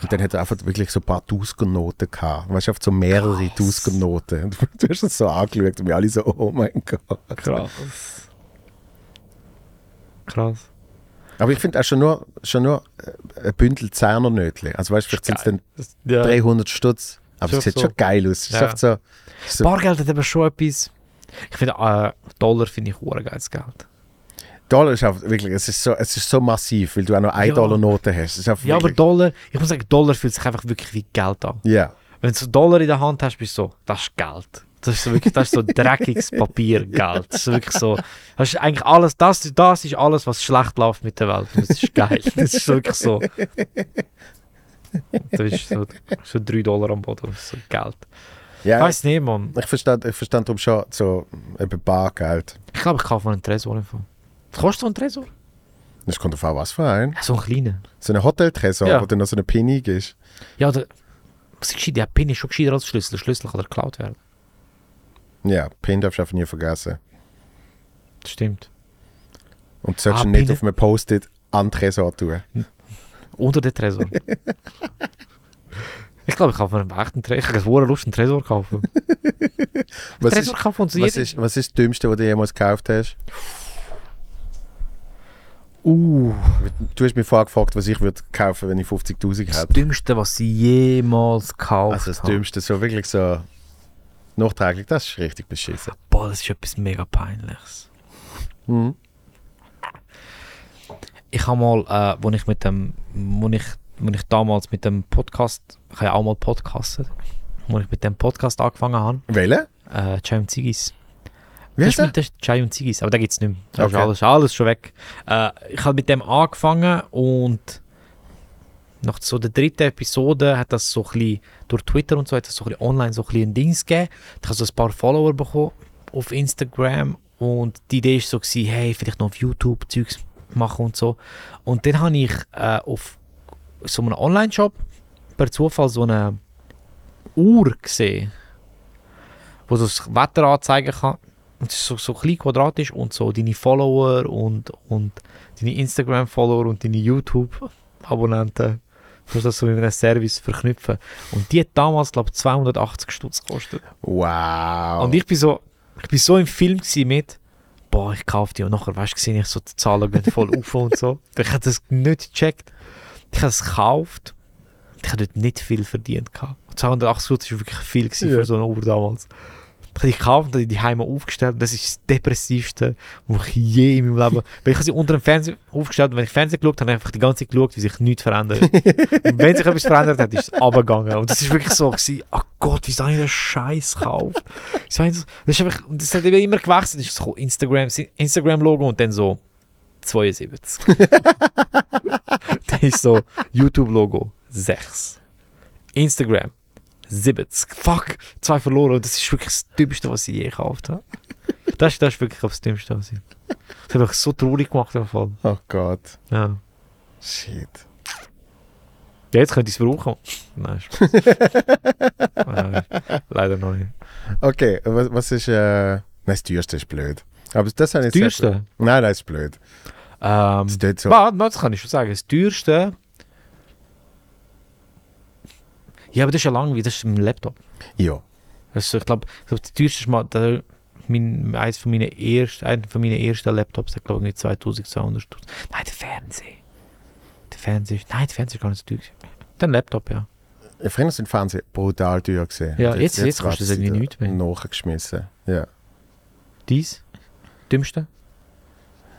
Und dann hat er einfach wirklich so ein paar Tausendernoten gehabt. Weißt du, so mehrere Tausendernoten. Und du hast es so angeschaut und wir alle so, oh mein Gott. Krass. Krass. Aber ich finde auch schon nur, schon nur ein Bündel Zehner-Nötchen. Also weißt du, vielleicht sind es dann Das, ja. 300 Stutz. Aber es sieht so. schon geil aus. Ist Ja. so, so Bargeld hat aber schon etwas. Ich finde, äh, Dollar finde ich hure geiles Geld. Dollar ist einfach wirklich, es ist so, es ist so massiv, weil du auch noch 1 Ja. Dollar Noten hast. Ja, aber wirklich, Dollar, ich muss sagen, Dollar fühlt sich einfach wirklich wie Geld an. ja. Wenn du Dollar in der Hand hast, bist du so, das ist Geld. Das ist so wirklich, das ist so dreckiges Papiergeld. Das ist wirklich so, das ist eigentlich alles, das, das ist alles, was schlecht läuft mit der Welt. Das ist geil. Das ist wirklich so. Da ist so, so 3 Dollar am Boden, das ist so Geld. ja Weiß nicht, Mann. ich verstand, ich verstand darum schon so eben Bargeld. Ich glaube, ich kaufe mir einen Tresor einfach. Kostet so ein Tresor? Das kommt auf was für ein. Ja, so ein kleiner. So ein Hoteltresor, Ja. wo dann noch so eine Pinny ist. Ja, der, was ist? Der PIN ist schon gescheiter als Schlüssel. Der Schlüssel kann geklaut werden. Ja, Pin darfst du einfach nie vergessen. Das stimmt. Und du solltest Ah, ihn nicht Pin- auf einem Post-it an den Tresor tun. Unter den Tresor. ich glaube, ich kaufe mir einen echten Tresor. Ich habe keine Lust, einen Tresor kaufen. Was Tresor ist, kaufen uns was, ist, was ist das Dümmste, was du jemals gekauft hast? Uh, Du hast mich vorher gefragt, was ich würde kaufen, wenn ich 50'000 das hätte. Dümmste, was sie jemals gekauft Also das habe. Dümmste, so wirklich so nachträglich, das ist richtig beschissen. Boah, das ist etwas mega Peinliches. Mhm. Ich habe mal, äh, wo ich mit dem, wo ich, wo ich damals mit dem Podcast, ich habe ja auch mal podcastet, wo ich mit dem Podcast angefangen habe, Welche? äh, und Ziggis. Wie Das ist, mit- das ist Chai und Ziggis, aber da gibt es nicht mehr. Ist Okay. alles, alles schon weg. Äh, ich habe mit dem angefangen und nach so der dritten Episode hat das so ein bisschen, durch Twitter und so, hat das so ein bisschen online so ein bisschen ein Dings gegeben. Ich habe so ein paar Follower bekommen auf Instagram und die Idee war so, gewesen, hey, vielleicht noch auf YouTube Zeugs machen und so. Und dann habe ich äh, auf so einem Online-Shop per Zufall so eine Uhr gesehen, wo so das Wetter anzeigen kann. Und es ist so, so klein quadratisch und so deine Follower und, und deine Instagram-Follower und deine YouTube-Abonnenten. Du musst das so mit einem Service verknüpfen. Und die hat damals, glaube ich, 280 Stutz gekostet. Wow. Und ich bin so, ich bin so im Film mit, boah, ich kaufe die und nachher, weißt du, sehe ich so die Zahlen gehen voll auf und so. Ich habe das nicht gecheckt. Ich habe es gekauft. Ich habe dort nicht viel verdient. Gehabt. 280 Stutz war wirklich viel Ja. für so eine Uhr damals. Ich habe die gekauft und habe die Heime aufgestellt. Das ist das depressivste, was ich je in meinem Leben. Weil ich habe sie unter dem Fernseher aufgestellt und wenn ich Fernsehen geschaut habe, habe ich einfach die ganze Zeit geschaut, wie sich nichts verändert. und wenn sich etwas verändert hat, ist es runtergegangen. Und das ist wirklich so, gewesen, oh Gott, wie soll ich den Scheiß gekauft? Wieso das, ist einfach, das hat immer gewechselt. Das ist so Instagram, Instagram-Logo und dann so 72. dann ist so YouTube-Logo 6. Instagram 70. Fuck, zwei verloren. Und das ist wirklich das Dümmste, was ich je gekauft habe. Das, das ist wirklich das Dümmste, was ich. Das hat mich so traurig gemacht im Fall. oh Gott. Ja. Shit. Ja, jetzt könnte ich es brauchen. Nein. Nein, leider noch nicht. Okay, was, was ist. Äh, nein, das teuerste ist blöd. Aber das habe ich Das teuerste? Nein, das ist blöd. Ähm, Das so. warte, das kann ich schon sagen. Das teuerste. Ja, aber das ist ja langweilig. Das ist ein Laptop. Ja. Also ich glaube, glaub, das teuerste ist mal der, mein, eins von meinen ersten, einer von meinen ersten Laptops, der glaube ich 2200 Stutz. Nein, der Fernseher. Der Fernseher, ist- nein, der Fernseher ist gar nicht so teuer. Der Laptop, ja. Früher sind Fernsehen brutal teuer gesehen. Ja, jetzt- jetzt kostet es irgendwie nichts mehr. Nachgeschmissen. Ja. Dies? Dümmste?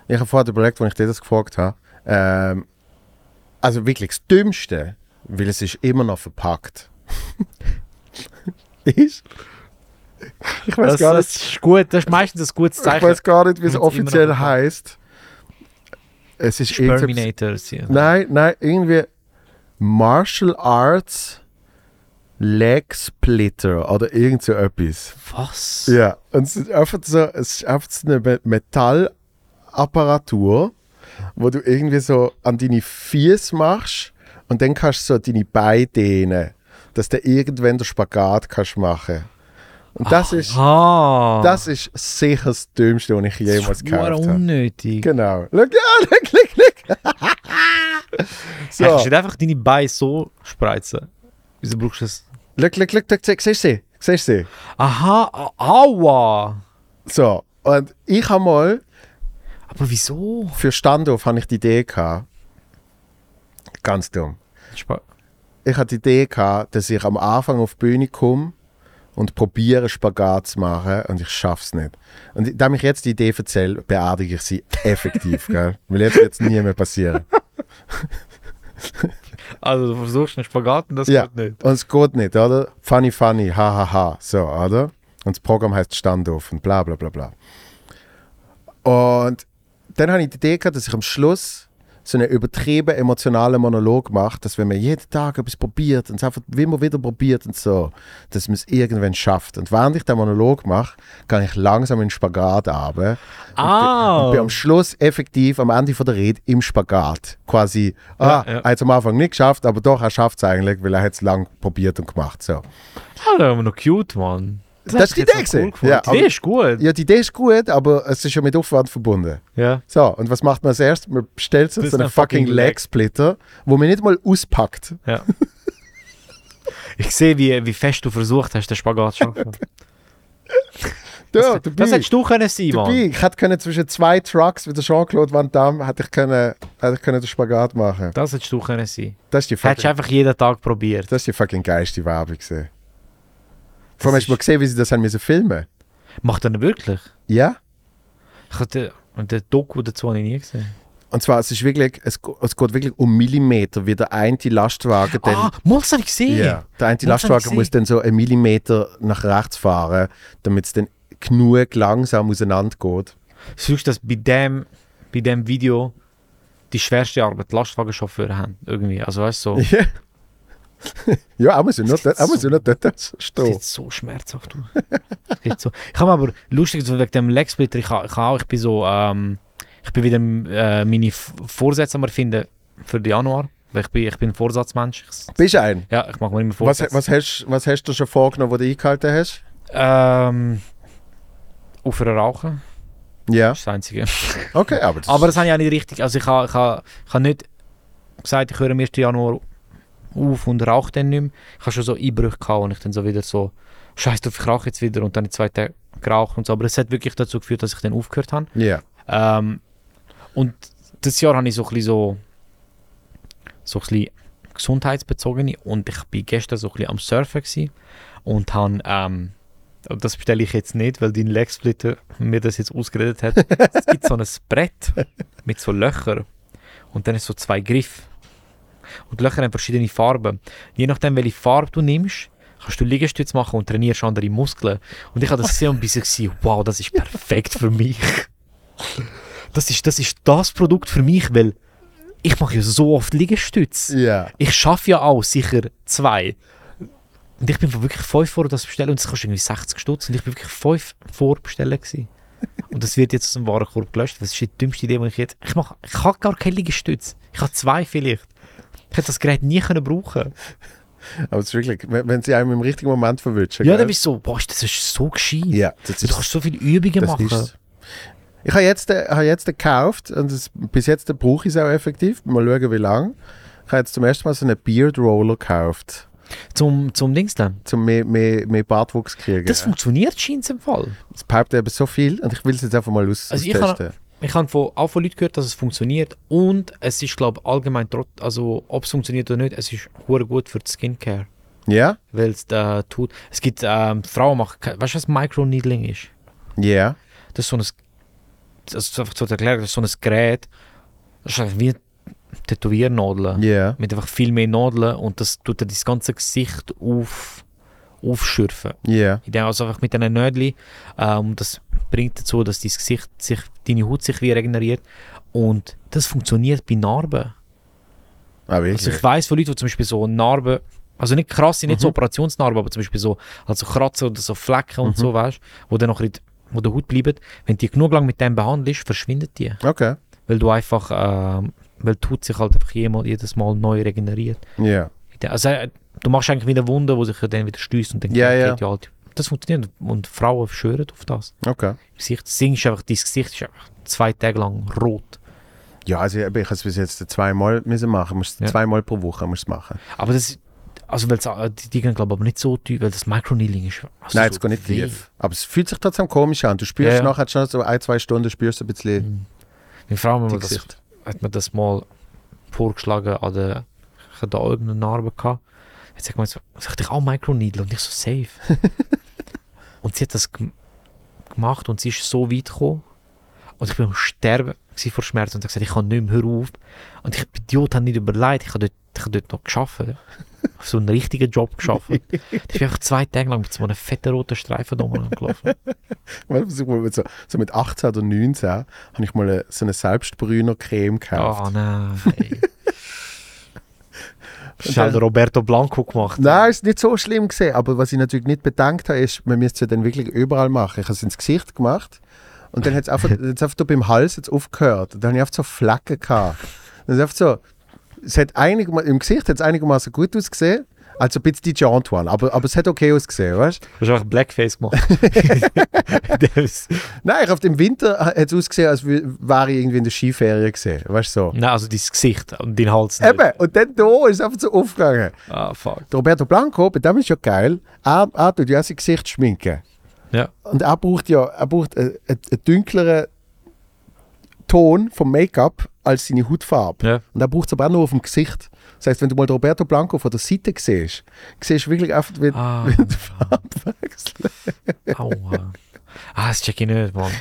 Ich habe vorher überlegt, als ich dir das gefragt habe. Ähm, also wirklich das Dümmste, weil es ist immer noch verpackt. ist? Ich weiß Das, gar nicht. das ist gut, das ist meistens ein gutes Ich Zeichen. weiß gar nicht, wie es offiziell heißt. Es ist Terminators, ja. Nein, nein, irgendwie Martial Arts Leg Splitter oder irgend so etwas. Was? Ja, und es ist einfach so, es ist einfach so eine Me- Metallapparatur, wo du irgendwie so an deine Füße machst und dann kannst du so deine Beine dehnen, dass du irgendwann den Spagat kannst machen. Und das ist, Ah. das ist sicher das Dümmste, was ich jemals das ist gekauft habe. unnötig. Genau. Schau, ja, look, look, look. So. Kannst du einfach deine Beine so spreizen? Wieso brauchst du das? look, look, look, look, siehst du sie? Siehst du sie? Aha, aua! So, und ich habe mal Aber wieso? für Standoff habe ich die Idee gehabt. Ganz dumm. Spa- Ich hatte die Idee gehabt, dass ich am Anfang auf die Bühne komme und probiere Spagat zu machen und ich schaff's nicht. Und da ich jetzt die Idee erzähle, beerdige ich sie effektiv, gell? Weil jetzt wird es nie mehr passieren. Also du versuchst einen Spagat und das Ja. geht nicht. Und es geht nicht, oder? Funny, funny, hahaha, ha, ha. so, oder? Und das Programm heißt Standoff und bla bla bla bla. Und dann habe ich die Idee gehabt, dass ich am Schluss so einen übertrieben emotionalen Monolog mache, dass wenn man jeden Tag etwas probiert und es einfach immer wieder probiert und so, dass man es irgendwann schafft. Und während ich den Monolog mache, kann ich langsam in den Spagat runter Ah! und bin am Schluss effektiv am Ende von der Rede im Spagat. Quasi, ah, Ja, ja. er hat es am Anfang nicht geschafft, aber doch, er schafft es eigentlich, weil er hat es lang probiert und gemacht. So. Ah, das ist noch cute, Mann. Das ist die Idee cool gewesen. Ja, die Idee ist gut. Ja, die Idee ist gut, aber es ist ja mit Aufwand verbunden. Ja. So, und was macht man als erstes? Man bestellt sich so einen ein fucking Leg. Leg-Splitter, wo man nicht mal auspackt. ja. ich sehe, wie, wie fest du versucht hast, den Spagat zu schaffen. Ja, das, das hättest du können sein, dabei. Mann. Ich hätte können zwischen zwei Trucks wie der Jean-Claude Van Damme hätte ich können, hätte ich können den Spagat machen. Das hättest du können sein. Das ist die Hättest du einfach jeden Tag probiert. das ist die fucking geilste Werbung gesehen. Vor allem hast du mal gesehen, wie sie das haben müssen filmen. Macht er nicht wirklich? Ja? Ich hatte und den Doku dazu habe ich nie gesehen. Und zwar, es ist wirklich, es, es geht wirklich um Millimeter, wie der eine Lastwagen dann ah, habe ich gesehen. Ja, der eine Muss Lastwagen muss dann so einen Millimeter nach rechts fahren, damit es dann genug langsam auseinander geht. Suchst dass bei dem, bei dem Video die schwerste Arbeit Lastwagenchauffeure haben. Irgendwie. Also weißt du, so. ja, er muss ja nur dort, muss nur dort das stehen. sieht so schmerzhaft. Das so. Ich habe aber lustig so wegen dem Legsplitter, ich, ich, ich bin so, ähm, ich bin wieder äh, meine Vorsätze am erfinden für den Januar. Ich bin, ich bin ein Vorsatzmensch. Ich, Bist du ein? ja, ich mache mir immer Was, Vorsätze. was, hast, was hast du schon vorgenommen, wo du eingehalten hast? Ähm, aufhören rauchen. Ja, Das ist das Einzige. okay, aber das, Aber das habe ich auch nicht richtig. Also ich habe ich ha, ich ha nicht gesagt, ich höre am 1. Januar auf und rauche dann nicht mehr. Ich habe schon so Einbrüche gehabt und ich dann so wieder so, scheiße drauf, ich rauche jetzt wieder und dann in zwei Tagen geraucht und so. Aber es hat wirklich dazu geführt, dass ich dann aufgehört habe. ja. Ähm, und das Jahr habe ich so ein bisschen so, so ein bisschen gesundheitsbezogene und ich bin gestern so ein bisschen am Surfen gewesen und habe, ähm, das bestelle ich jetzt nicht, weil dein Legsplitter mir das jetzt ausgeredet hat. es gibt so ein Brett mit so Löchern und dann ist so zwei Griffe. Und die Löcher haben verschiedene Farben. Je nachdem, welche Farbe du nimmst, kannst du Liegestütze machen und trainierst andere Muskeln. Und ich habe das gesehen und bin so, wow, das ist perfekt für mich. Das ist, das ist das Produkt für mich, weil ich mache ja so oft Liegestütze. Ja. Ich schaffe ja auch sicher zwei. Und ich bin wirklich fünf vor das bestellen und es kostet irgendwie 60 Stutz und ich bin wirklich fünf vor bestellen gewesen. Und das wird jetzt aus dem Warenkorb gelöscht. Das ist die dümmste Idee, die ich jetzt... Ich, mache, ich habe gar keine Liegestütze. Ich habe zwei vielleicht. Ich hätte das Gerät nie können brauchen Aber es ist wirklich, wenn, wenn sie einem im richtigen Moment verwünschen. Ja, dann bist du so, boah, das ist so gescheit. Ja, das Du ist kannst so viele Übungen das machen. ist's. Ich habe jetzt, habe jetzt gekauft und das, bis jetzt brauche ich es auch effektiv. Mal schauen, wie lange. Ich habe jetzt zum ersten Mal so einen Beard Roller gekauft, Zum, zum Dings dann. um mehr, mehr, mehr Bartwuchs kriegen. Das funktioniert scheint im Fall. Es paupt eben so viel und ich will es jetzt einfach mal aus, Also ich austesten. Ich habe von, auch von Leuten gehört, dass es funktioniert und es ist, glaube ich, allgemein, trot, also ob es funktioniert oder nicht, es ist gut für die Skincare. Ja? Weil es äh, tut. Es gibt ähm, Frauen machen, weißt du, was Microneedling ist? Ja. Das ist so ein, das ist einfach zu erklären, das ist so ein Gerät, das ist wie Tätowiernadeln. Ja. Mit einfach viel mehr Nadeln und das tut dir das ganze Gesicht auf, aufschürfen. Ja. Ich denke also einfach mit diesen Nödli, ähm, das bringt dazu, dass dein Gesicht sich, deine Haut sich wie regeneriert und das funktioniert bei Narben. Ah? Also ich weiß von Leuten, die zum Beispiel so Narben Also nicht krasse, nicht so Mhm. Operationsnarben, aber zum Beispiel so, also Kratzer oder so Flecken und Mhm. so, weißt wo dann noch ein bisschen, wo der Haut bleiben. Wenn du die genug lang mit dem behandelst, verschwindet die. Okay. Weil du einfach, ähm, weil die Haut sich halt einfach jedes Mal neu regeneriert. Ja. Also äh, du machst eigentlich wieder Wunden, die sich dann wieder stößt und dann Ja, geht ja. die halt. Das funktioniert und Frauen schwören auf das. Okay. Gesicht, das Ding ist einfach, dein Gesicht ist einfach zwei Tage lang rot. Ja, also ich, ich habe es bis jetzt zweimal müssen machen. Musst Ja. Zweimal pro Woche musst machen. Aber das, also weil die, die gehen glaube ich aber nicht so tief, weil das Microneedling ist. Also Nein, so es geht nicht tief. Aber es fühlt sich trotzdem komisch an. Du spürst Ja, ja. nachher schon so ein, zwei Stunden, spürst du ein bisschen Mhm. Meine Frau hat mir, das, hat mir das mal vorgeschlagen an der, ich hatte da irgendeine Narbe gehabt. Jetzt sagt man so, sag ich auch Microneedle und ich so safe. und sie hat das gem- gemacht und sie ist so weit gekommen und ich bin am Sterben vor Schmerz und hat gesagt, ich kann nicht mehr, hör auf. Und ich, Idiot, habe nicht überlegt, ich habe dort, ich habe dort noch geschafft. So einen richtigen Job geschafft. ich bin einfach zwei Tage lang mit so einem fetten roten Streifen da gelaufen. So, mit so, mit 18 oder 19 habe ich mal so eine Selbstbrüner-Creme gekauft. Oh nein. Hat der Roberto Blanco gemacht. Nein, ist nicht so schlimm gesehen. Aber was ich natürlich nicht bedankt habe, ist, man müsste es ja dann wirklich überall machen. Ich habe es ins Gesicht gemacht und dann hat es einfach, hat's einfach beim Hals jetzt aufgehört. Und dann habe ich einfach so Flecken gehabt. Ist einfach so, es hat einigerma- im Gesicht hat es einigermaßen gut ausgesehen. Also ein bisschen die Jaunt one, aber, aber es hat okay ausgesehen, weißt du? Du hast einfach Blackface gemacht. Nein, ich auf dem Winter hat es ausgesehen, als wär- wäre ich irgendwie in der Skiferie gesehen, weißt du so. nein, also dein Gesicht und dein Hals. nicht. Eben, und dann da ist es einfach so aufgegangen. Ah, fuck. Der Roberto Blanco, bei dem ist ja geil, er, er tut ja sein Gesicht schminken. Ja. Und er braucht ja er braucht einen, einen, einen dunkleren Ton vom Make-up als seine Hautfarbe. Ja. Und er braucht es aber auch nur auf dem Gesicht. Das heißt, wenn du mal Roberto Blanco von der Seite siehst, siehst du wirklich einfach, wie, Ah, wie die Farbe wechselt. aua. Ah, das check ich nicht, Mann.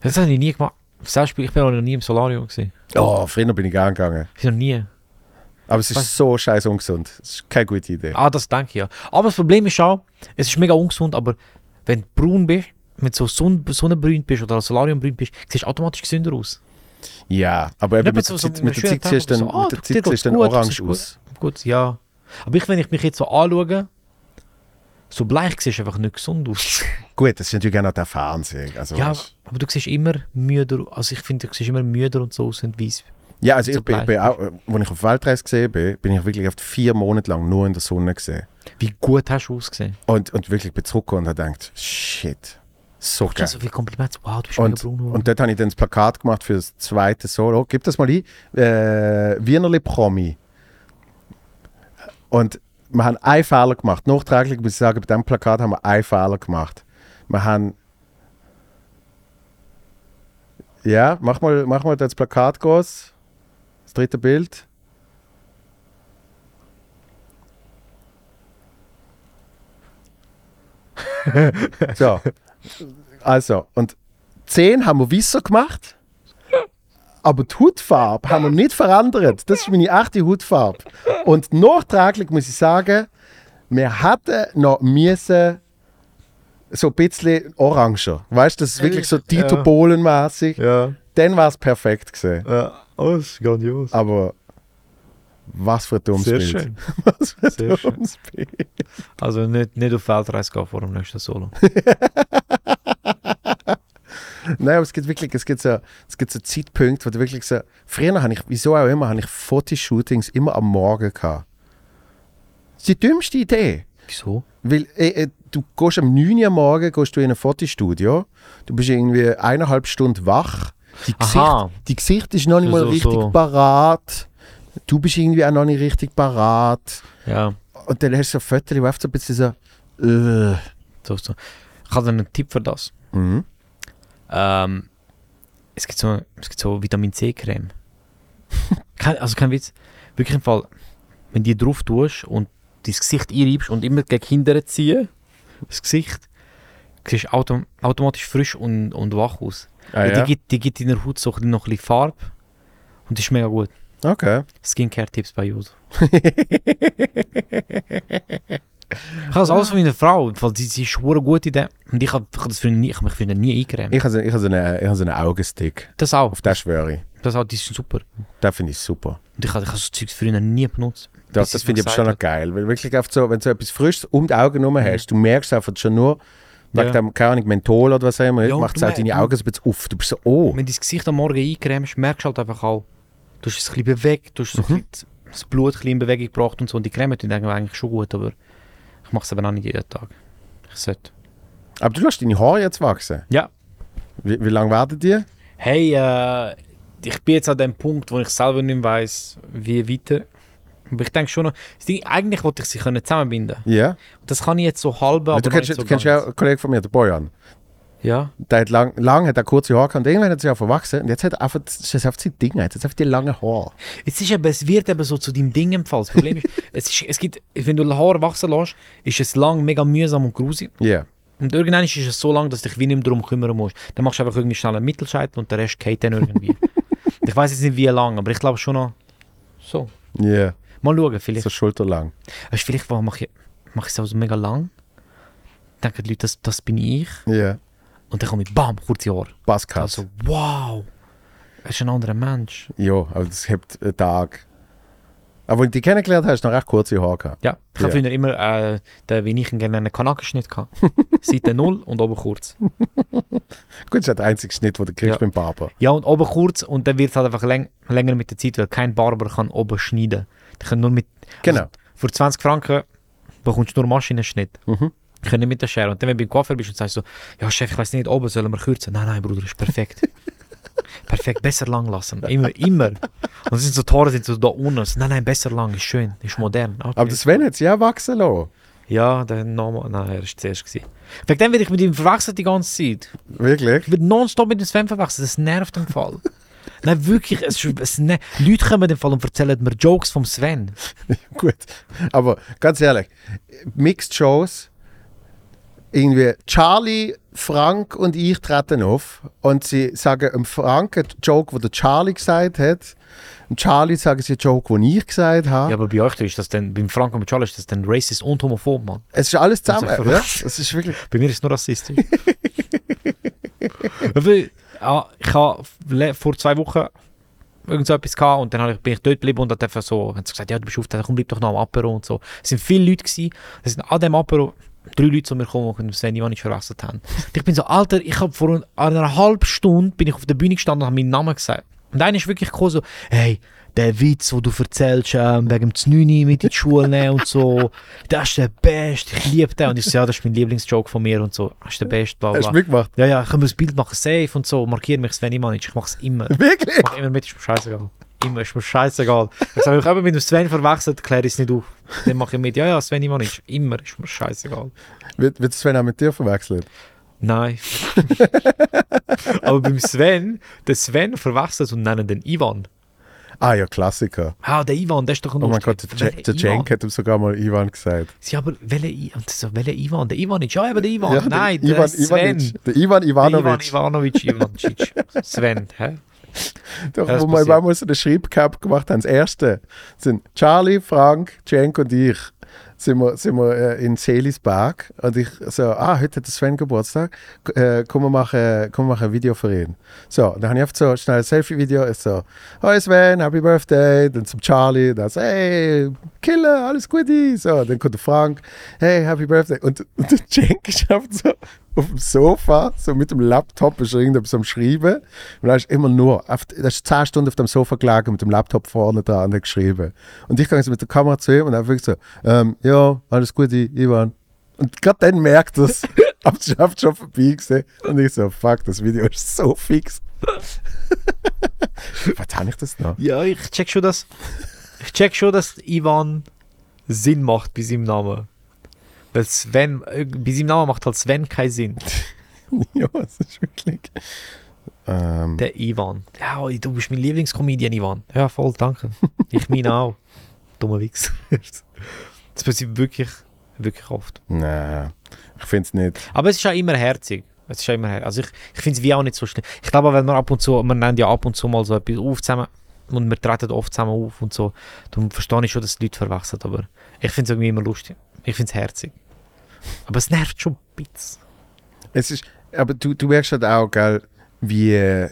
Das habe ich nie gemacht. Selbst ich bin auch noch nie im Solarium gewesen. Oh, früher bin ich gern gegangen. Ich noch nie. Aber es ist Was? so scheiß ungesund. Das ist keine gute Idee. Ah, das denke ich ja. Aber das Problem ist auch, es ist mega ungesund, aber wenn du braun bist, wenn du so sonnenbrünt bist oder solariumbrünt bist, siehst du automatisch gesünder aus. Ja, aber eben mit, so- der so mit der Zeit siehst du dann, so, ah, mit der dir Zeit geht's siehst du dann gut, orange gut. aus. Gut, ja. Aber ich, wenn ich mich jetzt so anschaue, so bleich siehst du einfach nicht gesund aus. Gut, das ist natürlich auch der Fernseher. Also, Ja, aber du siehst immer müder, also ich finde, du siehst immer müder und so aus und weiss. Ja, also So ich, bin, ich bin auch, äh, als ich auf Weltreise gesehen bin, bin ich wirklich oft vier Monate lang nur in der Sonne gesehen. Wie gut hast du ausgesehen? Und, und wirklich bin zurückgekommen und habe gedacht, shit, so geil. so viele Komplimente. Wow, du bist Und, geworden. und dort habe ich dann das Plakat gemacht für das zweite Solo. Gib das mal ein. Äh, Wienerli Promi. Und wir haben einen Fehler gemacht. Nachträglich muss ich sagen, bei diesem Plakat haben wir einen Fehler gemacht. Wir haben. Ja, mach mal, mach mal das Plakat groß. Das dritte Bild. so. Also, und 10 haben wir weißer gemacht. Aber die Hautfarbe haben wir nicht verändert. Das ist meine echte Hautfarbe. Und nachträglich muss ich sagen, wir hätten noch müssen so ein bisschen oranger. Weißt du, das ist wirklich so Dieter Ja. Bohlen-mäßig. ja, Dann war es perfekt gesehen. ja. Ist grandios. Aber was für ein dummes Sehr Bild. schön. Was für ein Sehr schön. dummes Bild. Also nicht, nicht auf Weltreise gehen vor dem nächsten Solo. Nein, aber es gibt wirklich, es gibt so, es gibt so Zeitpunkte, wo du wirklich so, früher habe ich, wieso auch immer, habe ich Fotoshootings immer am Morgen gehabt. Das ist die dümmste Idee. Wieso? Weil äh, äh, du gehst am 9 Uhr Morgen gehst du in ein Fotostudio, du bist irgendwie eineinhalb Stunden wach, die Gesicht, Aha. die Gesicht ist noch nicht mal so, richtig so. parat, du bist irgendwie auch noch nicht richtig parat Ja, und dann hast du so Fotos, die einfach so ein bisschen so, äh. so, so. Ich habe einen Tipp für das. Mhm. Ähm, es, gibt so, es gibt so Vitamin C-Creme. kein, also kein Witz. Wirklich im Fall, wenn die drauf tust und dein Gesicht einreibst und immer gegen hinten ziehen, das Gesicht, siehst du autom automatisch frisch und, und wach aus. Ah, ja? die, gibt, die gibt deiner Haut so noch ein bisschen Farbe und das ist mega gut. Okay. Skincare-Tipps bei Jodo. ich habe das alles von meiner Frau, weil sie, sie ist schwere gut in dem. Und ich habe hab das für nie, ich hab mich für nie eingecremt. Ich habe ich hab so einen, ich hab so einen Augenstick. Das auch. Auf den schwöre ich. Das auch, die sind super. Den finde ich super. Und ich habe ich hab so Zeugs früher nie benutzt. Das, das finde ich aber schon noch geil. Weil wirklich so, wenn du so etwas Frisches um die Augen herum hast, du merkst einfach schon nur, wegen Ja. dem, keine Ahnung, Menthol oder was auch immer, Ja, macht es auch mer- deine Augen so ein bisschen auf. Du bist so, oh. Wenn du das Gesicht am Morgen eincremst, merkst du halt einfach auch, du hast es ein bisschen bewegt, du hast so Mhm. das Blut ein bisschen in Bewegung gebracht und so. Und die Creme tun eigentlich schon gut, aber ich mache es aber auch nicht jeden Tag. Ich sollte. Aber du lässt deine Haare jetzt wachsen. Ja. Wie, wie lange werden die? Hey, äh, ich bin jetzt an dem Punkt, wo ich selber nicht weiß, wie weiter. Aber ich denke schon noch, das Ding, eigentlich wollte ich sie können zusammenbinden. Ja. Das kann ich jetzt so halb, aber du kennst, nicht du so kennst ja einen Kollegen von mir, der Bojan. Ja, Der hat lang, lang hat er kurze Haare gehabt und irgendwann hat er sich auch verwachsen. Und jetzt hat er einfach, das ist einfach sein Ding, er hat jetzt einfach die langen Haare. es, ist eben, es wird eben so zu deinem Ding im Fall. Das Problem ist, es, ist, es gibt, wenn du Haare wachsen lässt, ist es lang mega mühsam und grusig. Ja. Und irgendwann ist es so lang, dass du dich wie nicht mehr darum kümmern musst. Dann machst du einfach irgendwie schnell einen Mittelscheitel und der Rest geht dann irgendwie. ich weiß jetzt nicht wie lang, aber ich glaube schon noch so. Ja. Mal schauen, vielleicht. So schulterlang. Du, vielleicht mache ich, mach ich es auch so mega lang. Denken die Leute, das, das bin ich. Ja. Und dann komme ich, bam, kurze Haare. Buzzcut. Also, wow, er ist ein anderer Mensch. Ja, aber das hebt einen Tag. Aber als du die kennengelernt hast, hast du noch recht kurze Haare gehabt. Ja, ich habe früher immer, äh, den, wie ich ihn gerne einen Kanakenschnitt gehabt. Seite 0 und oben kurz. Gut, das ist der einzige Schnitt, den du kriegst Ja. beim Barber. Ja, und oben kurz und dann wird es halt einfach läng länger mit der Zeit, weil kein Barber kann oben schneiden. Die können nur mit, Genau. Also, für 20 Franken bekommst du nur Maschinenschnitt. Mhm. Können nicht mit der Schere. Und dann, wenn du beim Coiffeur bist und sagst so, ja Chef, ich weiß nicht, oben sollen wir kürzen. Nein, nein, Bruder, ist perfekt. perfekt, besser lang lassen. Immer, immer. Und das sind so Tore, sind so da unten. Nein, nein, besser lang, ist schön, ist modern. Okay. Aber der Sven hat sich auch wachsen lassen. Ja, der Name, nein, er war zuerst. Gewesen. Wegen dem werde ich mit ihm verwechselt die ganze Zeit. Wirklich? Ich werde nonstop mit dem Sven verwechselt, das nervt im Fall. Nein, wirklich, es, es, ne, Leute kommen im Fall und erzählen mir Jokes vom Sven. Gut. Aber ganz ehrlich, Mixed Shows, irgendwie Charlie, Frank und ich treten auf und sie sagen einem Frank einen Joke, den der Charlie gesagt hat. Und Charlie sagen sie einen Joke, den ich gesagt habe. Ja, aber bei euch ist das dann, beim Frank und bei Charles ist das dann racist und homophob, Mann. Es ist alles zusammen. Ist Ja, es ist wirklich. Bei mir ist es nur rassistisch. Ja, ich habe vor zwei Wochen irgend so etwas gehabt und dann ich, bin ich dort geblieben und hat einfach so, sie gesagt, ja, du bist aufgetaucht, komm, bleib doch noch am Apero und so. Es sind viele Leute gewesen, es sind an dem Apero drei Leute zu mir gekommen, die Sven Ivanic verwechselt haben. Und ich bin so, Alter, ich habe vor einer halben Stunde bin ich auf der Bühne gestanden und habe meinen Namen gesagt. Und einer ist wirklich gekommen so, hey, der Witz, den du erzählst, ähm, wegen dem Znüni mit in die Schule nehmen und so, das ist der Beste, ich liebe den. Und ich so, ja, das ist mein Lieblingsjoke von mir und so, das ist der Beste, bla Hast du mitgemacht? Ja, ja, können wir das Bild machen, safe und so, markiere mich Sven Ivanic, ich mache es immer. Wirklich? Ich mache immer mit, ist mir scheißegal. Immer, ist mir scheißegal. Ich sage, ich habe mit dem Sven verwechselt, kläre ich es nicht auf. Dann mache ich mit, ja, ja, Sven Ivanic, immer, ist mir scheißegal. Wird, wird Sven auch mit dir verwechselt? Nein. Aber beim Sven, der Sven verwechselt und nennen den Ivan. Ah ja, Klassiker. Ah, der Ivan, der ist doch ein Oh mein. Gott, der, der Ivan? Cenk hat ihm sogar mal Ivan gesagt. Ja, aber welcher I- und so, welcher Ivan? Der Ivan ist ja eben der Ivan. Ja, Nein, der Ivan, Sven. Ivanic. Der Ivan Der Ivan Ivanovic. Ivanovic. Sven, hä? Doch, wo wir einmal so eine Schreibcup gemacht haben. Das erste sind Charlie, Frank, Cenk und ich. Sind wir, sind wir äh, in Selisberg und ich so, ah, heute hat Sven Geburtstag, äh, komm, wir machen, komm, wir machen ein Video für ihn. So, dann habe ich einfach so schnell ein Selfie-Video, ist so, hi Sven, Happy Birthday, dann zum Charlie, dann so, hey, Killer, alles Gute, so, dann kommt der Frank, hey, Happy Birthday, und, und der Cenk einfach so auf dem Sofa, so mit dem Laptop, ist irgendetwas am Schreiben, und da ist immer nur, da ist 10 Stunden auf dem Sofa gelegen mit dem Laptop vorne dran und geschrieben. Und ich gehe so mit der Kamera zu ihm und dann wirklich so, ähm, ja, alles Gute, Ivan. Und gerade dann merkt er es ist einfach schon vorbei gewesen. Und ich so, fuck, das Video ist so fix. Was habe ich das noch? Ja, ich check schon, dass. Ich check schon, dass Ivan Sinn macht bei seinem Namen. Weil Sven, äh, bei seinem Namen macht halt Sven keinen Sinn. ja, es ist wirklich. Ähm, Der Ivan. Ja, du bist mein Lieblingscomedian, Ivan. Ja, voll, danke. Ich meine auch. Dummer Wichs. Das passiert wirklich, wirklich oft. nein, ich finde es nicht. Aber es ist ja immer herzig. Es ist ja immer herzig. Also ich, ich finde es wie auch nicht so schlimm. Ich glaube, wenn man ab und zu, man nennt ja ab und zu mal so etwas auf zusammen und wir treten oft zusammen auf und so, dann verstehe ich schon, dass die Leute verwechseln, aber ich finde es irgendwie immer lustig. Ich finde es herzig. Aber es nervt schon ein bisschen. Es ist, aber du, du merkst halt auch, gell, wie,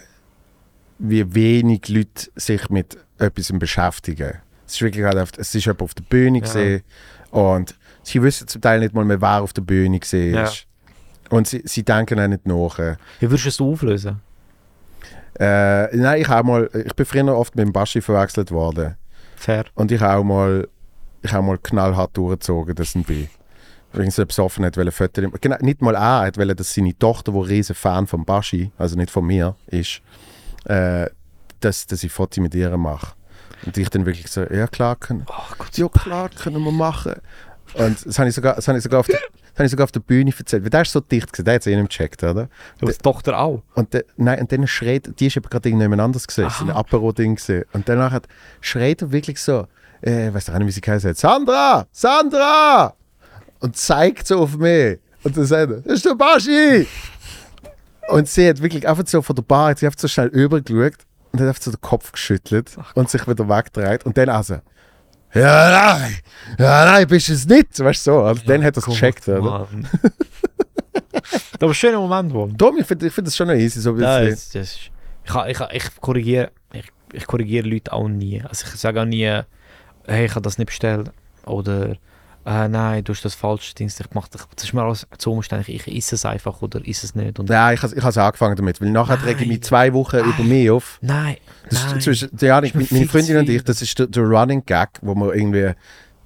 wie wenig Leute sich mit etwas beschäftigen. Es ist wirklich halt auf, es ist jemand auf der Bühne gesehen und sie wissen zum Teil nicht mal mehr, wer auf der Bühne gesehen Ja. ist. Und sie, sie denken auch nicht nach. Wie würdest du es auflösen? Äh, nein, ich habe mal, ich bin früher oft mit dem Baschi verwechselt worden. Fair. Und ich habe auch mal, ich habe mal knallhart durchgezogen, dass ein B. Übrigens, er besoffen hat, weil er Fotos, genau, nicht mal er, er hat wollen, dass seine Tochter, die ein riesen Fan von Baschi, also nicht von mir, ist, äh, dass, dass ich Fotos mit ihr mache. Und ich dann wirklich so, ja klar, können, Oh Gott, ja klar, können wir machen. Und das habe ich sogar, das habe ich sogar, auf, der, das habe ich sogar auf der Bühne erzählt, weil der ist so dicht gewesen, der hat es eh nicht gecheckt, oder? Du als Tochter auch. Und, de, nein, und dann schreit, die ist aber gerade irgendjemand anders gesehen, ein Apero-Ding gesehen. Und danach hat, schreit er wirklich so, äh, ich weiß doch nicht, wie sie hat, Sandra! Sandra! Und zeigt so auf mich. Und dann sagt er, das ist der Baschi! Und sie hat wirklich einfach so von der Bar, hat sie einfach so schnell übergeschaut und hat einfach so den Kopf geschüttelt und sich wieder weggedreht. Und dann also, ja nein, ja nein, bist du es nicht, weißt du so. Und dann hat er es gecheckt, oder? Mann. Aber schöner Moment, wo. Darum, ich finde ich find das schon noch easy, so Ja, es das, das ist, ich, ich, ich korrigiere ich, ich korrigiere Leute auch nie. Also ich sage auch nie, hey, ich habe das nicht bestellt. Oder äh, nein, du hast das falsche Ding. Ich mach, das das ist mir alles zu umständlich. Ich esse es einfach oder isse es nicht. Und Ja, ich habe ich has angefangen damit, weil nachher rege ich mich zwei Wochen über mich auf. nein, Das nein. ist zwischen, ja, ist mir meine Freundin und ich, das ist der, der Running Gag, wo wir irgendwie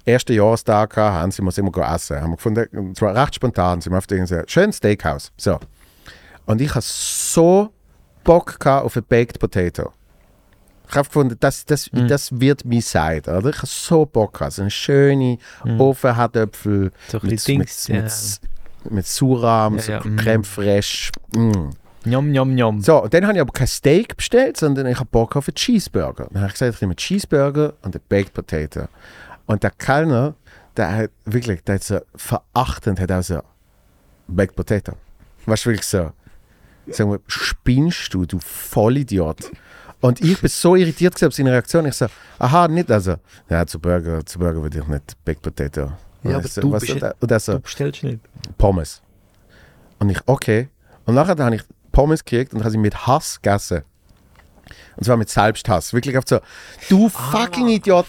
ersten Jahrestag haben, sind wir immer essen. Haben wir gefunden, und zwar recht spontan, sind wir auf irgendein schönes Steakhouse. So. Und ich habe so Bock auf ein Baked Potato. Ich habe gefunden, das, das, Mm. das wird mein Sein, oder? Ich habe so Bock gehabt. So eine schöne Mm. So ein mit, mit, Dings, mit, ja. mit Surram, Ja, so ja. Creme fraiche. Mm. Njom, njom, njom. So, und dann habe ich aber kein Steak bestellt, sondern ich habe Bock auf einen Cheeseburger. Dann habe ich gesagt, ich nehme einen Cheeseburger und einen Baked Potato. Und der Kellner, der hat wirklich, der hat so verachtend, hat auch so Baked Potato. Weißt du, wirklich so, sag mal, spinnst du, du Vollidiot. Und ich bin so irritiert gewesen auf seine Reaktion. Ich so, aha, nicht also. Ja, zu Burger, zu Burger würde ich nicht Baked Potato. Ja, aber so, du was bist und ja- er- Und er so, Du bestellst nicht. Pommes. Und ich, okay. Und nachher habe ich Pommes gekriegt und habe sie mit Hass gegessen. Und zwar mit Selbsthass. Wirklich auf so, du fucking Idiot.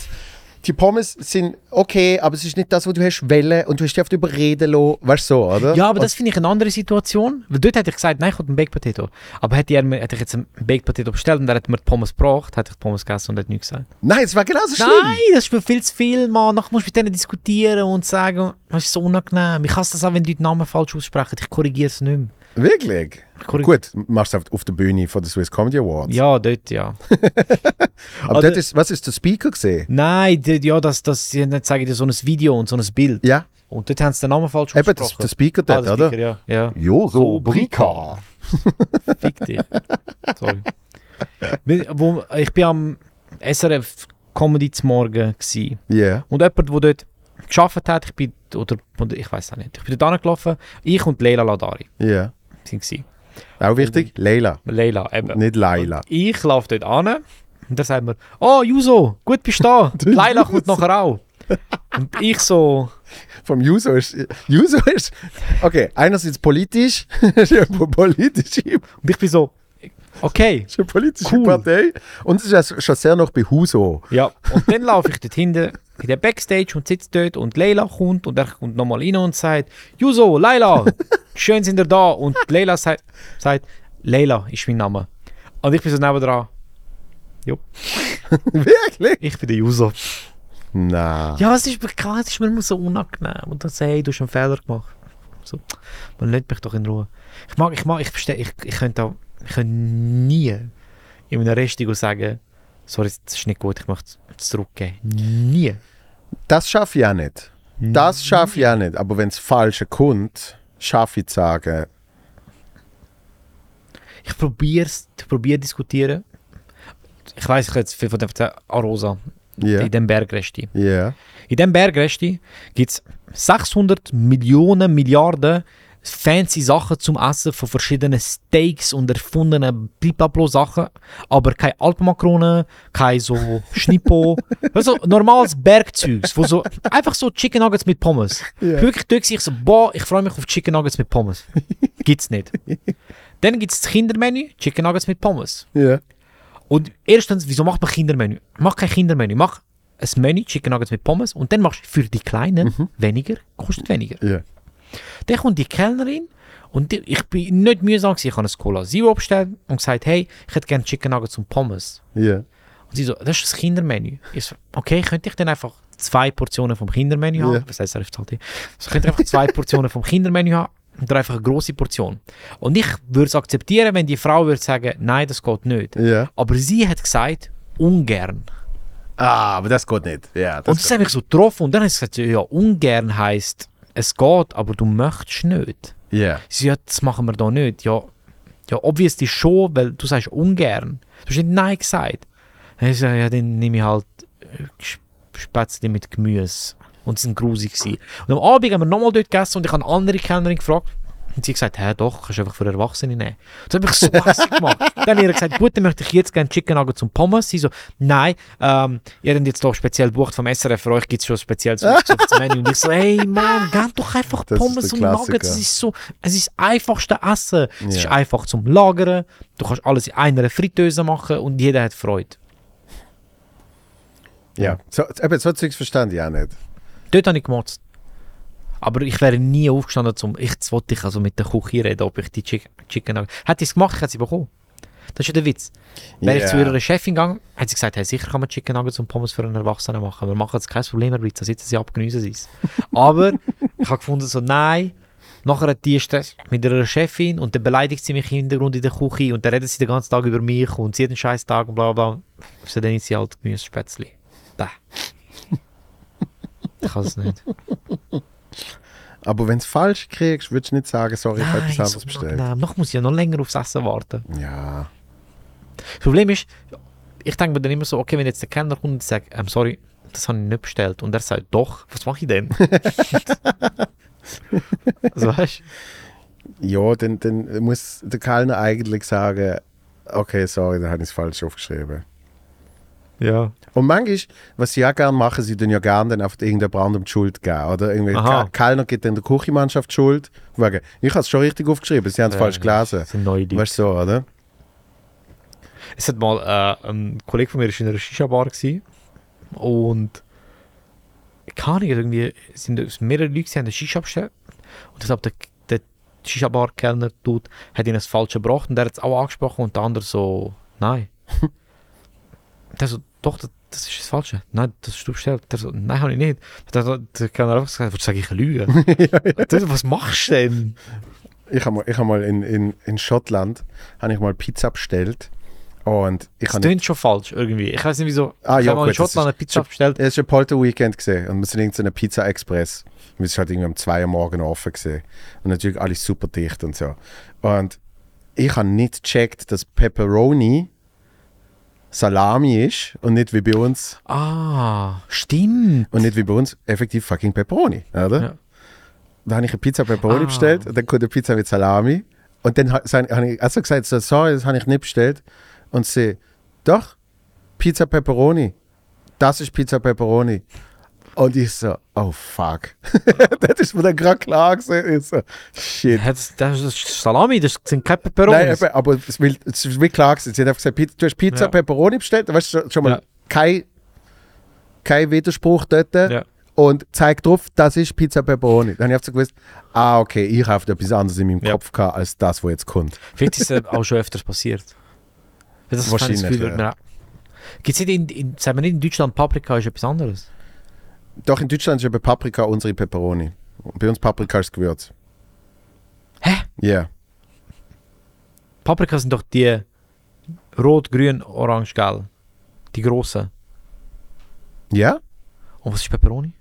Die Pommes sind okay, aber es ist nicht das, was du hast wollen und du hast dich oft überreden lassen. Weißt du so, oder? Ja, aber das finde ich eine andere Situation. Weil dort hätte ich gesagt, nein, ich will einen Baked Potato. Aber hätte, er mir, hätte ich jetzt einen Baked Potato bestellt und er hat mir die Pommes gebracht, hätte ich die Pommes gegessen und hätte nichts gesagt. Nein, es war genauso schlimm. Nein, das ist mir viel zu viel, Mann. Nachher musst du mit denen diskutieren und sagen, das ist so unangenehm. Ich hasse das auch, wenn die den Namen falsch aussprechen. Ich korrigiere es nicht mehr. Wirklich? korrig- Gut, machst du auf, der Bühne von der Swiss Comedy Awards. Ja, dort, ja. aber oder- dort ist, was ist der Speaker gesehen? Nein, ja, das, das, nicht zeigen dir so ein Video und so ein Bild. Ja, Und dort haben sie den Namen falsch eben das, ausgesprochen. der Speaker Ah, dort, der oder? Speaker, ja. ja. Joso Brika. Fick dich. Sorry. Wo, ich bin am SRF Comedy zum Morgen Ja. und jemand, der dort geschafft hat, ich bin, oder, ich weiß auch nicht, ich bin dort angelaufen, ich und Leila Ladari Ja. sind Auch wichtig, Leila, Leila, eben. nicht Laila. Und ich laufe dort an und da sagt mir, oh Juso, gut bist du da. Leila kommt nachher auch. Und ich so, vom User ist. User ist. Okay, einerseits politisch, politische, und ich bin so, okay. ist eine politische Cool. Partei. Und es ist schon sehr noch bei Huso. Ja, und dann laufe ich dort hinten in der Backstage und sitze dort und Leila kommt und er kommt nochmal rein und sagt, Juso, Leila, schön sind ihr da. Und Leila sagt, sagt Leila ist mein Name. Und ich bin so nebendran, Wirklich? ich bin der Juso. Na. Ja, es ist mir klar, es ist mir immer so unangenehm. Und dann sagt hey, du hast einen Fehler gemacht. So, man lässt mich doch in Ruhe. Ich mag, ich mag, ich verstehe, ich, ich könnte auch, ich könnte nie in einem Restaurant sagen, sorry, das ist nicht gut, ich möchte es zurückgeben. Nie. Das schaffe ich auch nicht. Das schaffe ich auch nicht. Aber wenn es falsche kommt, schaffe ich zu sagen, Ich probiere es, ich probiere diskutieren. Ich weiß, ich jetzt viel von dem erzählen. Arosa, ja, in dem Bergresti. ja, In dem Bergresti gibt es 600 Millionen Milliarden fancy Sachen zum Essen von verschiedenen Steaks und erfundenen blablabla Sachen, aber keine Alpenmakronen, kein so Schnippo, also normales Bergzeugs, wo so einfach so Chicken Nuggets mit Pommes. Ja. Wirklich dort ich so, boah, ich freue mich auf Chicken Nuggets mit Pommes. Gibt's nicht. Dann gibt es das Kindermenü, Chicken Nuggets mit Pommes. ja. Und erstens, wieso macht man Kindermenü? Mach kein Kindermenü, mach ein Menü, Chicken Nuggets mit Pommes und dann machst du für die Kleinen weniger, kostet weniger. Ja. Dann kommt die Kellnerin und ich bin nicht mühsam gewesen. Ich habe ein Cola Zero bestellt und gesagt, hey, ich hätte gerne Chicken Nuggets und Pommes. Ja. Und sie so, das ist das Kindermenü. Ich so, okay, könnte ich dann einfach zwei Portionen vom Kindermenü haben? Ja. Was heißt, er ist halt. Also könnte ich einfach zwei Portionen vom Kindermenü haben und dann einfach eine große Portion. Und ich würde es akzeptieren, wenn die Frau würde sagen, nein, das geht nicht. Ja. Aber sie hat gesagt, ungern. Ah, aber das geht nicht. Ja, und das hat mich so getroffen. Und dann hat sie gesagt, ja, ungern heisst, es geht, aber du möchtest nicht. Ja. Sie sagt, das machen wir da nicht. Ja, ja obviously schon, weil du sagst ungern. Du hast nicht Nein gesagt. Ich gesagt, ja, dann nehme ich halt äh, Spätzle mit Gemüse. Und sie sind grusig. Und am Abend haben wir nochmal dort gegessen und ich habe eine andere Kellnerin gefragt. Und sie hat gesagt, hä, doch, kannst du einfach für Erwachsene nehmen. Das habe ich so hässlich gemacht. Dann ich ihr gesagt, gut, dann möchte ich jetzt gerne Chicken Nuggets und Pommes. Sie so, nein, ähm, ihr habt jetzt doch speziell gebucht vom SRF, für euch gibt es schon speziell so das Menü. Und ich so, hey Mann, gebt doch einfach Das Pommes und Nuggets. Es ist so, es ist das einfachste Essen. Es ist einfach zum Lagern. Du kannst alles in einer Fritteuse machen und jeder hat Freude. Ja. So, eben, so Zeugs verstand ich auch nicht. Dort habe ich gemotzt. Aber ich wäre nie aufgestanden, zum, ich wollte ich also mit der Küche reden, ob ich die Chicken, Chicken Nuggets... Hätte ich es gemacht, ich hätte sie bekommen. Das ist ja der Witz. Wäre ich zu ihrer Chefin gegangen, hat sie gesagt, hey, sicher kann man Chicken Nuggets und Pommes für einen Erwachsenen machen. Wir machen jetzt kein Problem, Herr Blitz, da sitzen sie ab, geniessen sie es. Aber ich habe gefunden, so nein, nachher hat die Stress mit ihrer Chefin und dann beleidigt sie mich im Hintergrund in der Küche und dann redet sie den ganzen Tag über mich und sie hat einen scheiß Tag und bla bla bla. So dann ist sie halt Gemüsespätzli. Bäh. Ich kann es nicht. Aber wenn du es falsch kriegst, würdest du nicht sagen, sorry, ich habe etwas anderes so bestellt. Nein, noch muss ich ja noch länger aufs Essen warten. Ja. Das Problem ist, ich denke mir dann immer so, okay, wenn jetzt der Kellner kommt und sagt, ähm, sorry, das habe ich nicht bestellt. Und er sagt, doch, was mache ich denn? also weißt Ja, dann, dann muss der Kellner eigentlich sagen, okay, sorry, da habe ich es falsch aufgeschrieben. Ja. Und manchmal, was sie auch gerne machen, sie tun ja gerne dann einfach irgendeinem anderen die Schuld geben. Oder irgendwie Aha. Ke- Kellner gibt dann der Küchenmannschaft die Schuld. Wegen, ich habe es schon richtig aufgeschrieben, sie haben es falsch gelesen. Das sind neue Leute. Weißt du so, oder? Es hat mal äh, ein Kollege von mir ist in einer Shisha-Bar gewesen und keine Ahnung, irgendwie sind mehrere Leute, die haben eine Shisha bestellt und deshalb der, der Shisha-Bar-Kellner tut, hat ihnen das Falsche gebracht und der hat es auch angesprochen und der andere so, nein. der so, doch, das, das ist das Falsche. Nein, das du bestellt. Der so, nein, habe ich nicht. Der, der, der hat einfach was sage ich, Lüge? Der, was machst du denn? Ich habe mal, ich hab mal in, in, in Schottland habe ich mal Pizza bestellt. Und ich Das klingt schon falsch irgendwie. Ich weiß nicht wieso. Ah, ich ja, habe mal in Schottland eine ist- Pizza bestellt. Es war ein Polter-Weekend gesehen und wir sind irgendeine Pizza Express. Wir sind halt irgendwie um 2 Uhr morgen offen gesehen. Und natürlich alles super dicht und so. Und ich habe nicht gecheckt, dass Pepperoni Salami ist und nicht wie bei uns Ah, stimmt. und nicht wie bei uns effektiv fucking Pepperoni, oder? Ja. Da habe ich eine Pizza Pepperoni Ah. bestellt und dann kommt eine Pizza mit Salami und dann habe ich also gesagt, so, sorry, das habe ich nicht bestellt und sie, doch, Pizza Pepperoni, das ist Pizza Pepperoni. Und ich so, oh fuck. das ist mir dann gerade klar gewesen. Ich so, shit. Das, das ist Salami, das sind keine Nein, Peperonis. eben, aber es, ist wie klar gewesen. Sie hat einfach gesagt, du hast Pizza Ja. Pepperoni bestellt, da weißt du schon, mal Ja. kein, kein Widerspruch dort. Ja. Und zeigt drauf, das ist Pizza Pepperoni. Dann habe ich so gewusst, ah, okay, ich habe etwas anderes in meinem Ja. Kopf gehabt, als das, was jetzt kommt. Vielleicht ist es auch schon öfters passiert. Das Wahrscheinlich, das. Gibt es nicht in, in, sagen wir nicht in Deutschland, Paprika ist etwas anderes? Doch in Deutschland ist eben Paprika unsere Pepperoni. Und Bei uns Paprika ist Gewürz. Hä? Ja. Paprika sind doch die rot, grün, orange, gelb. Die grossen. Ja? Und was ist Peperoni?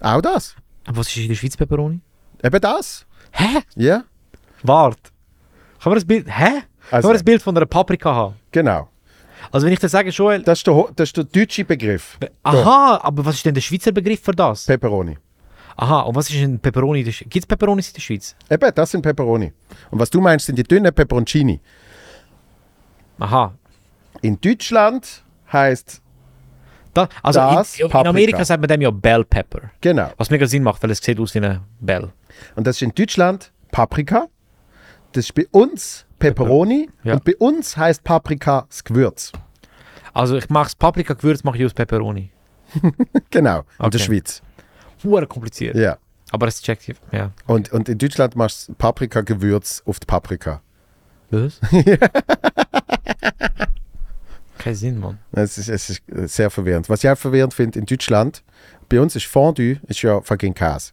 Auch das. Und was ist in der Schweiz Peperoni? Eben das. Hä? Ja. Wart. Kann man das Bild. Hä? Kann Also, man das Bild von einer Paprika haben? genau. Also wenn ich dir sage, Joel. Das ist, der, das ist der deutsche Begriff. Aha, aber was ist denn der Schweizer Begriff für das? Pepperoni. Aha, und was ist ein Peperoni? Gibt es Peperonis in der Schweiz? Eben, das sind Pepperoni. Und was du meinst, sind die dünnen Peperoncini. Aha. In Deutschland heißt Da, also Das in, in. Amerika sagt man dem ja Bell Pepper. genau. Was mega Sinn macht, weil es sieht aus wie eine Bell. Und das ist in Deutschland Paprika. Ist bei uns Pepperoni. Ja. Und bei uns heißt Paprika das Gewürz. Also ich mache das Paprika-Gewürz mache ich aus Peperoni. Genau, in Okay. der Schweiz. Hure kompliziert. Ja. Aber es checkt ja. Und, und in Deutschland machst du Paprika-Gewürz auf die Paprika. Was? Kein Sinn, Mann. Es ist, es ist sehr verwirrend. Was ich auch verwirrend finde, in Deutschland, bei uns ist Fondue ist ja fucking Käse.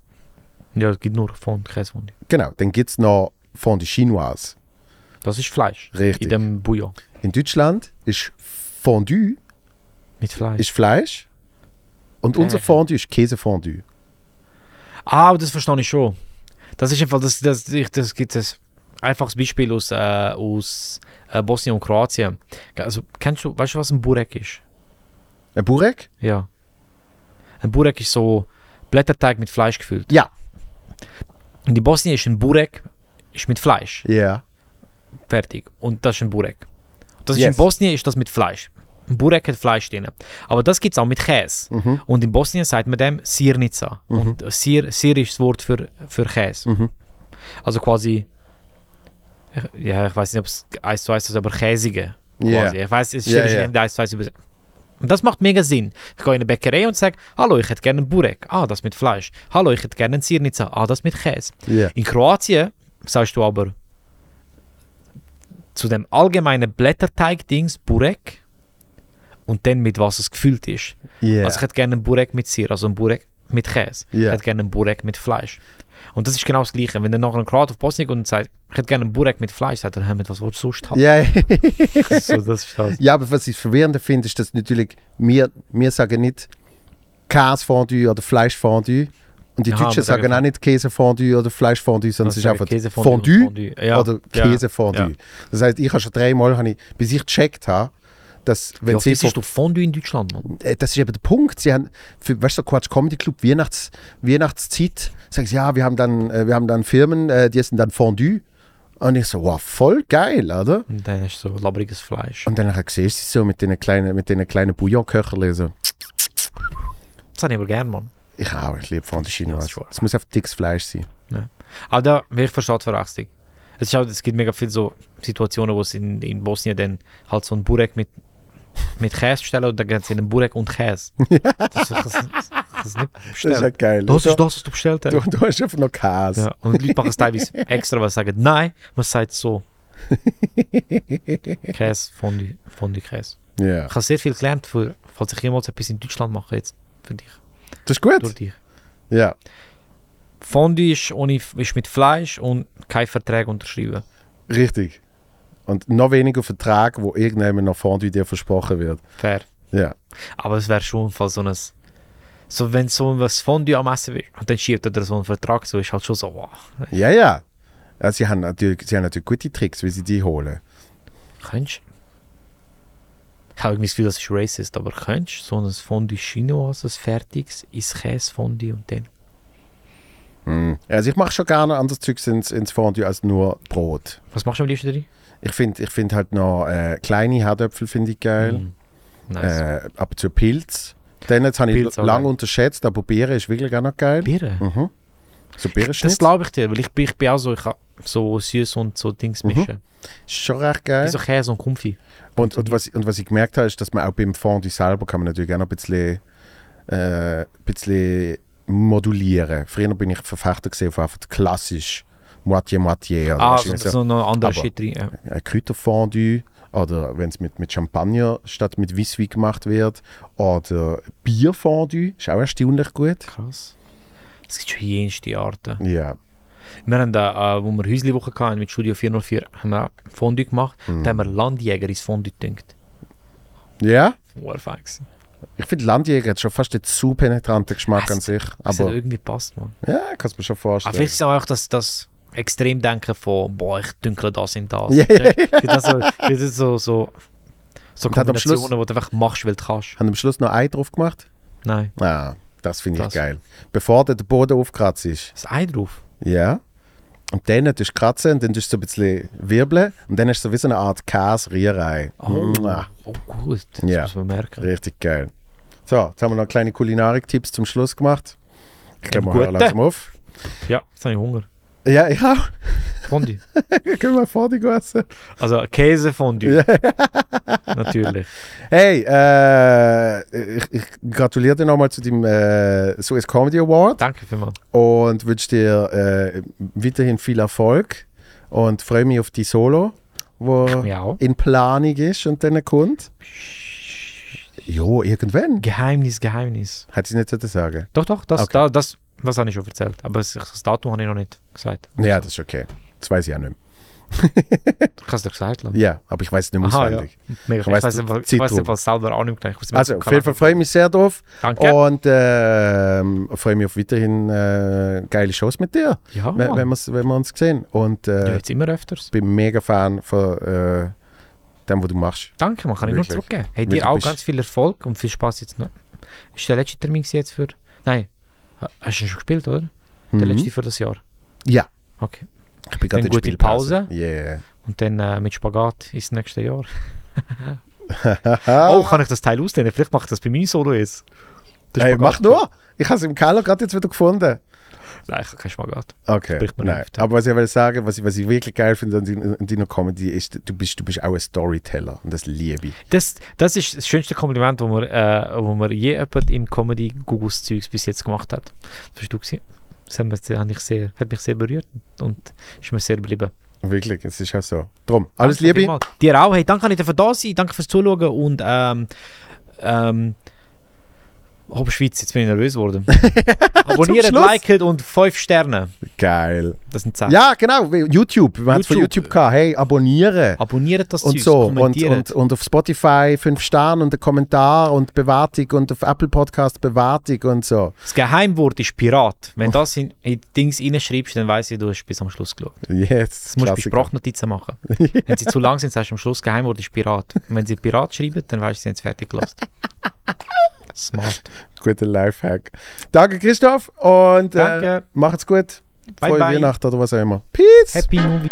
Ja, es gibt nur Fond, Käsefond. Genau, dann gibt es noch Fondue Chinoise. Das ist Fleisch. Richtig. In dem Bouillon. In Deutschland ist Fondue Mit Fleisch. ist Fleisch und unser Äh. Fondue ist Käsefondue. Ah, das verstehe ich schon. Das ist einfach, das, das, ich, das gibt es einfaches Beispiel aus, äh, aus äh, Bosnien und Kroatien. Also, kennst du, weißt du, was ein Burek ist? Ein Burek? Ja. Ein Burek ist so Blätterteig mit Fleisch gefüllt. Ja. Und in Bosnien ist ein Burek ist mit Fleisch. Ja. Fertig. Und das ist ein Burek. Das ist Yes. in Bosnien ist das mit Fleisch. Ein Burek hat Fleisch drin. Aber das gibt es auch mit Käse. Mhm. Und in Bosnien sagt man dem Sirnica. Und äh, Sir, Sir ist das Wort für, für Käse. Mhm. Also quasi, ich- ja, ich weiß nicht, ob es eins zu eins ist, aber käsige. Ja. Quasi. Ich weiß, es ist Ja, schwierig, nicht eins zu eins übersetzen. Und das macht mega Sinn. Ich gehe in eine Bäckerei und sage, hallo, ich hätte gerne einen Burek. Ah, das mit Fleisch. Hallo, ich hätte gerne einen Sirnica. Ah, das mit Käse. Ja. In Kroatien sagst du aber zu dem allgemeinen Blätterteig-Dings Burek und dann mit was es gefüllt ist. Ja. Also ich hätte gerne einen Burek mit Sir, also einen Burek mit Käse. Ja. Ich hätte gerne einen Burek mit Fleisch. Und das ist genau das Gleiche. Wenn dann nachher ein Kroat auf Bosnien kommt und sagt, ich hätte gerne einen Burek mit Fleisch, sagt er, "Hä, mit was willst du sonst haben? ja. so, das ist das. ja, aber was ich verwirrend finde, ist, dass natürlich wir, wir sagen nicht Käsefondue oder Fleischfondue. Und die Aha, Deutschen sagen auch nicht Käsefondue oder Fleischfondue, sondern es ist einfach Fondue, Fondue. Ja, oder ja, Käsefondue. ja. Das heißt, ich habe schon dreimal, habe ich, bis ich gecheckt habe, dass wenn oft sie isst du Fondue in Deutschland, Mann? Äh, das ist eben der Punkt. Sie haben, für, weißt du, Quatsch Comedy Club, Weihnachts, Weihnachtszeit, sagen sie, ja, wir haben dann, äh, wir haben dann Firmen, äh, die essen dann Fondue. Und ich so, wow, voll geil, oder? Und dann du so labriges Fleisch. Und dann siehst du sie so mit den kleinen, mit den kleinen Bouillon-Köcherchen so. Das habe ich aber gerne, Mann. Ich auch, ich liebe Fondue Ja, Chinoise. das ist Es muss einfach dickes Fleisch sein. Aber da, ich verstehe die Verwechslung. Es, ist auch, es gibt mega viele so Situationen, wo es in, in Bosnien dann halt so ein Burek mit, mit Käse stellen und dann gehen sie in einen Burek und Käse. Das, das, das, das ist nicht bestellt. geil. Das du, ist das, was du bestellt du, hast. du hast einfach noch Käse. Ja, und die Leute machen es teilweise extra, weil sie sagen, nein, man sagt so. Käse, Fondue, Fondue Käse. Ja. Ich habe sehr viel gelernt, für, falls ich jemals etwas in Deutschland mache, jetzt für dich, Das ist gut. durch dich. Ja. Fondue ist, ohne, ist mit Fleisch und kein Vertrag unterschrieben. Richtig. Und noch weniger Vertrag, wo irgendjemand noch Fondue dir versprochen wird. Fair. Ja. Aber es wäre schon fall so ein. So, wenn so was Fondue am Essen wird und dann schiebt er so einen Vertrag, so ist halt schon so, wow. Ja, ja. ja sie, haben natürlich, sie haben natürlich gute Tricks, wie sie die holen. Könntest Ich habe irgendwie das Gefühl, das ist racist, aber könntest so ein Fondue Chinoise, ein fertiges, ins Käsefondue und dann. Mhm. Also ich mache schon gerne anderes Zeugs ins, ins Fondue als nur Brot. Was machst du am liebsten drin? Ich finde ich find halt noch äh, kleine Herdöpfel finde ich geil. Mm. Nice. Äh, aber zu Pilz. Den jetzt habe ich lange unterschätzt, aber Beeren ist wirklich auch noch geil. Bier? Mhm. So Das Beerenschnitt glaube ich dir, weil ich, bin- ich bin auch so, ich kann so süß und so Dings Mhm. mischen. ist schon recht geil. Wie so Käse und Konfi. Und, und, was, und was ich gemerkt habe, ist, dass man auch beim Fondue selber kann man natürlich auch noch ein bisschen, äh, ein bisschen modulieren. Früher bin ich Verfechter gesehen auf einfach klassisch Moitié-Moitié. oder Ah, du, so, noch andere Shit drin. Ja. ein Kräuterfondue oder wenn es mit, mit Champagner statt mit Weisswein gemacht wird oder Bierfondue, ist auch erstaunlich gut. Krass. Es gibt schon jenste Arten. Ja, Wir haben da, äh, wo wir Häusli-Woche hatten mit Studio 404, haben wir Fondue gemacht. Mhm. Da haben wir Landjäger ins Fondue gedüngt. ja. War fein gewesen. Ich finde Landjäger hat schon fast einen zu penetranten Geschmack Es- an sich. Das hat Aber irgendwie passt, man. ja, kannst du mir schon Aber vorstellen. vielleicht ist es auch das, das Extremdenken von, boah, ich dünkle das in das. Ja. Ich finde das so, das so, so, so Schluss- Kombinationen, die du einfach machst, weil du kannst. Haben am Schluss noch Ei drauf gemacht? Nein. Ah, das finde ich Das. geil. Bevor der Boden aufkratzt ist. Das Ei drauf. Ja. Und dann tust du kratzen und dann tust du so ein bisschen wirbeln und dann hast du so wie so eine Art Käse-Rührei. Mua. Oh, gut. Das Ja. muss man merken. Richtig geil. So, jetzt haben wir noch kleine Kulinarik-Tipps zum Schluss gemacht. Ich glaube, wir hören langsam auf. Ja, jetzt habe ich Hunger. Ja, ich auch. Fondue. Können wir vor die essen? Also Käsefondue. Natürlich. Hey, äh, ich, ich gratuliere dir nochmal zu dem äh, Swiss Comedy Award Danke vielmals. und wünsche dir äh, weiterhin viel Erfolg und freue mich auf die Solo, wo Ja. in Planung ist und dann kommt. Jo, irgendwann. Geheimnis, Geheimnis. Hat sie nicht so sagen. Doch, doch, das, Okay. da, das, das habe ich schon erzählt. Aber das, Datum habe ich noch nicht gesagt. Ja, das ist okay. Das weiß ich ja nicht mehr. Du kannst doch gesagt lassen. Ja, aber ich weiß es nicht mehr Aha, ja. auswendig. Mega. Ich Ich weiß nicht, ich weiß was selber auch nicht mehr. Ich mir Also, auf jeden Fall freue ich mich sehr drauf Danke. und ähm, freue mich auf weiterhin äh, geile Shows mit dir, ja, wenn, wenn, wenn wir uns sehen. Und ja, äh, jetzt immer öfters. bin mega Fan von äh, dem, was du machst. Danke, man kann ich nur Wirklich. zurückgeben. Hey, dir auch ganz viel Erfolg und viel Spaß jetzt noch. Ist der letzte Termin jetzt für. Nein. Ha- Hast du schon gespielt, oder? Der Mhm. letzte für das Jahr. Ja, Okay. ich bin gerade Dann in gute. Pause. Yeah. Und dann äh, mit Spagat ins nächste Jahr. Ah. Oh, kann ich das Teil ausdehnen? Vielleicht mache ich das bei meinem Solo jetzt. Der Hey, mach nur! Ich habe es im Keller gerade jetzt wieder gefunden. Nein, ich habe keinen Spagat. Okay, Spricht man nein. nicht. Aber was ich will sagen, was ich, was ich wirklich geil finde an deiner- Comedy ist, du bist, du bist auch ein Storyteller und das liebe ich. Das, das ist das schönste Kompliment, das mir, äh, wo mir je jemand im Comedy Googles Zeugs bis jetzt gemacht hat. Das hast du gesehen. Das hat mich, sehr, hat mich sehr, berührt und ist mir sehr geblieben. Wirklich, es ist auch so. Drum, alles Danke Liebe. Dir auch. Hey, danke, dass ihr da sein. Danke fürs Zuschauen und ähm, ähm, Hopp Schweiz, jetzt bin ich nervös geworden. Abonniert, Schluss. liket und 5 Sterne. Geil. Das sind 10. Ja, genau, YouTube. Wir haben es von YouTube. Gehabt. Hey, abonnieren. Abonniert das Und Zeug, so. Und, und, und auf Spotify 5 Sterne und ein Kommentar und Bewertung und auf Apple Podcast Bewertung und so. das Geheimwort ist Pirat. Wenn du das in, in Dings reinschreibst, dann weiss ich, du hast bis am Schluss geschaut. Yes. Das musst du bei. Sprachnotizen machen. wenn sie zu lang sind, sagst du am Schluss, Geheimwort ist Pirat. Und wenn sie Pirat schreiben, dann weißt du, sie haben es fertig gelassen. Smart. Guter Lifehack. Danke, Christoph. Und äh, Danke. Äh, macht's gut. Bye, Frohe bye. Weihnachten oder was auch immer. Peace. Happy Movie.